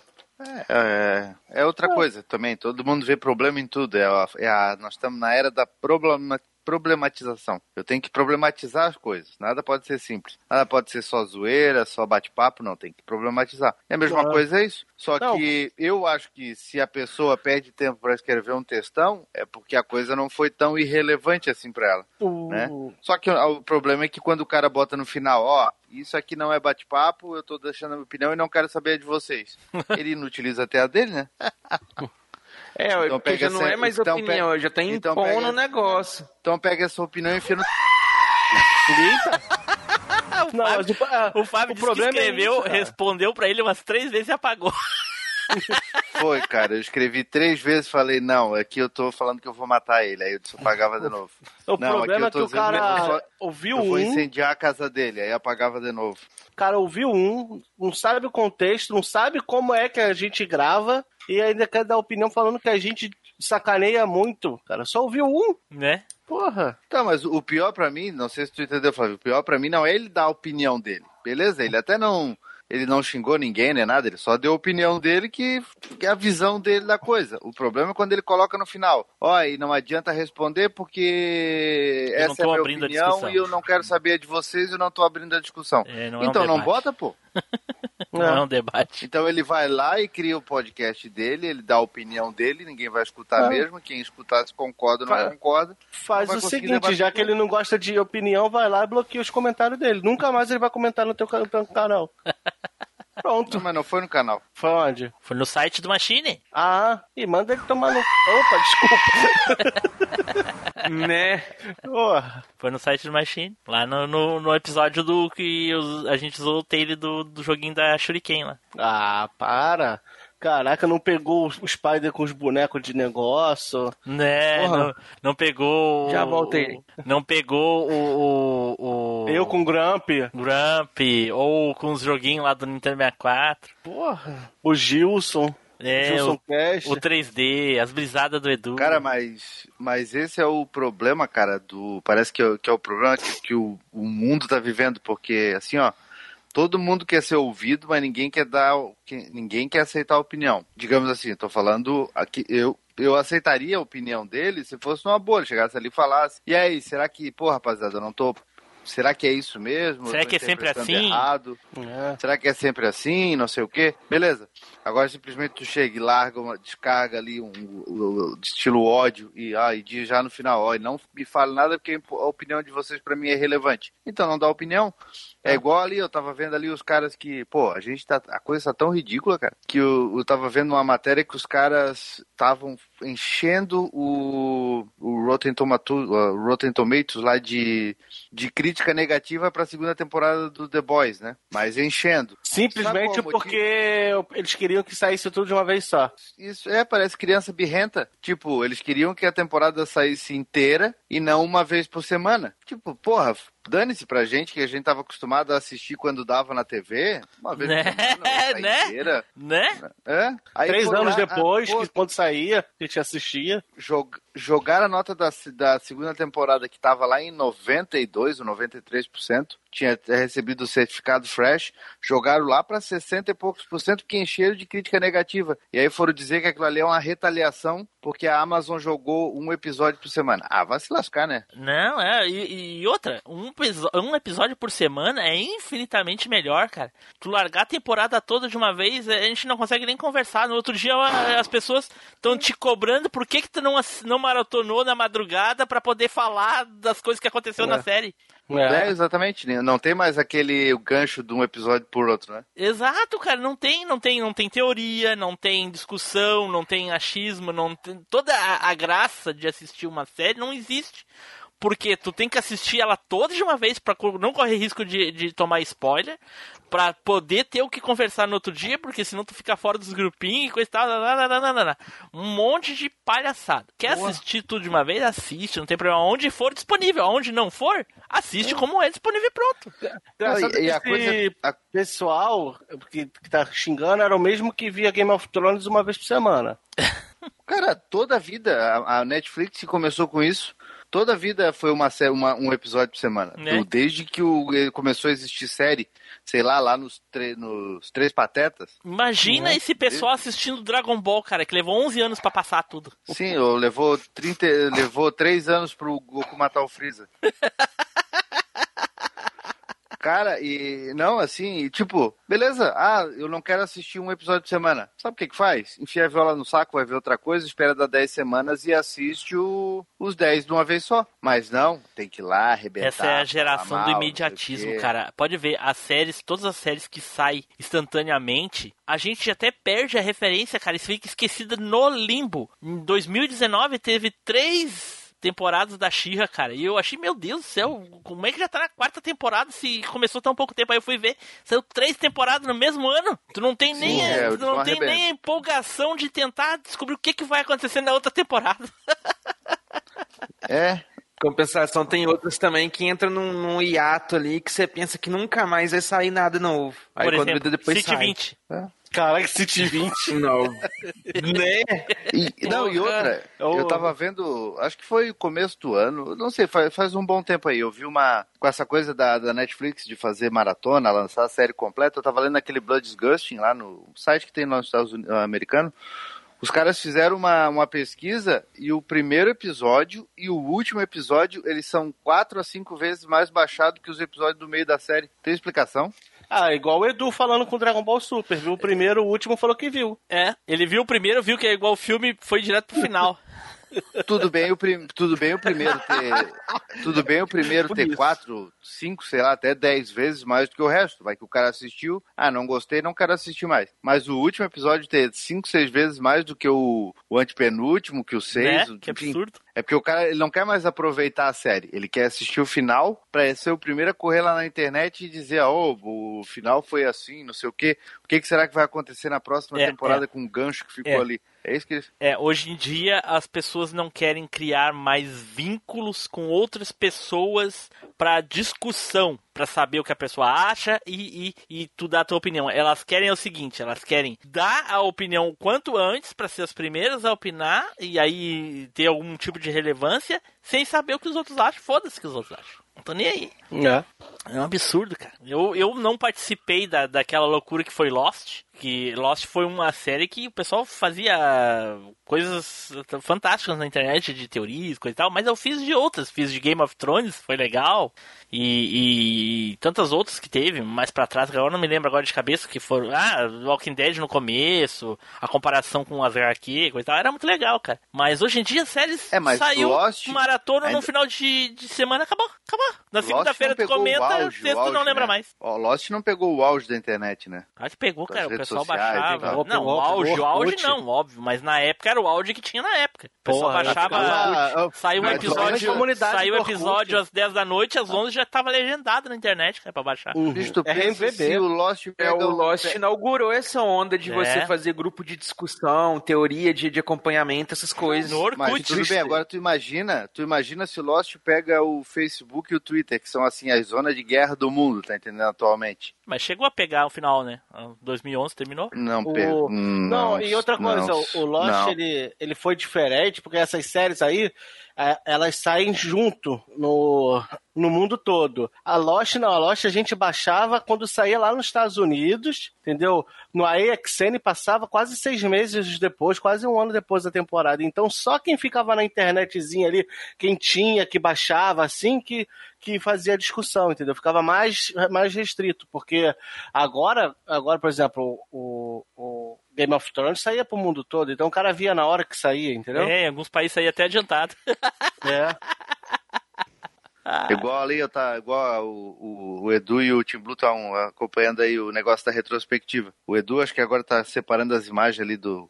É, é outra coisa também. Todo mundo vê problema em tudo. É a- é a- nós estamos na era da problema- problematização. Eu tenho que problematizar as coisas. Nada pode ser simples. Nada pode ser só zoeira, só bate-papo. Não, tem que problematizar. E a mesma Não. coisa é isso. Só Não. que eu acho que se a pessoa perde tempo para escrever um textão, é porque a coisa não foi tão irrelevante assim para ela. Né? Só que o, problema é que quando o cara bota no final, ó, isso aqui não é bate-papo, eu tô deixando a minha opinião e não quero saber a de vocês. Ele não utiliza até a dele, né? É, Então porque pega já não é essa- mais então opinião, pega- já tá então impondo pega- o negócio. Então pega essa opinião e enfia no. o Não, Fábio, mas o, o Fábio o disse problema que é escreveu, isso, cara. respondeu pra ele umas três vezes e apagou. Foi, cara. Eu escrevi três vezes falei, não, aqui eu tô falando que eu vou matar ele. Aí eu disse, eu pagava de novo. O não, problema é aqui que eu o tô dizendo que eu cara só- ouviu eu vou um, incendiar a casa dele. Aí apagava de novo. o cara ouviu um, não sabe o contexto, não sabe como é que a gente grava e ainda quer dar opinião falando que a gente sacaneia muito. Cara, só ouviu um, Né? porra. Tá, mas o pior pra mim, não sei se tu entendeu, Flávio, o pior pra mim não é ele dar a opinião dele. Beleza? Ele até não. Ele não xingou ninguém, nem nada, ele só deu a opinião dele que, que é a visão dele da coisa. O problema é quando ele coloca no final. Ó, e não adianta responder porque Eu não essa é a tô minha abrindo a opinião discussão. e eu não quero saber de vocês e eu não tô abrindo a discussão. É, não é um então não debate. bota, pô. Não é um debate. Então ele vai lá e cria o podcast dele, ele dá a opinião dele, ninguém vai escutar Ah. mesmo. Quem escutar se concorda ou não concorda. Faz Não o seguinte, já que ele não gosta de opinião, vai lá e bloqueia os comentários dele. Nunca mais ele vai comentar no teu canal. Pronto. Não, mas não foi no canal. Foi onde? Foi no site do Machine. Ah, e manda ele tomar no. Opa, desculpa. né? Porra. Foi no site do Machine. Lá no, no, no episódio do que os- a gente usou o tail do, do joguinho da Shuriken lá. Ah, para. Caraca, não pegou o Spider com os bonecos de negócio. Né, não, não pegou. Já o- voltei. Não pegou o. o, o Eu com o Grump. Grump, ou com os joguinhos lá do Nintendo 64. Porra. O Gilson. É, Gilson o, Cast. o 3D, as brisadas do Edu. Cara, mas, mas esse é o problema, cara, do. Parece que é, que é o problema que, que o, o mundo tá vivendo, porque assim, ó. Todo mundo quer ser ouvido, mas ninguém quer dar. Ninguém quer aceitar a opinião. Digamos assim, tô falando aqui. Eu, eu aceitaria a opinião dele se fosse uma boa, ele chegasse ali e falasse. E aí, será que, pô, rapaziada, eu não tô. Será que é isso mesmo? Será que é sempre assim? Errado? É. Será que é sempre assim? Não sei o quê. Beleza. Agora simplesmente tu chega e larga uma descarga ali, um, um- um estilo ódio, e, ah, e diz já no final, ó, e não me fale nada porque a opinião de vocês pra mim é relevante. Então não dá opinião. É igual ali, eu tava vendo ali os caras que, pô, a gente tá. A coisa tá tão ridícula, cara, que eu, eu tava vendo uma matéria que os caras estavam enchendo o, o Rotten, Tomato, uh, Rotten Tomatoes lá de, de crítica negativa pra segunda temporada do The Boys, né? Mas enchendo. Simplesmente é porque eles queriam que saísse tudo de uma vez só. Isso é, parece criança birrenta. Tipo, eles queriam que a temporada saísse inteira e não uma vez por semana. Tipo, porra, dane-se pra gente que a gente tava acostumado a assistir quando dava na TV. Uma vez Né? por Né? inteira. Né? É? Aí Três foram anos lá, depois, ah, pô, que quando saía, a gente assistia. jog- jogaram a nota da, da segunda temporada que tava lá em 92 ou 93%. Tinha recebido o certificado fresh, jogaram lá pra 60 e poucos por cento, que encheram de crítica negativa. E aí foram dizer que aquilo ali é uma retaliação porque a Amazon jogou um episódio por semana. Ah, vai se lascar, né? Não, é, e, e outra, um, um episódio por semana é infinitamente melhor, cara. Tu largar a temporada toda de uma vez, a gente não consegue nem conversar. No outro dia as pessoas estão te cobrando por que, que tu não, não maratonou na madrugada pra poder falar das coisas que aconteceu na É. série. É, exatamente. né? Não tem mais aquele gancho de um episódio por outro, né? Exato, cara, não tem, não tem, não tem teoria, não tem discussão, não tem achismo, não tem toda a, a graça de assistir uma série não existe. Porque tu tem que assistir ela toda de uma vez pra co- não correr risco de, de tomar spoiler, pra poder ter o que conversar no outro dia, porque senão tu fica fora dos grupinhos e coisa e tal. lá. Um monte de palhaçada. Quer assistir tudo de uma vez? Assiste, não tem problema. Onde for disponível, onde não for, assiste como é disponível e pronto. E- e que a coisa- a- pessoal que, que tá xingando era o mesmo que via Game of Thrones uma vez por semana. Cara, toda a vida, a, a Netflix começou com isso, toda a vida foi uma, uma- um episódio por semana. Né? Desde que o, ele começou a existir série, sei lá, lá nos, nos Três Patetas. Imagina Uhum. esse pessoal assistindo Dragon Ball, cara, que levou 11 anos pra passar tudo. Sim, ou levou, 30, levou três anos pro Goku matar o Freeza. Cara, e não, assim, tipo, beleza, ah, eu não quero assistir um episódio por semana. Sabe o que que faz? Enfia a viola no saco, vai ver outra coisa, espera dar 10 semanas e assiste o- os 10 de uma vez só. Mas não, tem que ir lá, arrebentar. Essa é a geração do mal, não sei o imediatismo, cara. Pode ver, as séries, todas as séries que saem instantaneamente, a gente até perde a referência, cara, e fica esquecida no limbo. Em 2019 teve três temporadas da Xirra, cara. E eu achei, meu Deus do céu, como é que já tá na quarta temporada se começou tão pouco tempo? Aí eu fui ver, saiu três temporadas no mesmo ano. Tu não tem nem, Sim, é, tu eles não tem nem a empolgação de tentar descobrir o que, que vai acontecer na outra temporada. É, Compensação, tem outras também que entram num, num hiato ali que você pensa que nunca mais vai sair nada novo. Aí Por quando exemplo, depois City sai. 20. Caraca, City 20. Não. né? E, não, e outra, Porra. eu tava vendo, acho que foi o começo do ano, não sei, faz, faz um bom tempo aí. Eu vi uma, com essa coisa da, da Netflix de fazer maratona, lançar a série completa, eu tava lendo aquele Blood Disgusting lá no site que tem lá nos Estados Unidos, americano. Os caras fizeram uma, uma pesquisa e o primeiro episódio e o último episódio, eles são quatro a cinco vezes mais baixados que os episódios do meio da série. Tem explicação? Ah, igual o Edu falando com o Dragon Ball Super, viu? O primeiro, o último falou que viu. É, ele viu o primeiro, viu que é igual o filme, foi direto pro final. tudo bem o, prim, tudo bem o primeiro ter. Tudo bem o primeiro ter quatro, cinco, sei lá, até dez vezes mais do que o resto. Vai que o cara assistiu, ah, não gostei, não quero assistir mais. Mas o último episódio ter cinco, seis vezes mais do que o, o antepenúltimo, que o seis. Né? o- Que enfim. absurdo. É porque o cara ele não quer mais aproveitar a série. Ele quer assistir o final pra ser o primeiro a correr lá na internet e dizer, ah, ô, o final foi assim, não sei o quê. O que, que será que vai acontecer na próxima É, temporada é. com o gancho que ficou É. ali? É isso que eles. É, hoje em dia as pessoas não querem criar mais vínculos com outras pessoas para discussão, para saber o que a pessoa acha e, e, e tu dar a tua opinião. Elas querem o seguinte, elas querem dar a opinião o quanto antes para ser as primeiras a opinar e aí ter algum tipo de relevância sem saber o que os outros acham. Foda-se o que os outros acham. Não tô nem aí. É. É um absurdo, cara. Eu, eu não participei da, daquela loucura que foi Lost. Que Lost foi uma série que o pessoal fazia coisas fantásticas na internet de teorias, coisa e tal, mas eu fiz de outras. Fiz de Game of Thrones, foi legal. E, e tantas outras que teve mais pra trás, que agora eu não me lembro agora de cabeça, que foram. Ah, Walking Dead no começo, a comparação com as HQ, coisa e tal. Era muito legal, cara. Mas hoje em dia, séries É, mas saiu Lost maratona no ainda- final de, de semana, acabou, acabou. Na Lost segunda-feira tu o comenta, o sexta tu não lembra né? mais. Ó, Lost não pegou o auge da internet, né? Acho que pegou, Das cara. O pessoal sociais, baixava. pegou, não, o auge, o auge não, óbvio. Mas na época era o auge que tinha na época. O pessoal Porra, baixava. ficava- Saiu um episódio. comunidade Saiu do episódio às 10 da noite, às 11 já tava legendado na internet, cara, pra baixar. Bicho, tu É pensa RMVB. se o Lost É, pega o Lost inaugurou essa onda de É. você fazer grupo de discussão, teoria de, de acompanhamento, essas coisas. No Orkut. Mas tudo bem, agora tu imagina, tu imagina se o Lost pega o Facebook e o Twitter, que são assim as zonas de guerra do mundo, tá entendendo atualmente? Mas chegou a pegar o final, né? 2011 terminou. Não O- pega. Não, e outra coisa, não, o- Lost não. ele, ele foi diferente, porque essas séries aí, elas saem junto no, no mundo todo. A Lost não, a Lost a gente baixava quando saía lá nos Estados Unidos, entendeu? No AXN passava quase seis meses depois, quase um ano depois da temporada. Então só quem ficava na internetzinha ali, quem tinha, que baixava assim, que, que fazia discussão, entendeu? Ficava mais, mais restrito, porque agora, agora por exemplo, o, o Game of Thrones saía pro mundo todo, então o cara via na hora que saía, entendeu? É, em alguns países saía até adiantado. É. Igual ali, eu tá, igual o, o, o Edu e o Tim Blue estão acompanhando aí o negócio da retrospectiva. O Edu acho que agora tá separando as imagens ali do.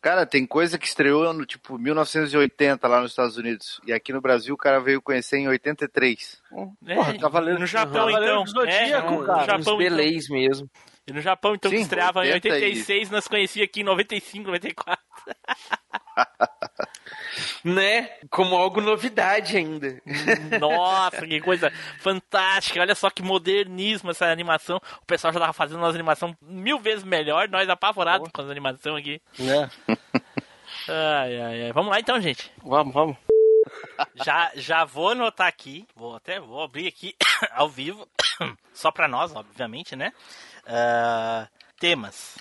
Cara, tem coisa que estreou no tipo 1980 lá nos Estados Unidos. E aqui no Brasil o cara veio conhecer em 83. É, Porra, Cavaleiro- no Japão, Cavaleiro então. do Zodíaco, é, no cara. Japão, Uns então. belês mesmo. E no Japão, então, que Sim, estreava em 80 e- 86, nós conhecia aqui em 95, 94. Né? Como algo novidade ainda. Nossa, que coisa fantástica. Olha só que modernismo essa animação. O pessoal já tava fazendo uma animação mil vezes melhor, nós apavorados com as animações aqui. Né? Ai, ai, ai. Vamos lá então, gente. Vamos, vamos. Já, já vou anotar aqui, vou até vou abrir aqui ao vivo, só pra nós, obviamente, né? Ah, temas.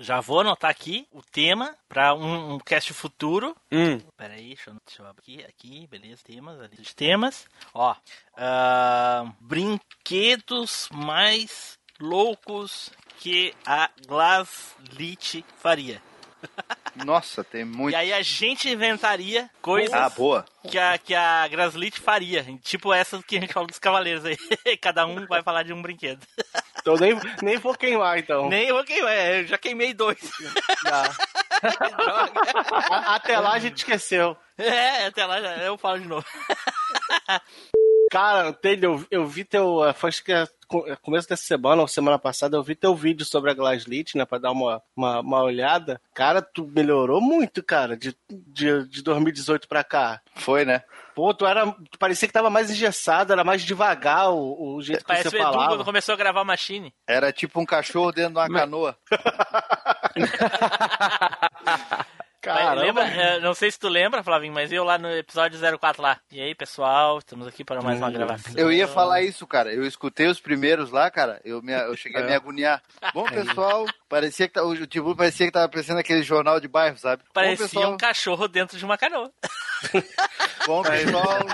Já vou anotar aqui o tema pra um, um cast futuro. Hum. Peraí, deixa eu, deixa eu abrir aqui, aqui, beleza, temas, a lista de temas. Ó, ah, brinquedos mais loucos que a Glaslit faria. Nossa, tem muito. E aí a gente inventaria coisas Ah, boa. que a, que a Graslit faria. Tipo essas que a gente falou dos cavaleiros aí. Cada um vai falar de um brinquedo. Então nem, nem vou queimar, então. Nem vou queimar, eu já queimei dois. Já. Até lá a gente esqueceu. É, até lá já- eu falo de novo. Cara, Taylor, eu, eu vi teu. eh, Foi que é co- começo dessa semana ou semana passada, eu vi teu vídeo sobre a Glasslit, né? Pra dar uma, uma, uma olhada. Cara, tu melhorou muito, cara, de, de, de 2018 pra cá. Foi, né? Pô, tu era. Tu parecia que tava mais engessado, era mais devagar o, o jeito que Parece você o Edu falava. quando começou a gravar Machine. Era tipo um cachorro dentro de uma canoa. Caramba. lembra, é, não sei se tu lembra, Flavinho, mas eu lá no episódio 04 lá. E aí, pessoal, estamos aqui para mais uma gravação. Eu ia falar isso, cara. Eu escutei os primeiros lá, cara. Eu, me, eu cheguei a me agoniar. Bom, pessoal, parecia que tá- o Tibu parecia que tava pensando naquele jornal de bairro, sabe? Bom, Parecia pessoal, um cachorro dentro de uma canoa. bom, pessoal,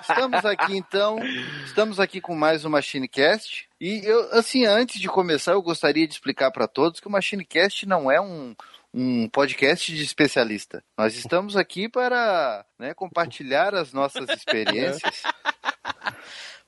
estamos aqui então. Estamos aqui com mais um MachineCast. E eu, assim, antes de começar, eu gostaria de explicar para todos que o MachineCast não é um, um podcast de especialista. Nós estamos aqui para né, compartilhar as nossas experiências.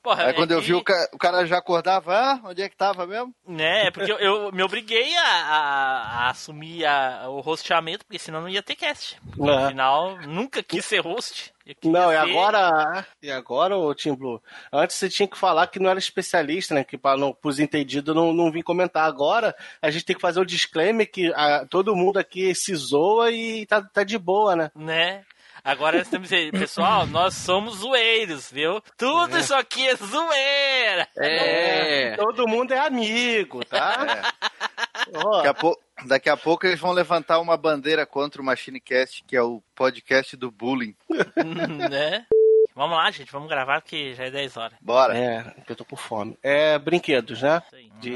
Porra, Aí é quando eu que- vi o, ca- o cara já acordava, ah, onde é que tava mesmo? Né, porque eu, eu me obriguei a, a- a assumir a- o rosteamento, porque senão não ia ter cast. Porque, É. Afinal, nunca quis ser host. Não, e ser- agora, e agora, ô Tim Blue, antes você tinha que falar que não era especialista, né? Que para não, pros entendidos não, não vim comentar. Agora a gente tem que fazer o disclaimer que ah, todo mundo aqui se zoa e tá, tá de boa, né? Né? Agora nós temos que dizer, pessoal, nós somos zoeiros, viu? Tudo isso aqui é zoeira. É. Todo mundo é amigo, tá? Ó, Daqui a, pou- daqui a pouco eles vão levantar uma bandeira contra o MachineCast, que é o podcast do bullying. né? Vamos lá, gente, vamos gravar que já é 10 horas. Bora. É, porque eu tô com fome. É brinquedos, né? De...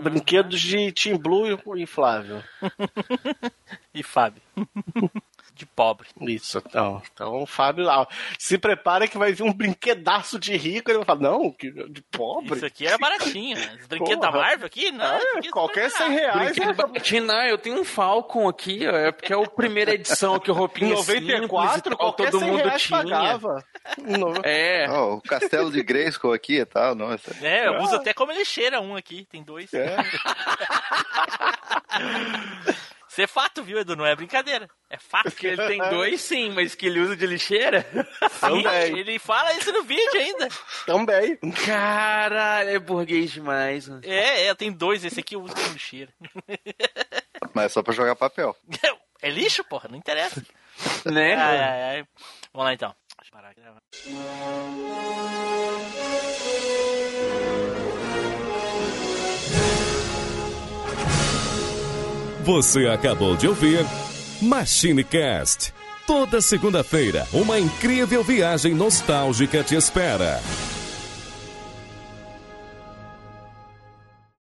Brinquedos de Tim Blue e Flávio. E Fábio. De pobre. Isso, então. Então o Fábio lá. Se prepara que vai vir um brinquedaço de rico. Ele vai falar, não, que- de pobre. Isso aqui era baratinho. né? Os brinquedos da Porra. Marvel aqui? Não. Isso aqui é qualquer super 100 reais. Brinquedo baratinho, não, eu tenho um Falcon aqui, ó, é porque é a primeira edição que o Em roupinha 94, simples e tal, qualquer todo 100 mundo reais tinha. pagava. No- É. Ó, o castelo de Grayskull aqui e tal, nossa. É, eu uso até como lixeira um aqui, tem dois. É. Isso é fato, viu, Edu? Não é brincadeira. É fato. Porque ele tem dois sim, mas que ele usa de lixeira. Sim, ele fala isso no vídeo ainda. Também. Caralho, é burguês demais. mano. É, é, tem dois. Esse aqui eu uso como lixeira. Mas é só pra jogar papel. É lixo, porra, não interessa. Né? Ai, ai, ai. Vamos lá então. Deixa eu parar aqui. Você acabou de ouvir MachineCast. Toda segunda-feira, uma incrível viagem nostálgica te espera.